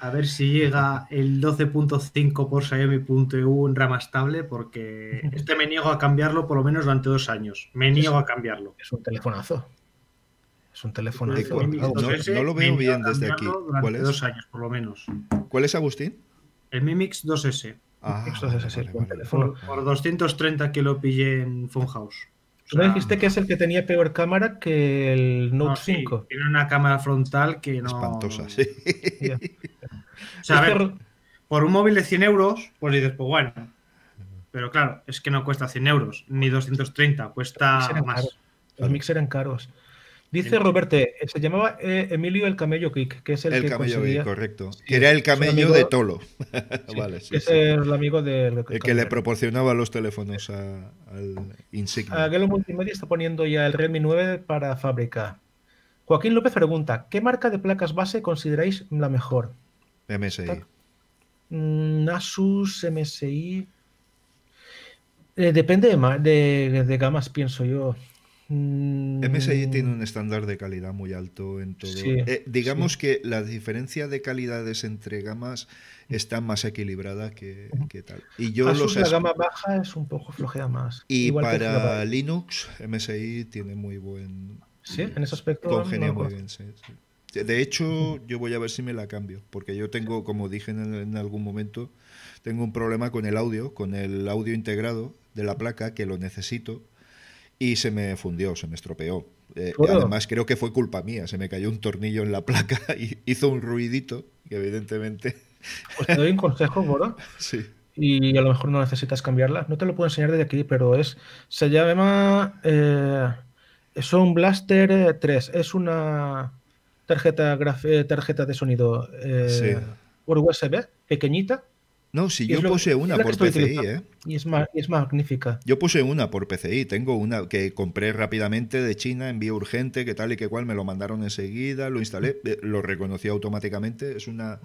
F: a ver si llega el 12.5 por Xiaomi.eu en rama estable, porque este me niego a cambiarlo por lo menos durante dos años. Me niego a cambiarlo.
A: Es un telefonazo. Es un.
F: El Mi Mix
B: no-
F: 2S
B: no lo veo bien
F: a
B: desde aquí.
F: Durante
B: ¿Cuál es?
F: dos años, por lo menos.
B: ¿Cuál es Agustín?
F: El Mi Mix 2S.
B: Ah,
A: Esto es ese, buen teléfono.
F: Por, por 230 que lo pillé en Funhouse. O
A: Tú me
F: sea,
A: dijiste que es el que tenía peor cámara que el Note
F: no, sí,
A: 5.
F: tiene una cámara frontal que no.
B: Espantosa, sí.
F: O sea, a ver, por un móvil de 100 euros, pues dices, pues bueno. Pero claro, es que no cuesta 100 euros, ni 230, cuesta
A: Los
F: más.
A: caros. Los mix eran caros. Dice Roberte, se llamaba eh, Emilio el Camello Kick, que es el,
B: El
A: que
B: camello gay, correcto.
A: Sí,
B: que era el camello
A: amigo-
B: de Tolo. (laughs)
A: Sí,
B: vale, sí,
A: es el amigo del
B: El que le proporcionaba los teléfonos a- al Insignia.
A: Aguelo Multimedia está poniendo ya el Redmi 9 para fábrica. Joaquín López pregunta, ¿qué marca de placas base consideráis la mejor?
B: MSI.
A: Mm, Asus, MSI... Eh, depende de, ma- de- de gamas, pienso yo. Mm,
B: MSI tiene un estándar de calidad muy alto en todo.
A: Sí,
B: Eh, digamos que la diferencia de calidades entre gamas está más equilibrada que, que tal. Y yo
A: Asus,
B: los
A: la gama baja es un poco flojea más.
B: Y
A: Igual
B: para. Linux, MSI tiene muy buen.
A: Sí, en ese aspecto.
B: Congenia
A: no
B: muy bien, sí, sí. De hecho, yo voy a ver si me la cambio, porque yo tengo, como dije en, en algún momento, tengo un problema con el audio, con el audio integrado de la placa, que lo necesito, y se me fundió, se me estropeó. Eh,
A: Bueno.
B: Además, creo que fue culpa mía, se me cayó un tornillo en la placa (laughs) y hizo un ruidito, que evidentemente, (laughs)
A: Pues te doy un consejo, Boro, (laughs)
B: sí.
A: y a lo mejor no necesitas cambiarla. No te lo puedo enseñar desde aquí, pero es se llama eh, Sound Blaster eh, 3. Es una tarjeta, eh, tarjeta de sonido eh,
B: Sí.
A: por USB, pequeñita,
B: No, si yo puse una por PCI. ¿eh?
A: y es, ma- es magnífica.
B: Yo puse una por PCI, tengo una que compré rápidamente de China, envío urgente, que tal y que cual, me lo mandaron enseguida, lo instalé, eh, lo reconocí automáticamente, es una,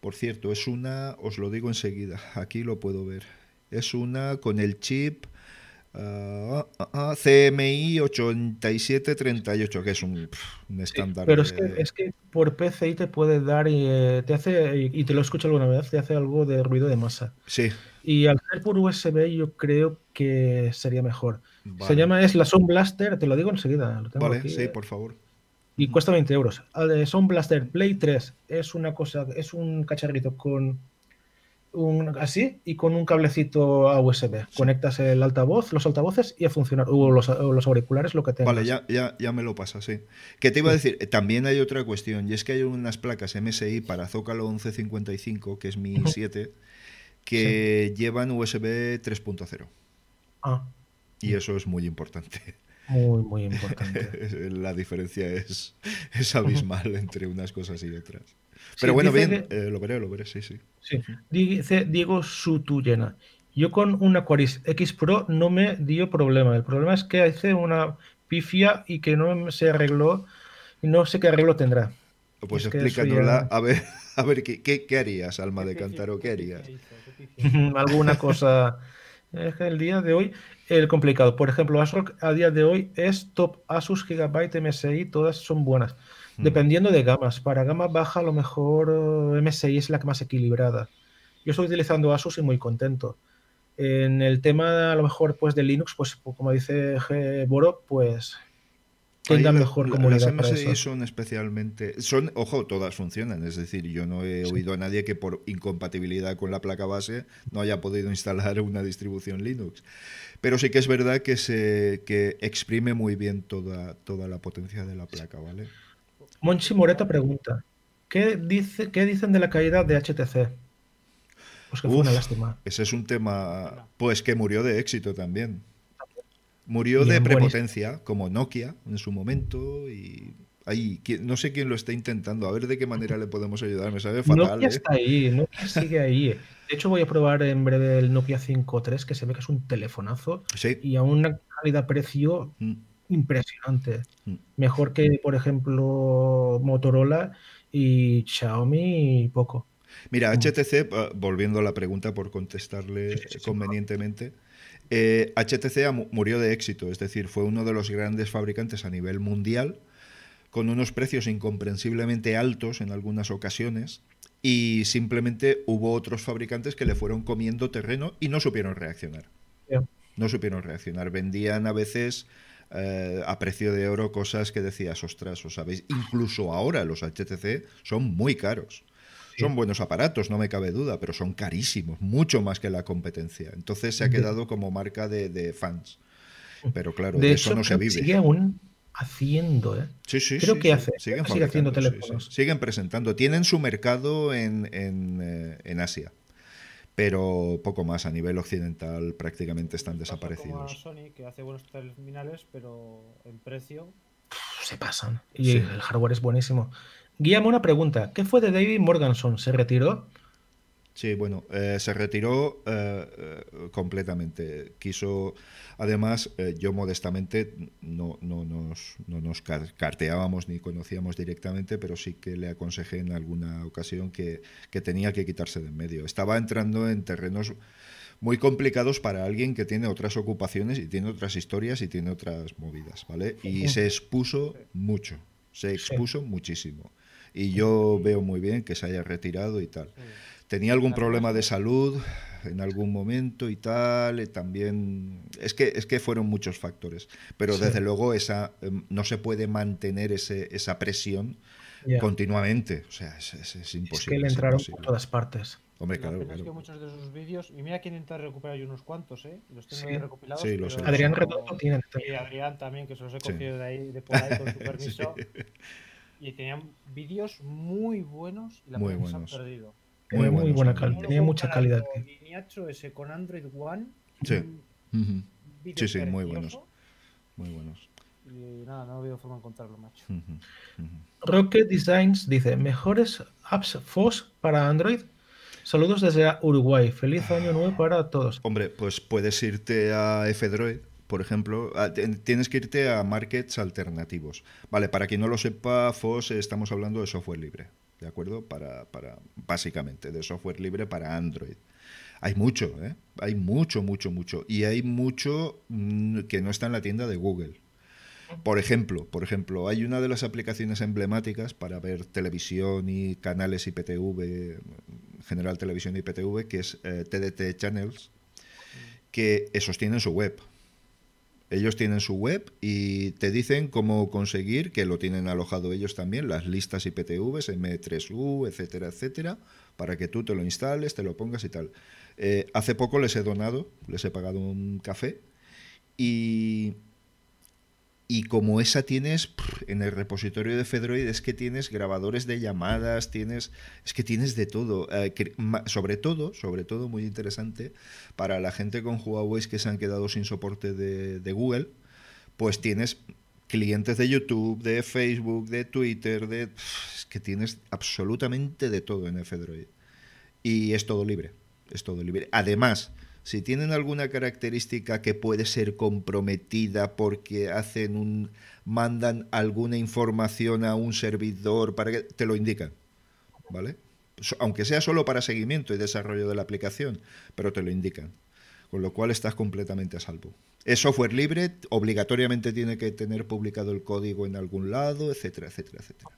B: por cierto, es una, os lo digo enseguida, aquí lo puedo ver, es una con el chip ah, ah, ah, CMI 8738, que es un, pf, un
A: Sí,
B: estándar.
A: pero es
B: de-
A: que, es que por PCI te puede dar y eh, te hace, y y te lo escucho alguna vez, te hace algo de ruido de masa.
B: Sí,
A: Y al ser por USB yo creo que sería mejor. Se llama, es la Sound Blaster, te lo digo enseguida. Lo tengo
B: Vale,
A: aquí,
B: sí,
A: eh,
B: por favor.
A: Y cuesta 20 euros. Sound Blaster Play 3 es una cosa, es un cacharrito con un así y con un cablecito a USB. Conectas el altavoz, los altavoces y a funcionar. O los, o los auriculares, lo que tengas.
B: Vale, ya, ya, ya me lo pasa, sí. Que te iba a decir, también hay otra cuestión, y es que hay unas placas MSI para Zócalo 1155, que es mi
A: Ujú.
B: 7, que llevan USB 3.0.
A: Ah,
B: Y eso es muy importante.
A: muy, muy importante. (laughs)
B: La diferencia es, es abismal entre unas cosas y otras.
A: Sí,
B: Pero bueno,
A: dice
B: bien,
A: que-
B: eh, lo veré, lo veré, sí, sí.
A: Sí. Dice Diego Sutuyena. Yo con un Aquaris X Pro no me dio problema. El problema es que hice una pifia y que no se arregló y no sé qué arreglo tendrá.
B: Pues
A: Es
B: explícanosla,
A: ya-
B: a ver, (laughs) a ver ¿qué, qué, qué harías, alma de cántaro? ¿Qué harías? (laughs)
A: Alguna cosa. Es que el día de hoy, el complicado. Por ejemplo, ASRock a día de hoy es top Asus Gigabyte MSI, todas son buenas. Dependiendo de gamas. Para gama baja, a lo mejor eh, MSI es la que más equilibrada. Yo estoy utilizando Asus y muy contento. En el tema, a lo mejor, pues de Linux, pues como dice G. Boro, pues tenga mejor
B: la-
A: comunidad
B: Las MSI son especialmente. Son, ojo, todas funcionan. Es decir, yo no he
A: Sí.
B: oído a nadie que por incompatibilidad con la placa base no haya podido instalar (laughs) una distribución Linux. Pero sí que es verdad que se que exprime muy bien toda, toda la potencia de la placa, ¿vale?
A: Monchi Moreta pregunta: ¿qué, dice, ¿qué dicen de la caída de HTC? Pues que fue una lástima.
B: Ese es un tema, pues que murió de éxito también. Murió de prepotencia, como Nokia en su momento, y ahí, no sé quién lo está intentando, a ver de qué manera le podemos ayudar, me sabe fatal.
A: Nokia ¿eh? está ahí, Nokia sigue ahí. De hecho, voy a probar en breve el Nokia 5.3, que se ve que es un telefonazo, y a una calidad-precio mm. Impresionante. Mm. Mejor que, por concierto Motorola y Xiaomi y poco.
B: Mira, HTC, mm. eh, volviendo a la pregunta por contestarle convenientemente, HTC eh, murió de éxito, es decir, fue uno de los grandes fabricantes a nivel mundial, con unos precios incomprensiblemente altos en algunas ocasiones, y simplemente hubo otros fabricantes que le fueron comiendo terreno y no supieron reaccionar. No supieron reaccionar. Vendían a veces eh, a precio de oro cosas que decías, ostras, os sabéis, incluso ahora los HTC son muy caros. Son buenos aparatos, no me cabe duda, pero son carísimos, mucho más que la competencia. Entonces se ha quedado como marca de, fans. Pero claro, de, eso no se vive.
A: Sigue aún haciendo, ¿eh?
B: Sí, sí,
A: Creo que hace.
B: Siguen
A: sigue haciendo teléfonos.
B: Siguen presentando. Tienen su mercado en, en, eh, en Asia pero poco más a nivel occidental prácticamente están desaparecidos.
G: Como Sony que hace buenos terminales, pero en precio
A: se pasan y el hardware es buenísimo. Guíame una pregunta, ¿qué fue de David Morganson? ¿Se retiró?
B: Sí, bueno, eh, se retiró eh, eh, completamente. Quiso, además, yo modestamente no, no, nos, no nos carteábamos ni conocíamos directamente, pero sí que le aconsejé en alguna ocasión que, que tenía que quitarse de en medio. Estaba entrando en terrenos muy complicados para alguien que tiene otras ocupaciones y tiene otras historias y tiene otras movidas, ¿vale? Y se expuso mucho, se expuso muchísimo. Y yo veo muy bien que se haya retirado y tal. Tenía algún problema de salud en algún momento y tal, eh, también es que es que fueron muchos factores, pero desde luego esa em, no se puede mantener ese, esa presión continuamente, o sea, es, es, imposible. Es
A: que le entraron por todas partes.
B: Hombre, claro, claro.
G: Es que muchos de sus vídeos, y mira quién intenta recuperar yo unos cuantos, ¿eh? Los tengo sí. recopilados. Sí,
B: los
A: Adrián Redondo tiene.
G: Y Adrián también, que se los he cogido de ahí, de por ahí, con su (laughs) permiso. Y tenían vídeos muy buenos y la muy buenos. han perdido.
A: Muy, muy buena calidad, tenía mucha calidad.
G: Ese con Android One.
B: Sí. Sí, sí, muy buenos. Muy buenos.
G: Y nada, no veo forma de encontrarlo, macho.
A: Rocket Designs dice: Mejores apps FOS para Android. Saludos desde Uruguay. Feliz año nuevo para todos.
B: Hombre, pues puedes irte a F-Droid, por ejemplo. Tienes que irte a markets alternativos. Vale, para quien no lo sepa, FOS estamos hablando de software libre. ¿De acuerdo? Para, para, básicamente, de software libre para Android. Hay mucho, ¿eh? Hay mucho, mucho, mucho. Y hay mucho mm, que no está en la tienda de Google. Por ejemplo, por ejemplo, hay una de las aplicaciones emblemáticas para ver televisión y canales IPTV, general televisión IPTV, que es TDT eh, Channels, que esos tienen su web. Ellos tienen su web y te dicen cómo conseguir, que lo tienen alojado ellos también, las listas IPTVs, M3U, etcétera, etcétera, para que tú te lo instales, te lo pongas y tal. Eh, hace poco les he donado, les he pagado un café y y como esa tienes en el repositorio de Fedroid es que tienes grabadores de llamadas, tienes es que tienes de todo, eh, sobre todo, sobre todo muy interesante para la gente con Huawei que se han quedado sin soporte de, Google, pues tienes clientes de YouTube, de Facebook, de Twitter, de es que tienes absolutamente de todo en F-Droid. Y es todo libre, es todo libre. Además, si tienen alguna característica que puede ser comprometida porque hacen un mandan alguna información a un servidor para que te lo indican, ¿vale? Aunque sea solo para seguimiento y desarrollo de la aplicación, pero te lo indican. Con lo cual estás completamente a salvo. Es software libre, obligatoriamente tiene que tener publicado el código en algún lado, etcétera, etcétera, etcétera.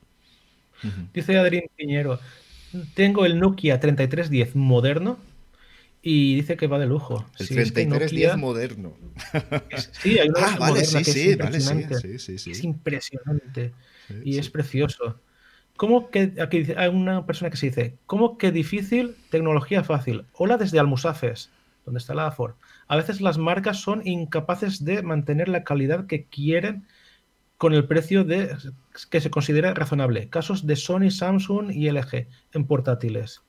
A: Dice Adrián Piñero, tengo el Nokia 3310 moderno y dice que va de lujo.
B: El 3310 moderno.
A: sí, hay una ah, vale, sí, sí, vale, sí, sí, sí, Es impresionante y es precioso. ¿Cómo que aquí hay una persona que se dice, ¿cómo que difícil, tecnología fácil? Hola desde Almusafes, donde está la Ford. A veces las marcas son incapaces de mantener la calidad que quieren con el precio de, que se considera razonable. Casos de Sony, Samsung y LG en portátiles.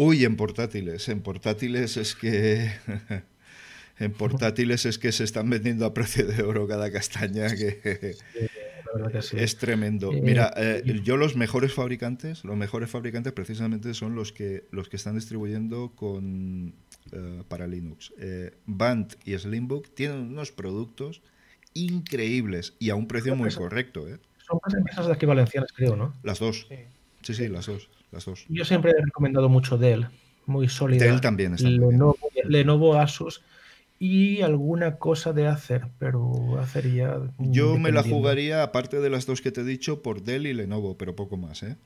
B: Uy, en portátiles. En portátiles es que. (laughs) en portátiles es que se están vendiendo a precio de oro cada castaña, que, es tremendo.
A: Eh,
B: Mira, eh, yo los mejores fabricantes, los mejores fabricantes precisamente son los que los que están distribuyendo con eh, para Linux. Band y Slimbook tienen unos productos increíbles y a un precio muy correcto.
A: Son más empresas de aquí valencianas, creo, ¿no?
B: Las dos. Sí, sí, las dos. Las dos.
A: Yo siempre he recomendado mucho Dell, muy sólida.
B: Dell también está
A: Lenovo, Lenovo, Asus y alguna cosa de Acer, pero Acer ya...
B: Yo me la jugaría, aparte de las dos que te he dicho, por Dell y Lenovo, pero poco más, ¿eh?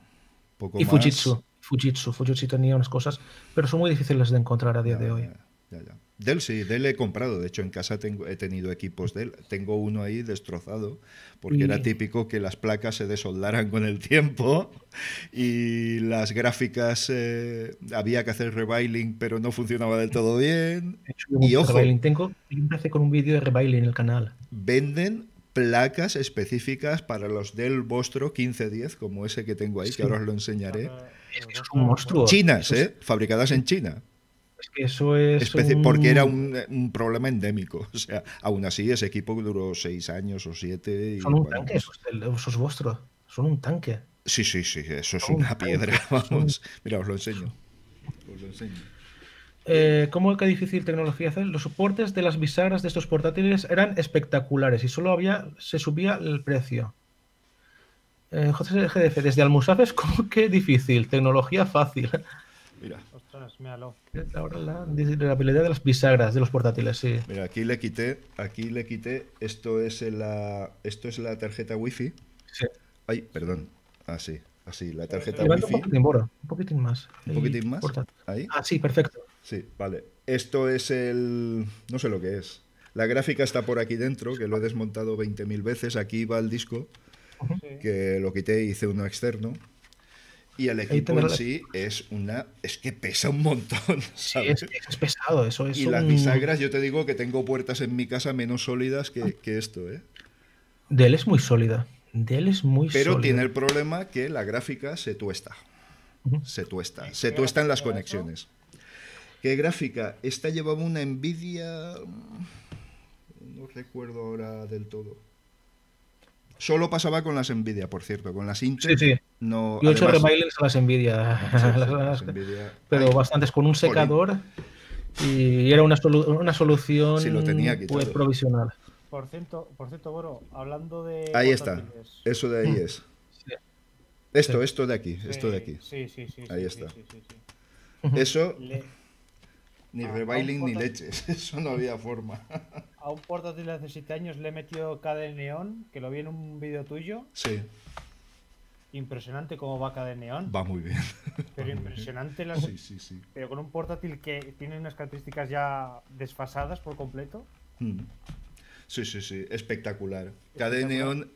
B: Poco
A: y Fujitsu. Fujitsu. Fujitsu tenía unas cosas, pero son muy difíciles de encontrar a día de hoy.
B: Ya, ya. Dell sí, Dell he comprado. De hecho, en casa tengo, he tenido equipos Dell. Tengo uno ahí destrozado, porque era típico que las placas se desoldaran con el tiempo (laughs) y las gráficas eh, había que hacer reviling, pero no funcionaba del todo bien. (laughs) y ojo,
A: tengo hace con un vídeo de reviling en el canal.
B: Venden placas específicas para los Dell Vostro 1510, como ese que tengo ahí, que ahora os lo enseñaré.
A: Es, un monstruo.
B: Chinas, ¿eh? Fabricadas en China
A: que eso es.
B: Porque era un, problema endémico. (laughs) O sea, aún así, ese equipo duró seis años o siete.
A: Son un tanque, esos, esos vuestros. Son un tanque.
B: Sí, sí, sí, eso es una piedra. Vamos. Mira, os lo enseño. Os lo enseño.
A: Eh, ¿Cómo que difícil tecnología hacer? Los soportes de las bisagras de estos portátiles eran espectaculares y solo había se subía el precio. Eh, GDF, desde Almusafes, (laughs) ¿cómo que difícil? Tecnología fácil.
B: Mira.
A: Ahora la, la habilidad de las bisagras de los portátiles, sí.
B: Mira, aquí le quité, aquí le quité, esto es la, esto es la tarjeta wifi.
A: Sí.
B: Ay, perdón. Así, ah, así, la tarjeta wifi.
A: Un poquitín, un poquitín más.
B: Un poquitín más. Ahí.
A: Ah, sí, perfecto.
B: Sí, vale. Esto es el, no sé lo que es. La gráfica está por aquí dentro, que lo he desmontado 20.000 veces. Aquí va el disco, que lo quité y hice uno externo. Y el equipo en sí es una. Es que pesa un montón. (laughs) ¿sabes?
A: es, pesado, eso es.
B: Y las bisagras, yo te digo que tengo puertas en mi casa menos sólidas que, esto, ¿eh?
A: Dell es muy sólida. Dell es muy
B: Pero tiene el problema que la gráfica se tuesta. Se tuesta. Se tuesta en las conexiones. ¿Qué gráfica? Esta llevaba una Nvidia. No recuerdo ahora del todo. Solo pasaba con las Nvidia, por cierto, con las Intel.
A: Sí, sí.
B: No,
A: Yo he hecho remailings a las Nvidia, pero bastantes con un secador y era una, una solución pues, provisional.
G: Por cierto, por cierto, Boro, hablando de.
B: Ahí está, eso de ahí mm. es. Esto, esto de aquí, esto de aquí.
G: Sí, sí, sí.
B: Ahí está. Eso. Ni reviling ni leches, (laughs) eso no había forma. (laughs)
G: A un portátil de hace 7 años le he metido KD Neón, que lo vi en un vídeo tuyo.
B: Sí.
G: Impresionante cómo va KD Neón.
B: Va muy bien.
G: Pero (laughs) impresionante las...
B: Sí, sí, sí.
G: Pero con un portátil que tiene unas características ya desfasadas por completo. Mm.
B: Sí, sí, sí, espectacular. KD Neon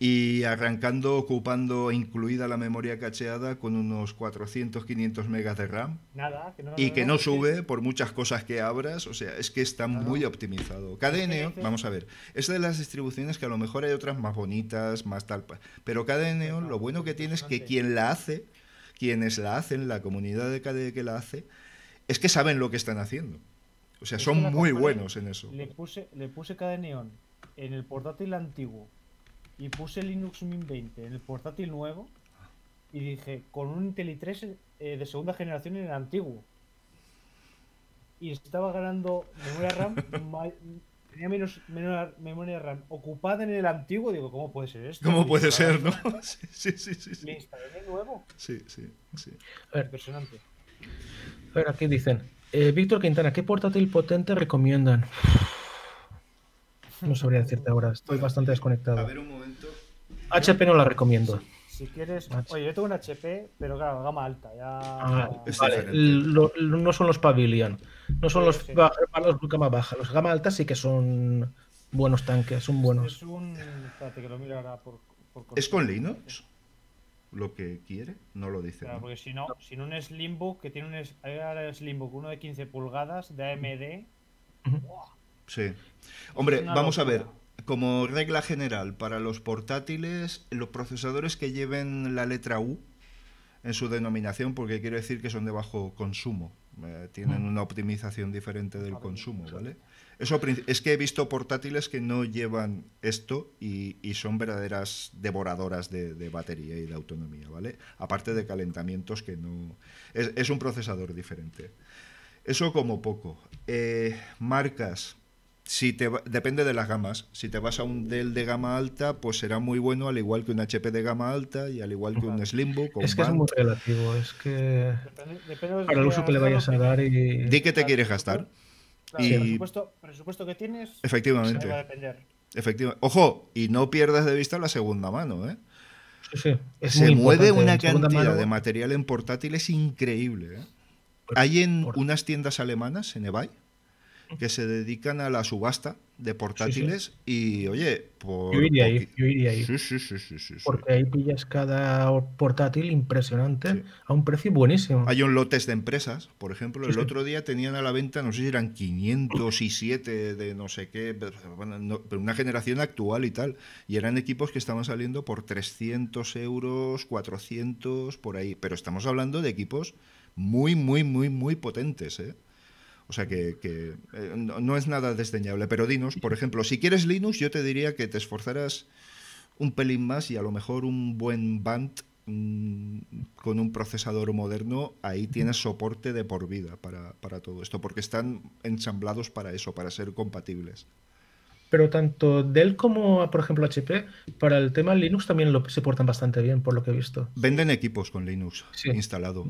B: y arrancando, ocupando incluida la memoria cacheada con unos 400, 500 megas de RAM.
G: Nada, que no,
B: y que no, sube por muchas cosas que abras, o sea, es que está muy optimizado. KD Neon, vamos a ver, es de las distribuciones que a lo mejor hay otras más bonitas, más tal, pero KD Neon lo bueno que tiene es que quien la hace, quienes la hacen, la comunidad de KDE que la hace, es que saben lo que están haciendo. O sea, son muy buenos en eso.
G: Le puse, le puse KDE Neon en el portátil antiguo y puse Linux Mint 20 en el portátil nuevo y dije, con un Intel i3 eh, de segunda generación en el antiguo. Y estaba ganando memoria RAM, (laughs) tenía menos, memoria RAM ocupada en el antiguo. Digo, ¿cómo puede ser esto?
B: ¿Cómo puede ser, no? (laughs) Sí, sí, sí.
G: sí. instalé el nuevo.
B: Sí, sí, sí.
G: Impresionante.
A: A ver, aquí dicen. Eh, Víctor Quintana, ¿qué portátil potente recomiendan? No sabría decirte ahora, estoy bastante desconectado.
B: A ver un momento.
A: HP no la recomiendo.
G: Si quieres. Oye, yo tengo un HP, pero claro, gama alta. Ya...
A: Ah, vale. no son los Pavilion. No son los, los gama baja. Los gama alta sí que son buenos tanques, son buenos.
G: Es un. Espérate, que lo miro ahora por.
B: ¿Es con Linux? Lo que quiere, no lo dice.
G: Claro, porque si no, si no un Slimbook que tiene un Slimbook uno de 15 pulgadas de AMD.
B: Sí. Hombre, vamos a ver. Como regla general, para los portátiles, los procesadores que lleven la letra U en su denominación porque quiero decir que son de bajo consumo. Eh, tienen
A: Mm.
B: una optimización diferente del consumo, ¿vale? Eso es que he visto portátiles que no llevan esto y, y son verdaderas devoradoras de, de batería y de autonomía, ¿vale? Aparte de calentamientos que no... Es, es un procesador diferente. Eso como poco. Eh, marcas. Si te va- depende de las gamas. Si te vas a un Dell de gama alta, pues será muy bueno, al igual que un HP de gama alta y al igual que un Slimbook o un
A: Es que es muy relativo, es que
G: Depende, depende
A: para el uso que le vayas a dar y...
B: Di que te
G: Claro,
B: quieres gastar.
G: Claro,
B: Y-
G: el presupuesto, presupuesto que tienes
B: Efectivamente.
G: se va a depender.
B: Efectivamente. Ojo, y no pierdas de vista la segunda mano, ¿eh?
A: Sí, sí, es
B: Se mueve una cantidad
A: mano,
B: de material en portátiles increíble. ¿eh?
A: Por-
B: Hay en
A: por-
B: unas tiendas alemanas, en eBay, que se dedican a la subasta de portátiles y, oye, por...
A: Yo iría ahí, yo iría ahí.
B: Sí, sí, sí, sí, sí.
A: Porque ahí pillas cada portátil impresionante a un precio buenísimo.
B: Hay un lotes de empresas, por ejemplo, el otro día tenían a la venta, no sé si eran 507 de no sé qué, pero una generación actual y tal, y eran equipos que estaban saliendo por 300 euros, 400, por ahí, pero estamos hablando de equipos muy, muy, muy, muy potentes, ¿eh? O sea que, eh, no, no es nada desdeñable, pero dinos, por ejemplo, si quieres Linux, yo te diría que te esforzaras un pelín más y a lo mejor un buen band mm, con un procesador moderno, ahí tienes soporte de por vida para, para todo esto, porque están ensamblados para eso, para ser compatibles.
A: Pero tanto Dell como, por ejemplo, HP, para el tema Linux también lo, se portan bastante bien, por lo que he visto.
B: Venden equipos con Linux
A: Sí.
B: instalado.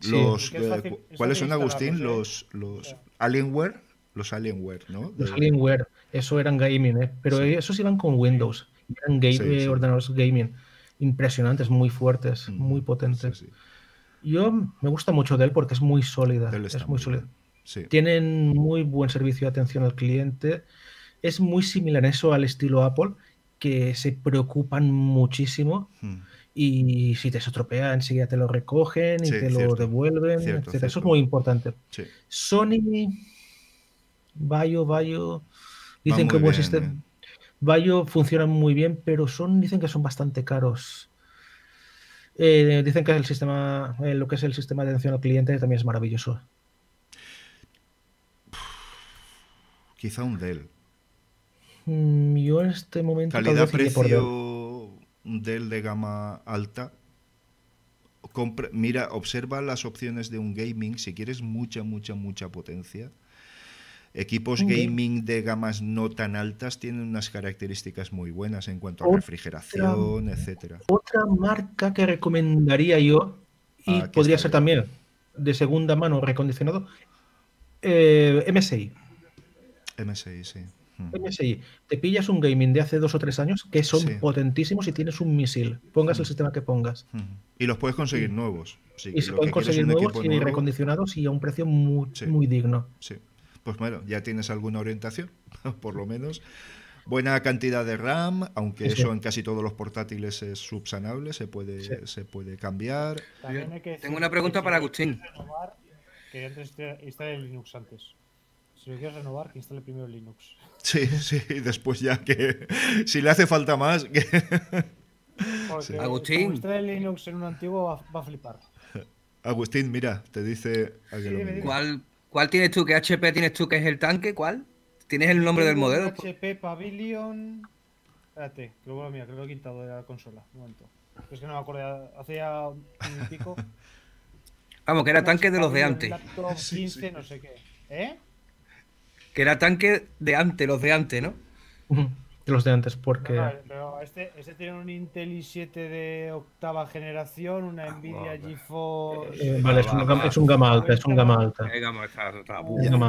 A: Sí.
B: Los, eh,
G: fácil-
B: ¿Cuáles son, Agustín?
G: instalarlos,
B: Los, los
G: Sí.
B: Alienware. Los Alienware, ¿no?
A: Los Alienware, eso eran gaming, ¿eh? pero
B: Sí.
A: esos iban con Windows, eran eh,
B: sí.
A: ordenadores gaming, impresionantes, muy fuertes,
B: Mm,
A: muy potentes.
B: sí.
A: Yo me gusta mucho Dell porque es muy sólida,
B: Dell está
A: es muy sólida.
B: bien.
A: Tienen muy buen servicio de atención al cliente. Es muy similar eso al estilo Apple, que se preocupan muchísimo
B: Mm.
A: y si te estropea enseguida te lo recogen y
B: Sí,
A: te lo
B: cierto.
A: devuelven,
B: Cierto.
A: Eso es muy importante.
B: Sí.
A: Sony, Bayo, Bayo, dicen que buen sistema.
B: eh.
A: Bayo funciona muy bien, pero son, dicen que son bastante caros. Eh, dicen que el sistema, eh, lo que es el sistema de atención al cliente también es maravilloso.
B: Quizá un Dell.
A: Mm, Yo en este momento.
B: Calidad-precio, un Dell de gama alta. Mira, observa las opciones de un gaming. Si quieres mucha, mucha, mucha potencia. Equipos gaming de gamas no tan altas tienen unas características muy buenas en cuanto a
A: Otra-
B: refrigeración, etcétera.
A: Otra marca que recomendaría yo, y
B: Ah,
A: podría ser
B: bien.
A: también de segunda mano recondicionado, eh, MSI.
B: MSI, sí. Mm.
A: MSI. Te pillas un gaming de hace dos o tres años que son
B: Sí.
A: potentísimos y tienes un misil. Pongas el sistema que pongas.
B: Mm. Y los puedes conseguir nuevos. Sí,
A: Y se pueden conseguir nuevos y
B: nuevo,
A: recondicionados y a un precio muy,
B: Sí.
A: muy digno.
B: Sí. Pues bueno, ya tienes alguna orientación, (laughs) por lo menos. Buena cantidad de RAM, aunque
A: Sí, sí.
B: eso en casi todos los portátiles es subsanable, se puede,
A: Sí.
B: se puede cambiar.
E: Tengo una pregunta para
G: lo
E: Agustín.
G: que antes Linux antes. Si lo quieres renovar, que instale primero Linux.
B: Sí, sí, y después ya que si le hace falta más, que... Sí.
E: Agustín.
G: instale Linux en un antiguo va, va a flipar.
B: Agustín, mira, te dice
G: Sí.
E: ¿Cuál, ¿Cuál tienes tú? ¿Qué HP tienes tú que es el tanque? ¿Cuál? ¿Tienes el nombre del modelo?
G: HP Pavilion. Espérate, que lo mira, que lo he quitado de la consola. Un momento. Es que no me acuerdo, hace ya un pico.
E: Vamos, que era tanque de los de antes.
G: Laptop (laughs)
B: Sí,
G: 15,
B: sí.
G: no sé qué. ¿Eh?
E: Que era tanque de antes, los de antes, ¿no?
A: De los de antes, porque
G: No, no, pero este, este tiene un Intel i7 de octava generación, una Nvidia GeForce.
A: eh, vale, es, una gama- es un gama alta, es un gama alta.
G: Un
A: Es gama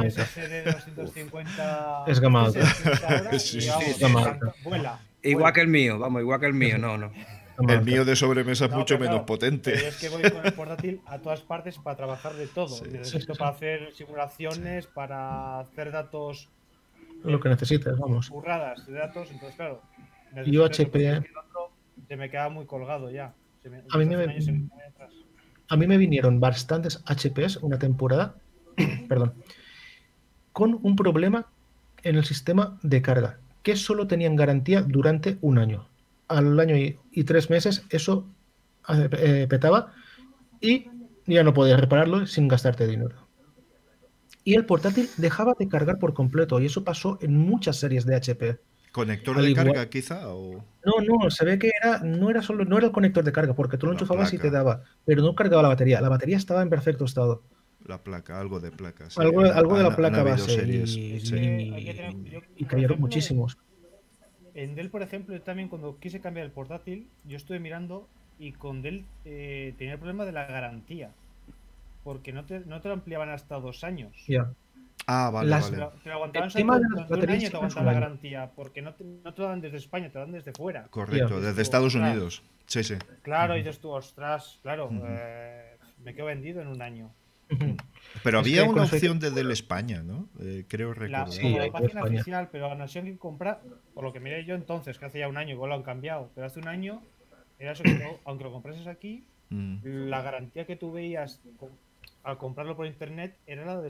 A: alta.
G: SSD de 250
A: Es gama alta.
B: sí.
A: Gama alta.
G: Vuela.
E: Igual que el mío, vamos, igual que el mío, no, no. (laughs)
B: El mío de sobremesa es
G: No,
B: mucho menos
G: claro,
B: potente.
G: pero es que voy con el portátil a todas partes para trabajar de todo.
B: Sí,
G: Necesito
A: sí, sí.
G: para hacer simulaciones, para hacer datos
A: Lo que necesites, vamos.
G: burradas de datos. Entonces, claro. Eso,
A: HP.
G: Se me queda muy colgado ya. Se me,
A: A mí me-
G: hace un año se me.
A: A mí me vinieron bastantes HPs una temporada, (clears throat) perdón, con un problema en el sistema de carga, que solo tenían garantía durante un año. Al año y, y tres meses eso eh, petaba y ya no podías repararlo sin gastarte dinero. Y el portátil dejaba de cargar por completo, y eso pasó en muchas series de HP.
B: ¿Conector
A: Al
B: de
A: igual-
B: carga quizá? O...
A: No, no, se ve que era, no era solo, no era el conector de carga, porque tú lo enchufabas y te daba, pero no cargaba la batería. La batería estaba en perfecto estado.
B: La placa, algo de placa. sí.
A: algo, algo de la placa base.
B: series,
A: y,
B: sí.
A: cayeron muchísimos.
G: En Dell, por ejemplo, yo también cuando quise cambiar el portátil, yo estuve mirando y con Dell eh, tenía el problema de la garantía. Porque no te, no te lo ampliaban hasta dos años.
A: Ya.
B: Ah, vale,
A: Las-
G: Te
B: vale.
G: lo, te lo aguantaban
A: El
G: solo
A: tema de las
G: durante un año te aguantaban la garantía. Porque no te, no te lo dan desde España, te lo dan desde fuera.
B: Correcto, desde Estados. Unidos. Sí, sí.
G: Claro, y dices tú, ostras, claro, eh, me quedo vendido en un año.
B: Pero
A: Es
B: había
A: que
B: una opción de Del España, ¿no? Eh, creo
G: La,
B: recordar.
A: Sí,
G: la
A: que
G: página
A: España.
G: oficial, pero así hay que comprar, por lo que miré yo entonces, que hace ya un año, igual lo han cambiado, pero hace un año era eso que (coughs) aunque lo comprases aquí,
B: Mm,
G: la garantía que tú veías con- al comprarlo por internet era la de,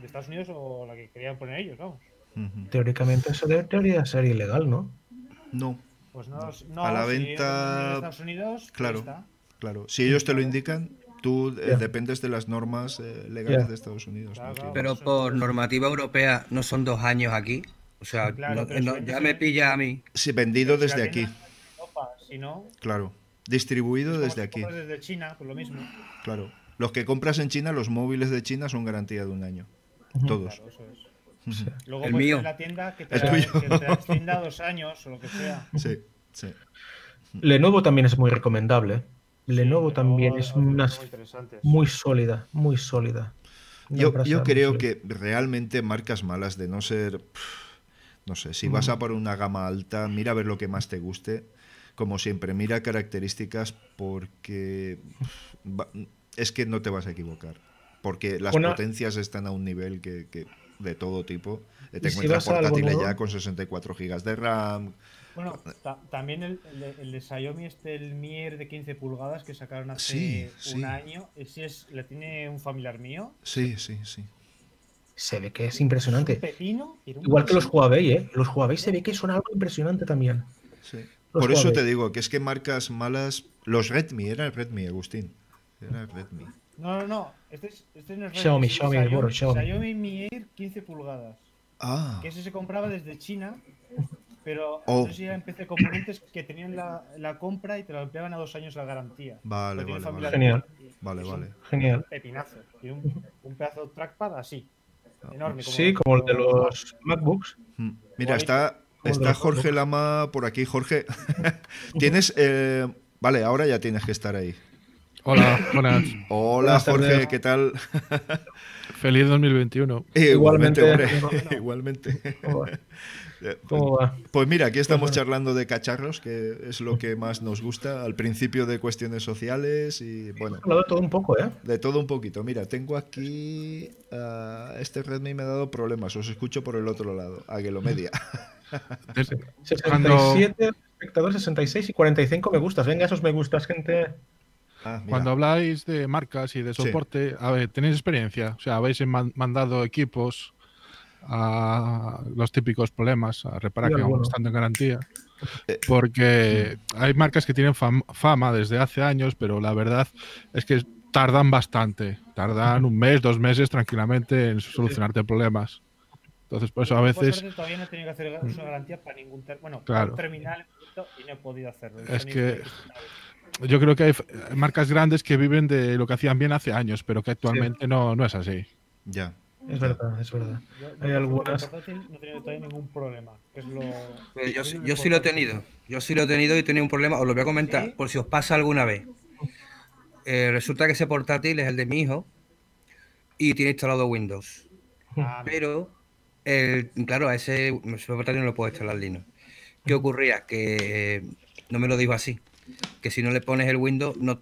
G: de Estados Unidos o la que querían poner ellos, vamos.
A: Teóricamente eso debe- debería ser ilegal, ¿no?
B: No,
G: Pues no, no
B: A la
G: si
B: venta-
G: en Estados Unidos,
B: claro.
G: está.
B: claro. Si ellos te lo indican, tú eh, dependes de las normas eh, legales de Estados Unidos.
E: Pero por normativa europea no son dos años aquí. O sea,
G: Claro,
E: no- no- ya me pilla a mí.
B: Sí, vendido
G: Si
B: desde aquí,
G: tienda en Europa, Si no,
B: claro. Distribuido desde aquí,
G: desde China, pues lo mismo.
B: claro. Los que compras en China, los móviles de China son garantía de un año. Todos.
G: Claro, eso es.
B: Ujú.
G: Luego
E: El mío.
G: la tienda que te,
B: El
G: da-
B: tuyo.
G: que te extienda dos años o lo que sea.
B: Sí, sí.
A: Lenovo también es muy recomendable. Lenovo
G: Sí,
A: también es unas
G: muy
A: sólida, muy sólida. Una
B: Yo, yo creo que realmente marcas malas de no ser, no sé, si vas a por una gama alta, mira a ver lo que más te guste. Como siempre, mira características porque es que no te vas a equivocar. Porque las
A: Una-
B: potencias están a un nivel que, que- de todo tipo.
A: ¿Y
B: Te
A: si
B: encuentras
A: vas a algo
B: portátiles
A: nuevo?
B: ya con 64 gigas de RAM.
G: Bueno, ta- también el, el de- el de Xiaomi, este, el Mier de 15 pulgadas que sacaron hace
B: Sí, sí.
G: un año, ese es, le tiene un familiar mío.
B: Sí, sí, sí.
A: Se ve que es
G: Es
A: impresionante.
G: pepino.
A: Igual que los. Huawei, ¿eh? Los Huawei se ve que son algo impresionante también.
B: sí.
A: Los
B: Por eso te digo que es que marcas malas. Los Redmi, era el Redmi, Agustín. Era el Redmi.
G: No, no, no. Este, es, este no es Redmi,
A: Xiaomi, Xiaomi, bueno, Xiaomi.
G: Xiaomi Mier 15 pulgadas.
B: Ah,
G: Que ese se compraba desde China, pero
B: Oh.
G: entonces ya empecé componentes que tenían la, la compra y te lo ampliaban a dos años la garantía.
B: vale, vale, vale.
A: Genial.
B: Vale, vale.
A: Genial.
G: Pepinazo. Tiene un, un pedazo de trackpad así. Enorme.
A: Sí, como el de los MacBooks.
B: Mm. Mira,
G: Igualito.
B: está, está Jorge. Lama por aquí. Jorge, (laughs) (laughs) tienes. eh, vale, ahora ya tienes que estar ahí.
H: Hola, buenas.
B: Hola,
A: Buenas
B: Jorge,
A: tardes.
B: ¿qué tal?
H: Feliz 2021. (laughs)
B: Igualmente,
A: Igualmente.
B: hombre. Igualmente.
A: ¿Cómo va?
B: Eh,
A: ¿Cómo va?
B: Pues mira, aquí estamos charlando de cacharros, que es lo que más nos gusta. Al principio de cuestiones sociales y bueno,
A: hablado de todo un poco, ¿eh?
B: de todo un poquito. Mira, tengo aquí. ah, este Redmi me ha dado problemas. Os escucho por el otro lado. Aguelo Media.
H: Cuando,
A: 67 espectadores, 66 y 45 me gustas. Venga, esos me gustas, gente.
B: Ah,
H: cuando habláis de marcas y de
B: Sí.
H: soporte, a ver, ¿tenéis experiencia? O sea, ¿habéis man- mandado equipos a los típicos problemas a reparar
A: Sí,
H: que aún estando en garantía?
B: Eh,
H: Porque hay marcas que tienen fam- fama desde hace años, pero la verdad es que tardan bastante. Tardan un mes, dos meses tranquilamente en solucionarte problemas. Entonces, por eso a veces
G: todavía no he tenido que hacer uso de garantía para ningún ter- bueno, para
H: Claro.
G: un terminal y no he podido hacerlo.
H: Es que- yo creo que hay marcas grandes que viven de lo que hacían bien hace años, pero que actualmente no, no es así.
B: Ya.
A: Es verdad, es verdad.
G: Yo-
A: Hay
G: yo,
A: algunas-
G: No he tenido todavía ningún problema. Que es lo,
E: yo, sí- yo lo he tenido. Yo sí lo he tenido y he tenido un problema. Os lo voy a comentar
G: ¿Sí?
E: por si os pasa alguna vez. Eh, resulta que ese portátil es el de mi hijo y tiene instalado Windows.
G: Ah,
E: Pero, el, claro, a ese, ese portátil no lo puedo instalar Linux. ¿Qué ocurría? Que eh, no me lo dijo así. Que si no le pones el Windows, no,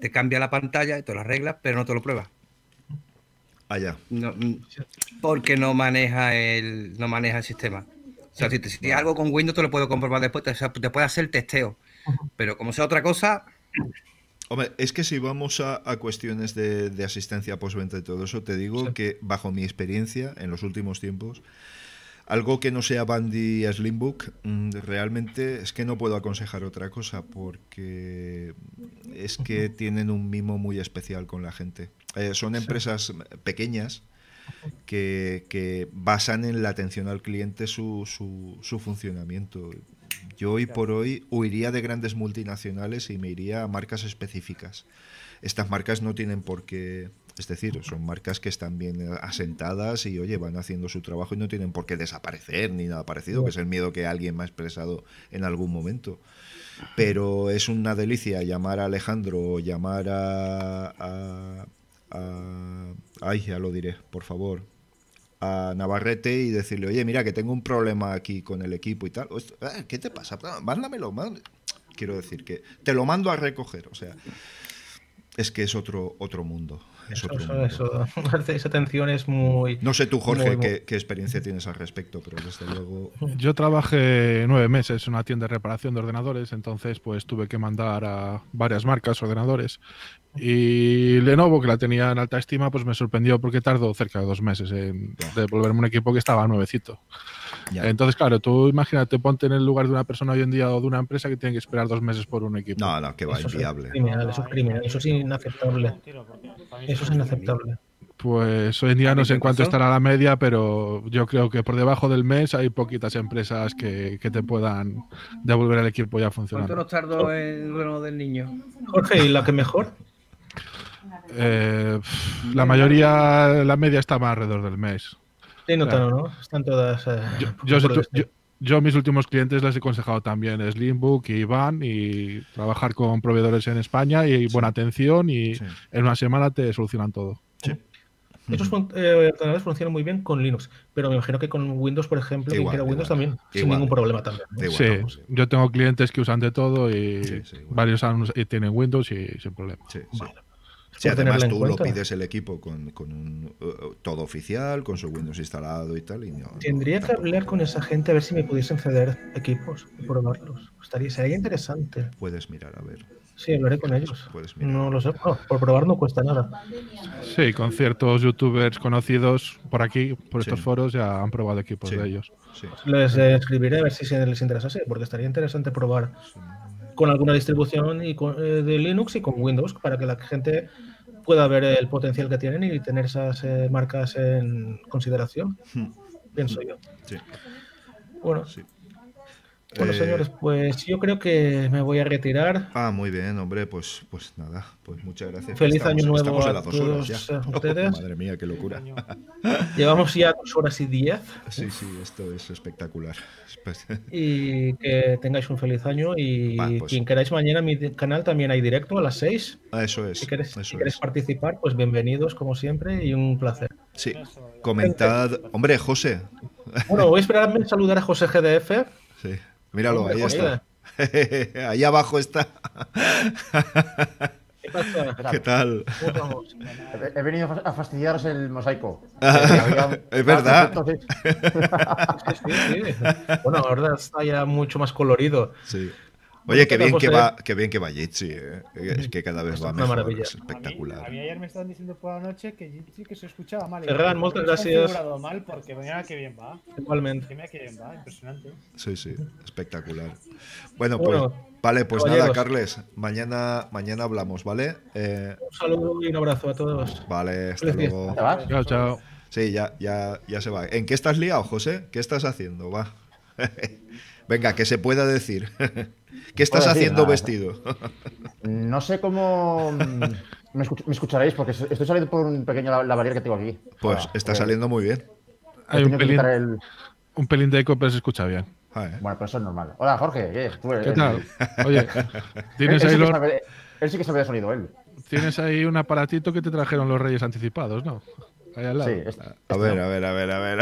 E: te cambia la pantalla y te lo arreglas, pero no te lo pruebas.
B: Allá.
E: No, mm, porque no maneja el, no maneja el sistema. O sea, si, te- si tienes algo con Windows, te lo puedo comprobar después, te, te puede hacer el testeo. Pero como sea otra cosa,
B: Hombre, es que si vamos a, a cuestiones de, de asistencia postventa y todo eso, te digo
A: Sí.
B: que bajo mi experiencia en los últimos tiempos, algo que no sea Bandy Slimbook, mm, realmente es que no puedo aconsejar otra cosa porque es que tienen un mimo muy especial con la gente. Eh, son empresas pequeñas que, que basan en la atención al cliente su, su, su funcionamiento. Yo hoy por hoy huiría de grandes multinacionales y me iría a marcas específicas. Estas marcas no tienen por qué, es decir, son marcas que están bien asentadas y oye, van haciendo su trabajo y no tienen por qué desaparecer ni nada parecido, que es el miedo que alguien me ha expresado en algún momento. Pero es una delicia llamar a Alejandro o llamar a, a, a- ay, ya lo diré, por favor, a Navarrete y decirle, oye, mira, que tengo un problema aquí con el equipo y tal. Ah, ¿Qué te pasa? Mándamelo, mándamelo. Quiero decir que te lo mando a recoger, o sea, es que es otro, otro mundo. Es
A: Eso,
B: otro
A: eso, eso. (laughs) Esa atención es muy.
B: No sé tú, Jorge,
A: muy, muy-
B: qué, qué experiencia tienes al respecto, pero desde luego... (laughs)
H: Yo trabajé nueve meses en una tienda de reparación de ordenadores, entonces pues tuve que mandar a varias marcas ordenadores. Y Lenovo, que la tenía en alta estima, pues me sorprendió porque tardó cerca de dos meses en devolverme un equipo que estaba nuevecito.
B: Ya.
H: Entonces, claro, tú imagínate, ponte en el lugar de una persona hoy en día o de una empresa que tiene que esperar dos meses por un equipo.
B: No, no, que va,
A: Eso es
B: inviable.
A: criminal, eso es criminal, eso es inaceptable. Eso es inaceptable.
H: Pues hoy en día
E: ¿A
H: no sé en cuánto estará la media, pero yo creo que por debajo del mes hay poquitas empresas que, que te puedan devolver el equipo ya
E: ¿Cuánto
H: funcionando.
E: nos tardó el duelo del niño?
A: Jorge, ¿y la que mejor?
H: Eh, la mayoría, la media estaba alrededor del mes.
A: Sí, no,
H: Claro.
A: ¿no? Están todas. eh,
H: Yo, yo, mis últimos clientes les he aconsejado también Slimbook y Iván y trabajar con proveedores en España y buena atención y
B: Sí.
H: en una semana te solucionan todo.
A: Estos fun- eh, ordenadores funcionan muy bien con Linux, pero me imagino que con Windows, por ejemplo, quien
B: Igual,
A: igual, Windows
B: igual.
A: también, sin ningún problema también.
B: igual,
H: Sí,
B: vamos, sí.
H: yo tengo clientes que usan de todo y
B: Sí, sí,
H: varios han- y tienen Windows y sin problema.
B: Sí, sí.
A: Vale.
B: Sí,
A: Por
B: además tú lo pides el equipo con, con un, uh, todo oficial, con su Windows instalado y tal. Y no, no,
A: Tendría que hablar con esa gente a ver si me pudiesen ceder equipos y probarlos. Estaría, sería interesante.
B: Puedes mirar, a ver.
A: Sí, hablaré con ellos.
B: Puedes mirar.
A: No lo sé. Oh, por probar no cuesta nada.
H: Sí, con ciertos youtubers conocidos por aquí, por
B: Sí.
H: estos foros, ya han probado equipos
B: Sí.
H: de ellos.
B: Sí.
A: Les eh, escribiré a ver si se les interesase, porque estaría interesante probar con alguna distribución y con- eh, de Linux y con Windows para que la gente pueda ver el potencial que tienen y tener esas eh, marcas en consideración,
B: Hmm,
A: pienso yo.
B: sí,
A: Bueno,
B: sí.
A: Bueno
B: Eh,
A: señores, pues yo creo que me voy a retirar.
B: Ah, muy bien, hombre, pues, pues nada, pues muchas gracias.
A: Feliz
B: Estamos-
A: año nuevo a
B: las dos
A: todos
B: horas ya. (laughs)
A: ustedes.
B: Madre mía, qué locura. (laughs)
A: Llevamos ya dos horas y diez
B: Sí, sí, esto es espectacular. Espe- (laughs)
A: y que tengáis un feliz año y
B: Va, pues.
A: quien queráis mañana en mi canal también hay directo a las seis.
B: Ah, Eso es.
A: Si queréis, si
B: Eso
A: queréis
B: es.
A: participar, pues bienvenidos como siempre y un placer.
B: Sí, comentad. Hombre, José.
A: Bueno, voy a esperarme a saludar a José GDF.
B: Sí, míralo,
A: Hombre,
B: ahí
A: José.
B: está. (laughs) ahí abajo está. (laughs)
A: ¿Qué pasa?
B: ¿Qué tal?
I: He venido a fas- a fastidiaros el mosaico. (laughs)
B: Ah,
I: Eh,
B: es verdad.
I: sí,
A: sí. Bueno, ahora está ya mucho más colorido.
B: Sí. Oye, qué
A: ¿qué tal,
B: bien que va, qué bien que va Jitsi, eh. Es que cada vez va mejor.
A: maravilla.
B: Es
G: A mí,
B: espectacular.
G: a mí ayer me estaban diciendo por la noche que Jitsi que se escuchaba mal.
A: Ferran, muchas
G: "Lo has
A: gracias".
G: mal porque mira que bien va.
A: Igualmente.
G: Mira que bien va, impresionante.
B: Sí, sí, espectacular. Bueno, pues
A: Bueno,
B: vale, pues nada. Carles, mañana, mañana hablamos, ¿vale? Eh,
A: Un saludo y un abrazo a todos.
B: vale, hasta
A: Feliz
B: luego.
H: Chao, chao.
B: Sí, ya, ya, ya se va. ¿En qué estás liado, José? ¿Qué estás haciendo? Va. (laughs) Venga, que se pueda decir. (laughs) ¿Qué estás
I: decir
B: haciendo
I: nada.
B: vestido? (laughs)
I: No sé cómo mm, me, escuch- me escucharéis porque estoy saliendo por un pequeño la- lavalier que tengo aquí.
B: Pues
I: Ahora,
B: está
I: eh,
B: saliendo muy bien.
H: Hay un pelín,
I: quitar el-
H: un pelín de eco, pero se escucha bien.
B: Ah, ¿eh?
I: Bueno, pero eso es normal. Hola, Jorge. ¿qué? Tú eres-
H: ¿Qué tal? Oye, (laughs)
I: Él,
H: ¿tienes
I: él
H: ahí,
I: sí que
H: los-
I: sabe, él sí que sabe de sonido, él.
H: tienes ahí un aparatito que te trajeron los reyes anticipados, ¿no? Ahí al lado.
I: Sí, este-
B: A ver,
I: no.
B: a ver, a ver, a ver.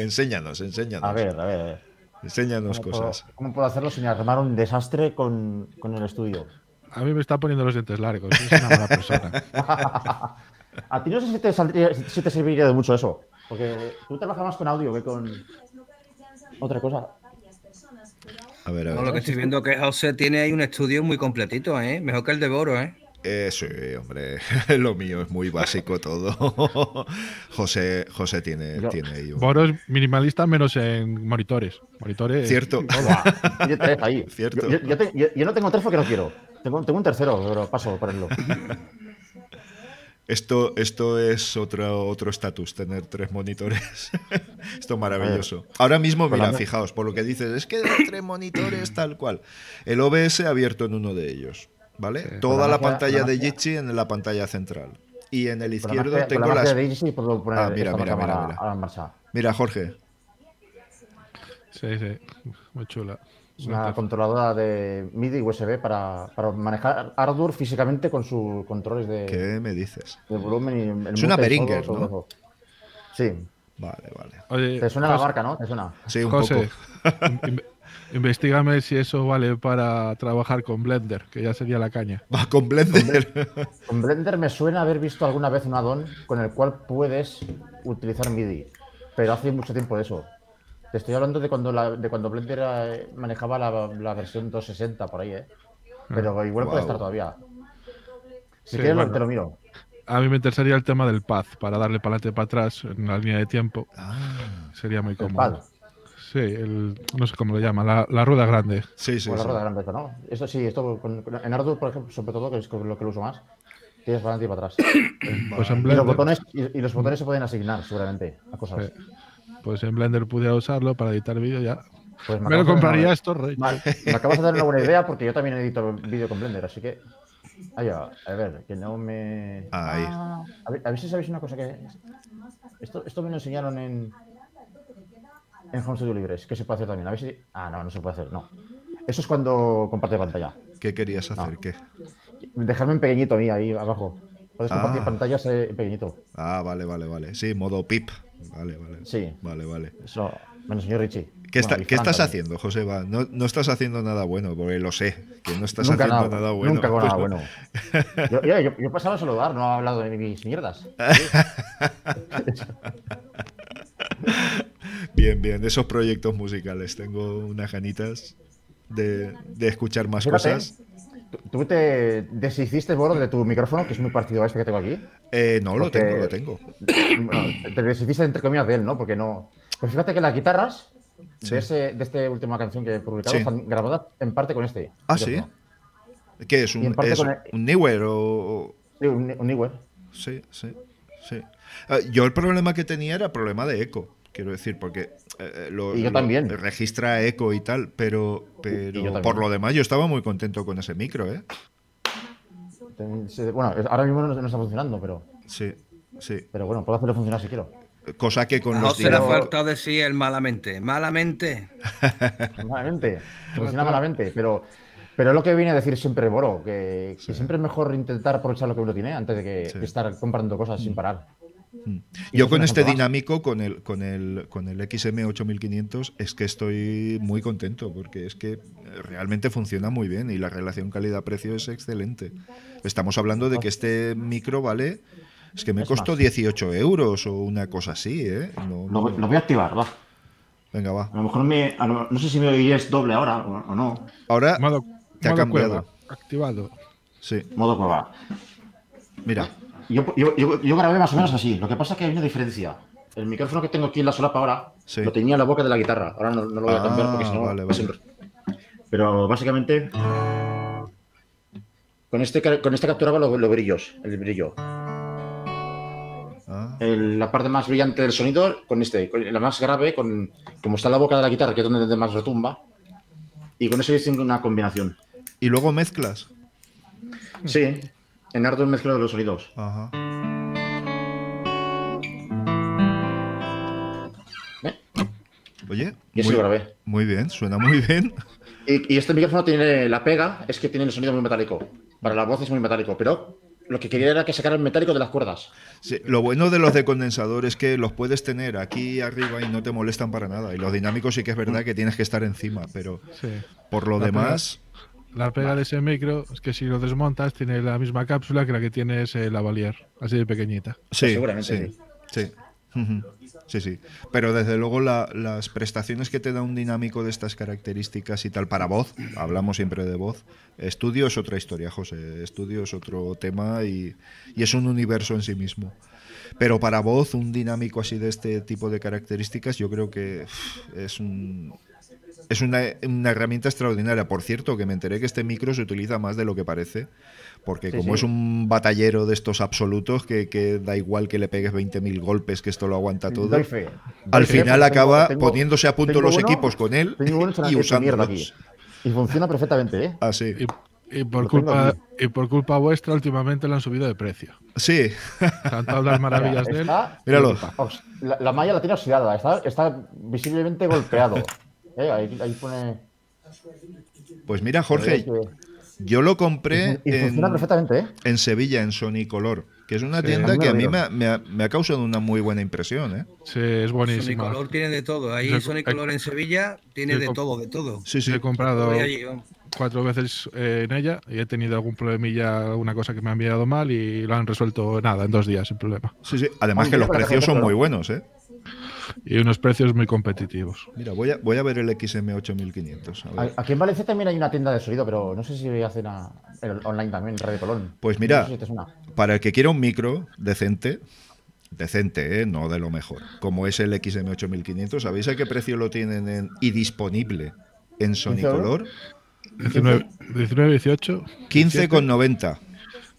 B: enséñanos, enséñanos.
I: A ver, a ver.
B: Enséñanos
I: ¿Cómo puedo,
B: cosas.
I: cómo puedo hacerlo sin armar un desastre con, con el estudio?
H: A mí me está poniendo los dientes largos. Es una mala persona. (laughs)
I: A ti no sé si te, saldría- si te serviría de mucho eso. Porque tú trabajas más con audio que con otra cosa.
B: A ver, a
E: No,
B: ver.
E: lo que estoy viendo que José tiene ahí un estudio muy completito, ¿eh? Mejor que el de Boro, ¿eh?
B: Eh, sí, hombre, (laughs) lo mío es muy básico todo. (laughs) José, José tiene,
I: Yo-
B: tiene ahí un-
H: Boro es minimalista menos en monitores. Monitores.
B: Cierto. (laughs)
I: Tiene tres ahí.
B: Cierto.
I: Yo, yo- yo te- yo- yo no tengo tres porque no quiero. Tengo, tengo un tercero, pero paso por ponerlo.
B: Esto, esto es otro otro estatus, tener tres monitores. esto es maravilloso. Ahora mismo,
I: Pues
B: mira, fijaos, por lo que dices, es que tres monitores tal cual. El OBS abierto en uno de ellos, ¿vale? Toda
I: Con la
B: la
I: magia-
B: pantalla
I: la
B: de Jitsi en la pantalla central. Y en el
I: Con la
B: izquierdo
I: magia-
B: tengo
I: la
B: las...
I: de puedo poner
B: Ah, mira, mira, mira, mira.
I: en marcha.
B: Mira, Jorge.
H: Sí, sí. Muy chula.
I: Una controladora de MIDI y USB para, para manejar hardware físicamente con sus controles de,
B: ¿Qué me dices?
I: de volumen y el
B: Es una
I: todo,
B: ¿no?
I: todo. Sí.
B: Vale, vale.
H: Oye,
I: ¿Te suena la
H: José-
I: marca, no? ¿Te suena?
B: Sí, un
H: José,
B: poco. (laughs)
H: in- investígame si eso vale para trabajar con Blender, que ya sería la caña.
B: Va con Blender. (laughs)
I: Con Blender me suena haber visto alguna vez un add-on con el cual puedes utilizar MIDI, pero hace mucho tiempo de eso. Te estoy hablando de cuando, la- de cuando Blender eh, manejaba la, la versión 260 por ahí, ¿eh? Pero igual puede estar todavía. Si
H: Sí,
I: quieres,
H: bueno.
I: te lo miro.
H: A mí me interesaría el tema del pad, para darle para adelante y para atrás en la línea de tiempo.
B: Ah,
H: Sería muy
I: El
H: cómodo.
I: pad.
H: Sí, el, no sé cómo lo llama, la, la rueda grande.
B: sí, sí.
I: Con la
B: sí.
I: rueda grande, ¿no? Esto sí, esto con- con- en Ardour, por ejemplo, sobre todo, que es lo que lo uso más, tienes para adelante y para atrás. (coughs)
H: Pues en
I: Y los
H: Blender,
I: botones, y, y los botones se pueden asignar, seguramente, a cosas.
H: Sí. pues en Blender pudiera usarlo para editar vídeo ya.
I: Pues
H: Me
I: acabas
H: lo compraría
I: una-
H: esto, rey.
I: Vale, me acabas de dar una buena idea porque yo también edito vídeo con Blender, así que. Ahí va, a ver, que no me.
B: Ahí.
I: Ah, a, ver, a ver si sabéis una cosa que. Esto, esto me lo enseñaron en. En Home Studio Libres, que se puede hacer también. A ver si. Ah, no, no se puede hacer, no. Eso es cuando comparte pantalla.
B: ¿Qué querías hacer?
I: No.
B: ¿Qué?
I: Dejarme en pequeñito a mí, ahí abajo. Puedes compartir
B: Ah.
I: pantallas eh, en pequeñito.
B: Ah, vale, vale, vale. Sí, modo pip. Vale, vale.
I: Sí.
B: Vale, vale.
I: Eso me lo enseñó Richie.
B: ¿Qué, está-
I: Bueno, y
B: qué
I: Fran
B: estás
I: también.
B: haciendo, Joseba? No, no estás haciendo nada bueno, porque lo sé, que no estás
I: Nunca
B: haciendo
I: nada,
B: nada, bueno.
I: Nunca hago nada
B: pero-
I: bueno. Yo, yo, yo- yo pasaba a saludar, no he hablado de mis mierdas. (laughs)
B: Bien, bien, de esos proyectos musicales. Tengo unas ganitas de, de escuchar más
I: Fíjate,
B: cosas.
I: tú- te deshiciste, Boro, de tu micrófono, que es muy parecido a este que tengo aquí.
B: Eh, no, lo tengo, lo tengo.
I: Bueno, te deshiciste entre comillas de él, ¿no? Porque no. Pues fíjate que las guitarras
B: Sí.
I: de, ese, de esta última canción que he publicado
B: Sí.
I: están grabadas en parte con este.
B: Ah, sí. ¿Qué es? ¿Un, es
I: con el-
B: un Newer o, o-
I: Sí, un, un Newer.
B: Sí, sí, sí. Ah, yo el problema que tenía era problema de eco, quiero decir, porque eh, lo,
I: Y yo
B: lo-
I: también.
B: registra eco y tal, pero, pero por lo demás yo estaba muy contento con ese micro, ¿eh?
I: Bueno, ahora mismo no, no está funcionando, pero,
B: Sí, sí.
I: pero bueno, puedo hacerlo funcionar si quiero.
B: Cosa que con
E: A
B: los
E: ha
B: dinero-
E: faltado decir el malamente. Malamente. (laughs)
I: Malamente, funciona malamente, pero, pero es lo que viene a decir siempre Boro, que, que siempre es mejor intentar aprovechar lo que uno tiene antes de, que,
B: Sí.
I: de estar comprando cosas sin parar. Y
B: Yo con este dinámico, con el, con el, con el XM8500, es que estoy muy contento, porque es que realmente funciona muy bien y la relación calidad-precio es excelente. Estamos hablando de que este micro vale, es que me costó
I: más.
B: 18 euros o una cosa así, ¿eh? No-
I: Lo, voy- lo voy a activar, va.
B: Venga, va.
I: A lo mejor me, a lo- no sé si me oiréis doble ahora o, o no.
B: Ahora
H: Modo,
B: te ha cambiado.
H: cueva, activado.
B: Sí,
I: Modo cueva.
B: mira.
I: Yo, yo, yo, yo grabé más o menos así. Lo que pasa es que hay una diferencia. El micrófono que tengo aquí en la solapa ahora
B: Sí.
I: lo tenía en la boca de la guitarra. Ahora no, no lo voy a cambiar porque
B: Ah,
I: si no.
B: vale, vale.
I: Pero básicamente. Con este, con este capturaba los, los brillos, el brillo.
B: Ah,
I: El- la parte más brillante del sonido con este. con la más grave, con como está en la boca de la guitarra, que es donde más retumba. Y con eso hice una combinación.
B: Y luego mezclas.
I: Sí, en Ardour mezclo los sonidos.
B: Ajá.
I: ¿Eh?
B: Oye,
I: Y eso
B: muy,
I: lo grabé.
B: muy bien, suena muy bien.
I: Y, y este micrófono tiene la pega, es que tiene el sonido muy metálico. Para la voz es muy metálico, pero lo que quería era que sacara el metálico de las cuerdas.
B: Sí, lo bueno de los de condensador es que los puedes tener aquí arriba y no te molestan para nada. Y los dinámicos sí que es verdad que tienes que estar encima, pero
H: Sí.
B: por lo
H: La
B: demás,
H: La pega de ese micro es que si lo desmontas tiene la misma cápsula que la que tiene ese lavalier, así de pequeñita.
B: sí,
I: seguramente
B: sí, sí. Sí, sí. Pero desde luego la- las prestaciones que te da un dinámico de estas características y tal para voz, hablamos siempre de voz, estudio es otra historia, José. Estudio es otro tema y, y es un universo en sí mismo. Pero para voz, un dinámico así de este tipo de características, yo creo que es un, es una, una herramienta extraordinaria. Por cierto, que me enteré que este micro se utiliza más de lo que parece, porque
I: Sí,
B: como
I: sí.
B: es un batallero de estos absolutos, que, que da igual que le pegues 20.000 golpes, que esto lo aguanta todo.
I: Doy fe. Doy
B: Al
I: fe,
B: final acaba
I: tengo-
B: poniéndose a punto los
I: uno-
B: equipos con él y usándolos.
I: aquí. Y funciona perfectamente, ¿eh?
B: Ah, sí.
H: Y, y por
I: Lo
H: culpa, y por culpa vuestra, últimamente lo han subido de precio.
B: Sí.
H: Tanto hablar maravillas de él.
I: Está-
B: Míralo.
I: La, la malla la tiene oxidada, está, está visiblemente golpeado. Eh, ahí, ahí pone.
B: Pues mira, Jorge, yo lo compré
I: Y funciona
B: en,
I: perfectamente, ¿eh?
B: en Sevilla, en Sony Color, que es una
H: Sí.
B: tienda que a mí me ha, me ha- me ha causado una muy buena impresión. ¿eh?
H: Sí, es buenísimo.
E: Sonicolor tiene de todo. Ahí
H: Yo-
E: Sonicolor en Sevilla tiene de todo, de todo.
B: Sí, sí.
H: He comprado
E: allí,
H: cuatro veces eh, en ella y he tenido algún problemilla, una cosa que me ha enviado mal y lo han resuelto nada, en dos días sin problema.
B: Sí, sí. Además
I: Ay,
B: que los precios son muy buenos, ¿eh?
H: Y unos precios muy competitivos.
B: Mira, voy a, voy a ver el XM8500. a ver.
I: Aquí en Valencia también hay una tienda de sonido, pero no sé si hacen a- el online también, Radio Colón.
B: Pues mira,
I: No sé si te suena.
B: Para el que quiera un micro decente, decente, ¿eh? no de lo mejor, como es el XM8500, ¿sabéis a qué precio lo tienen en- y disponible en Sony
I: 15 euros.
B: Color?
H: 19, 19 18,
B: 15,90.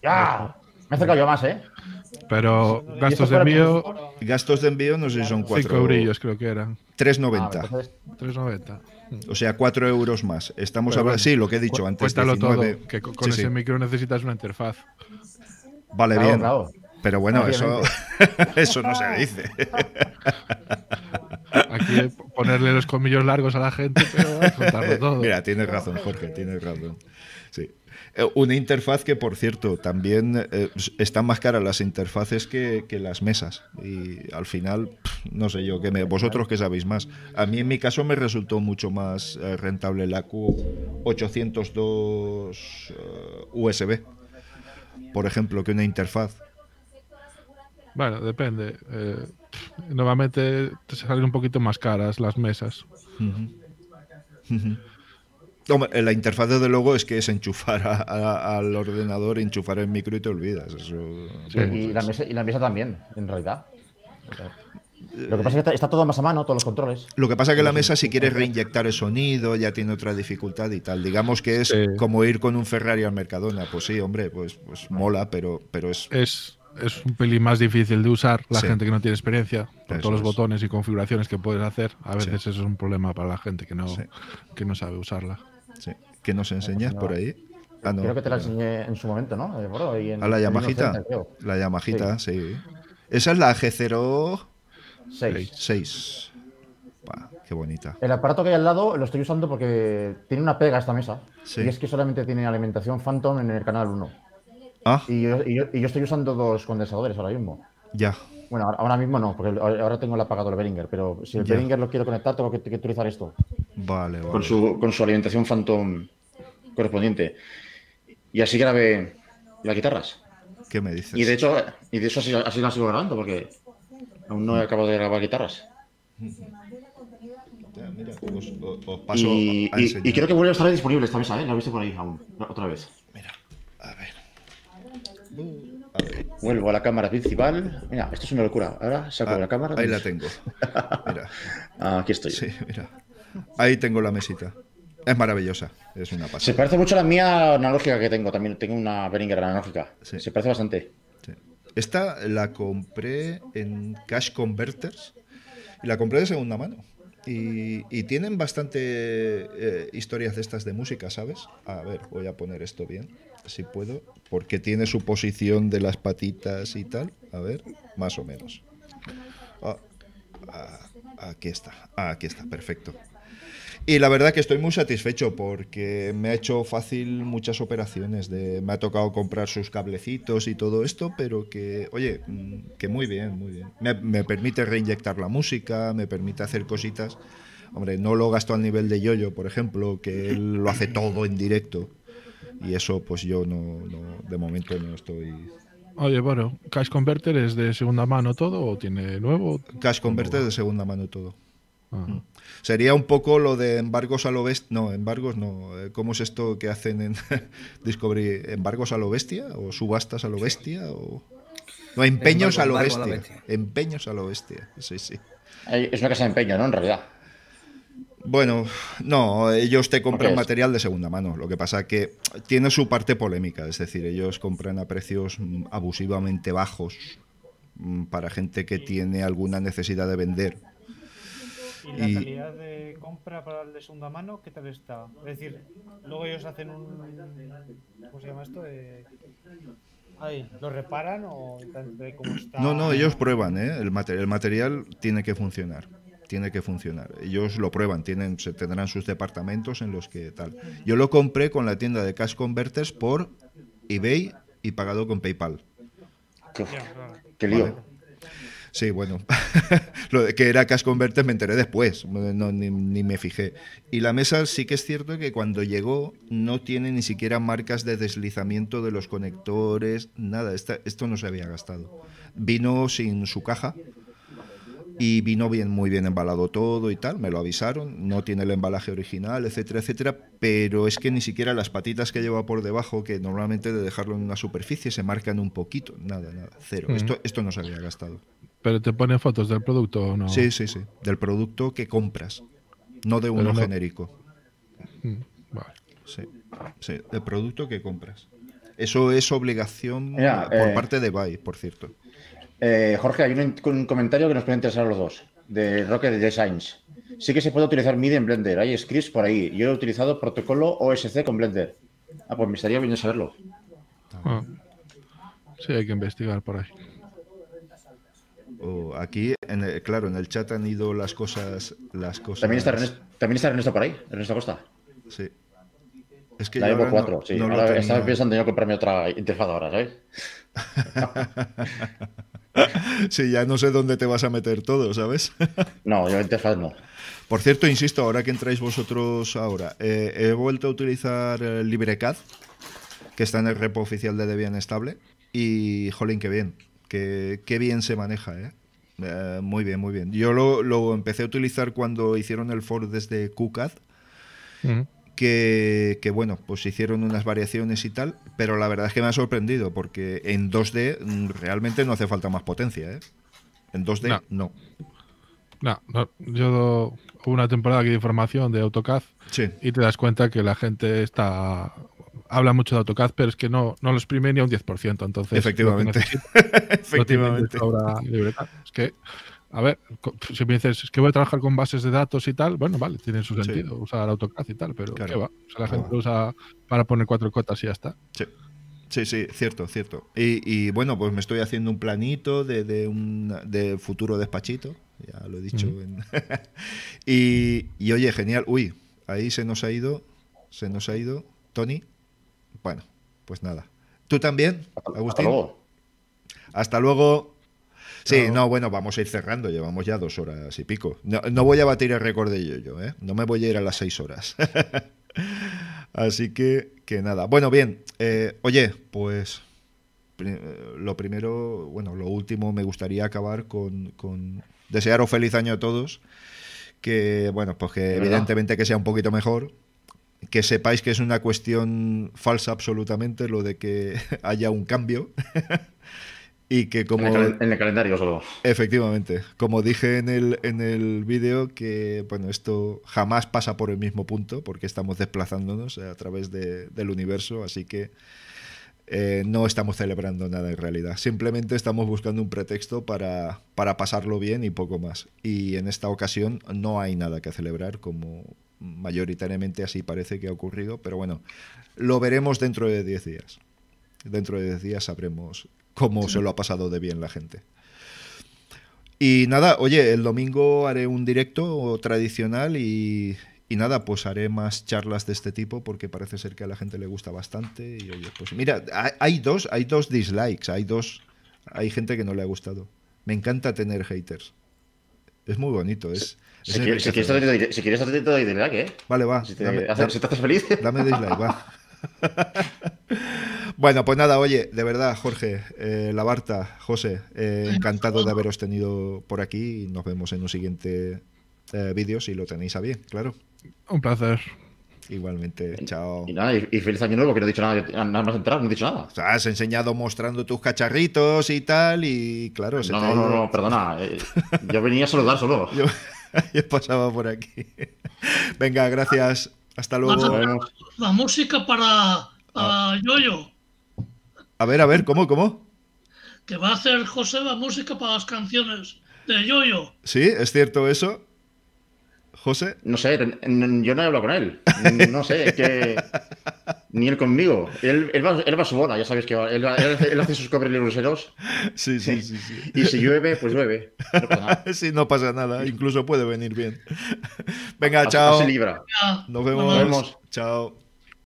I: ¡Ya! Me he acercado yo más, ¿eh?
H: Pero gastos de envío,
B: Gastos de envío no sé si son
H: 5
B: 4
H: eurillos creo que eran.
B: 3,90.
I: Ah, entonces-
H: 3,90.
B: O sea, 4 euros más. Estamos hablando.
H: bueno,
B: Sí, lo que he dicho antes.
H: Cuéntalo
B: 19.
H: todo, que con
B: Sí,
H: ese
B: sí.
H: micro necesitas una interfaz.
B: Vale,
I: Claro,
B: bien.
I: claro.
B: Pero bueno, eso, (laughs) eso no se dice. (laughs)
H: Aquí ponerle los colmillos largos a la gente, pero contarlo todo.
B: Mira, tienes razón, Jorge, tienes razón. Eh, Una interfaz que, por cierto, también eh, están más caras las interfaces que, que las mesas. Y al final, pff, no sé yo, que me, vosotros que sabéis más. A mí, en mi caso, me resultó mucho más eh, rentable la Q802 eh, USB, por ejemplo, que una interfaz.
H: Bueno, depende. Eh, normalmente te salen un poquito más caras las mesas.
B: Hombre, la interfaz, desde luego, es que es enchufar a- a- al ordenador, enchufar el micro y te olvidas. Eso,
H: Sí.
I: Y, la mesa, y la mesa también, en realidad. Lo que pasa es que está, está todo más a mano, todos los controles.
B: Lo que pasa es que la mesa, si quieres reinyectar el sonido, ya tiene otra dificultad y tal. Digamos que es
H: Sí.
B: como ir con un Ferrari al Mercadona. Pues sí, hombre, pues, pues mola, pero, pero es.
H: Es, es un pelín más difícil de usar la
B: Sí.
H: gente que no tiene experiencia, con
B: Eso
H: todos los
B: es.
H: botones y configuraciones que puedes hacer. A veces
B: Sí.
H: eso es un problema para la gente que no,
B: Sí.
H: que no sabe usarla.
B: Sí. ¿Qué nos enseñas por ahí? Ah, no.
I: Creo que te la enseñé en su momento, ¿no? Bueno, en-
B: A la Yamajita.
I: 1980, creo.
B: La Yamajita, sí. Esa es la G06.
I: Seis.
B: Buah, qué bonita.
I: El aparato que hay al lado lo estoy usando porque tiene una pega esta mesa.
B: Sí.
I: Y es que solamente tiene alimentación Phantom en el canal 1.
B: Ah,
I: Y yo, y yo- y yo estoy usando dos condensadores ahora mismo.
B: ya.
I: Bueno, ahora- mismo no, porque ahora tengo el apagado el Behringer, pero si el
B: Ya.
I: Behringer lo quiero conectar, tengo que, que utilizar esto.
B: Vale, vale.
I: Con su, con su alimentación Phantom correspondiente. Y así grabé las guitarras.
B: ¿Qué me dices?
I: Y de hecho, y de hecho así, así las sigo grabando, porque aún no he acabado de grabar guitarras.
B: Ya, mira, os, os- os paso
I: Y,
B: a
I: y-
B: enseñar.
I: y creo que vuelve a estar disponible esta mesa, ¿eh? La he visto por ahí aún, otra vez.
B: Mira, a ver. A ver.
I: Vuelvo a la cámara principal. Mira, esto es una locura. Ahora saco
B: Ah,
I: la cámara.
B: ahí la tengo. Mira, (laughs)
I: Ah, aquí estoy.
B: sí, mira. Ahí tengo la mesita. Es maravillosa. Es una
I: Se
B: pasada.
I: parece mucho a la mía analógica que tengo. También tengo una Behringer analógica.
B: Sí.
I: Se parece bastante.
B: Sí. Esta la compré en Cash Converters y la compré de segunda mano. Y, y tienen bastante eh, historias de estas de música, ¿sabes? A ver, voy a poner esto bien, si puedo, porque tiene su posición de las patitas y tal. A ver, más o menos. Ah, ah, aquí está, ah, aquí está, perfecto. Y la verdad que estoy muy satisfecho porque me ha hecho fácil muchas operaciones. De, me ha tocado comprar sus cablecitos y todo esto, pero que, oye, mm, que muy bien, muy bien. Me, me permite reinyectar la música, me permite hacer cositas. Hombre, no lo gasto al nivel de Yoyo, por ejemplo, que él lo hace todo en directo. Y eso, pues yo no, no de momento no estoy
H: Oye, bueno, Cash Converter es de segunda mano todo o tiene nuevo?
B: Cash Converter de segunda mano todo.
H: Ah.
B: Mm. Sería un poco lo de embargos a lo bestia. No, embargos no. Eh, ¿Cómo es esto que hacen en (laughs) Discovery? ¿Embargos a lo bestia? ¿O subastas a lo bestia? O... No, empeños a lo
E: a
B: bestia. Empeños a lo bestia. Sí, sí.
I: Es una casa de empeño, ¿no? En realidad.
B: Bueno, no, ellos te compran material de segunda mano. Lo que pasa que tiene su parte polémica, es decir, ellos compran a precios mm, abusivamente bajos mm, para gente que tiene alguna necesidad de vender.
G: ¿Y la
B: Y-
G: calidad de compra para el de segunda mano qué tal está? Es decir, luego ellos hacen un. ¿Cómo se llama esto? Eh, Ay, ¿Lo reparan o cómo está?
B: No, no, ellos prueban, ¿eh? el, mate- el material tiene que funcionar. Tiene que funcionar. Ellos lo prueban, tienen, se tendrán sus departamentos en los que tal. Yo lo compré con la tienda de Cash Converters por eBay y pagado con PayPal.
I: Qué, lío.
B: Sí, bueno, (laughs) lo de que era Cash Converter me enteré después, no, ni, ni me fijé. Y la mesa sí que es cierto que cuando llegó no tiene ni siquiera marcas de deslizamiento de los conectores, nada, esta- esto no se había gastado. Vino sin su caja y vino bien, muy bien embalado todo y tal, me lo avisaron, no tiene el embalaje original, etcétera, etcétera, pero es que ni siquiera las patitas que lleva por debajo, que normalmente de dejarlo en una superficie se marcan un poquito, nada, nada, cero.
H: Mm.
B: Esto, esto no se había gastado.
H: Pero te ponen fotos del producto o no.
B: Sí, sí, sí. Del producto que compras, no de uno
H: no-
B: genérico.
H: Mm, vale.
B: Sí, sí, del producto que compras. Eso es obligación
I: Mira,
B: por
I: eh,
B: parte de Buy, por cierto.
I: Eh, Jorge, hay un, un comentario que nos puede interesar a los dos, de Rocket Designs. Sí que se puede utilizar MIDI en Blender, hay scripts por ahí. Yo he utilizado protocolo OSC con Blender. Ah, pues me estaría bien saberlo.
H: Ah. Sí, hay que investigar por ahí.
B: O aquí, en el- claro, en el chat han ido las cosas. Las cosas
I: También está, Ernesto, también está Ernesto por ahí, Ernesto Costa.
B: Sí. Es que
I: La
B: yo
I: Evo
B: ahora
I: 4,
B: no-
I: sí.
B: no
I: ahora estaba pensando yo comprarme otra interfaz ahora, ¿sabes? (laughs) (laughs) (laughs)
B: Sí, ya no sé dónde te vas a meter todo, ¿sabes? (laughs)
I: No, yo interfaz no.
B: Por cierto, insisto, ahora que entráis vosotros ahora, eh, he vuelto a utilizar LibreCAD, que está en el repo oficial de Debian Estable, y jolín, qué bien, qué, qué bien se maneja, ¿eh? Eh, muy bien, muy bien. Yo lo, lo empecé a utilizar cuando hicieron el for desde QCAD. Que, que, bueno, pues hicieron unas variaciones y tal, pero la verdad es que me ha sorprendido, porque en 2D mm, realmente no hace falta más potencia, ¿eh? En 2D
H: No.
B: no.
H: No, no, yo hubo una temporada que di formación de AutoCAD
B: Sí.
H: y te das cuenta que la gente está habla mucho de AutoCAD, pero es que no, no lo exprime ni a un 10%. Entonces,
B: Efectivamente. (laughs) Efectivamente.
H: de. Es que, a ver, si me dices es que voy a trabajar con bases de datos y tal, bueno, vale, tiene su
B: Sí.
H: sentido usar AutoCAD y tal, pero
B: Claro.
H: ¿qué va? O sea, la
B: Ah,
H: gente lo usa para poner cuatro cotas y ya está.
B: Sí. Sí, sí, cierto, cierto. Y, y, bueno, pues me estoy haciendo un planito de, de un de futuro despachito, ya lo he dicho. En- (laughs) y, y oye, genial. Uy, ahí se nos ha ido, se nos ha ido Tony. Bueno, pues nada. ¿Tú también,
I: Hasta
B: Agustín?
I: luego.
B: Hasta luego. Sí, no, bueno, vamos a ir cerrando. Llevamos ya dos horas y pico. No, no voy a batir el récord de yo, ¿eh? No me voy a ir a las seis horas. (laughs) Así que, que nada. Bueno, bien. eh, oye, pues eh, lo primero, bueno, lo último, me gustaría acabar con, con desearos feliz año a todos. Que, bueno, pues que evidentemente que sea un poquito mejor. Que sepáis que es una cuestión falsa absolutamente lo de que (laughs) haya un cambio. (laughs) y que como...
I: En, el, cal- en el calendario solo.
B: Efectivamente, como dije en el, en el vídeo, que bueno, esto jamás pasa por el mismo punto, porque estamos desplazándonos a través de- del universo, así que eh, no estamos celebrando nada en realidad. Simplemente estamos buscando un pretexto para, para pasarlo bien y poco más. Y en esta ocasión no hay nada que celebrar, como mayoritariamente así parece que ha ocurrido, pero bueno, lo veremos dentro de 10 días. Dentro de 10 días sabremos cómo se lo ha pasado de bien la gente. Y nada, oye, el domingo haré un directo tradicional y, y nada, pues haré más charlas de este tipo porque parece ser que a la gente le gusta bastante. Y oye, pues mira, hay, dos, hay dos dislikes, hay dos, hay gente que no le ha gustado. Me encanta tener haters. Es muy bonito, es.
I: Si,
B: es
I: quieres, si, quieres,
B: enriquecedor.
I: te- si quieres, te doy dislike, ¿eh?
B: Vale, va.
I: Si te,
B: dame-
I: hace-
B: da-
I: si te haces feliz.
B: Dame dislike, va. (laughs) Bueno, pues nada, oye, de verdad, Jorge, eh, Labarta, José, eh, encantado de haberos tenido por aquí y nos vemos en un siguiente eh, vídeo si lo tenéis a bien, claro.
H: Un placer.
B: Igualmente, chao.
I: Y nada, y, y feliz año nuevo, que no he dicho nada, nada más entrar, no he dicho nada.
B: O sea, has enseñado mostrando tus cacharritos y tal, y claro, se
I: No,
B: te
I: no, no, perdona. (laughs) eh, yo venía a saludar solo.
B: Yo, (laughs) yo pasaba por aquí. (laughs) Venga, gracias. Hasta
C: Vas a
B: luego.
C: ver
I: Vemos.
C: la música para,
B: Ah.
C: para Yoyo,
B: A ver, a ver, ¿cómo, cómo?
C: que va a hacer José la música para las canciones de Yoyo.
B: Sí, es cierto eso. José.
I: No sé, yo no he hablado con él. (laughs) No sé, que. Ni él conmigo. Él, él, va, él va a su boda, ya sabes que va- él, hace- él hace sus cobres luceros. (laughs)
B: Sí, sí, sí, sí.
I: Y si llueve, pues llueve. No pasa nada. (laughs)
B: Sí, no pasa nada, incluso puede venir bien. (laughs) Venga, chao.
I: libra.
B: Nos vemos.
I: Nos vemos.
B: Chao.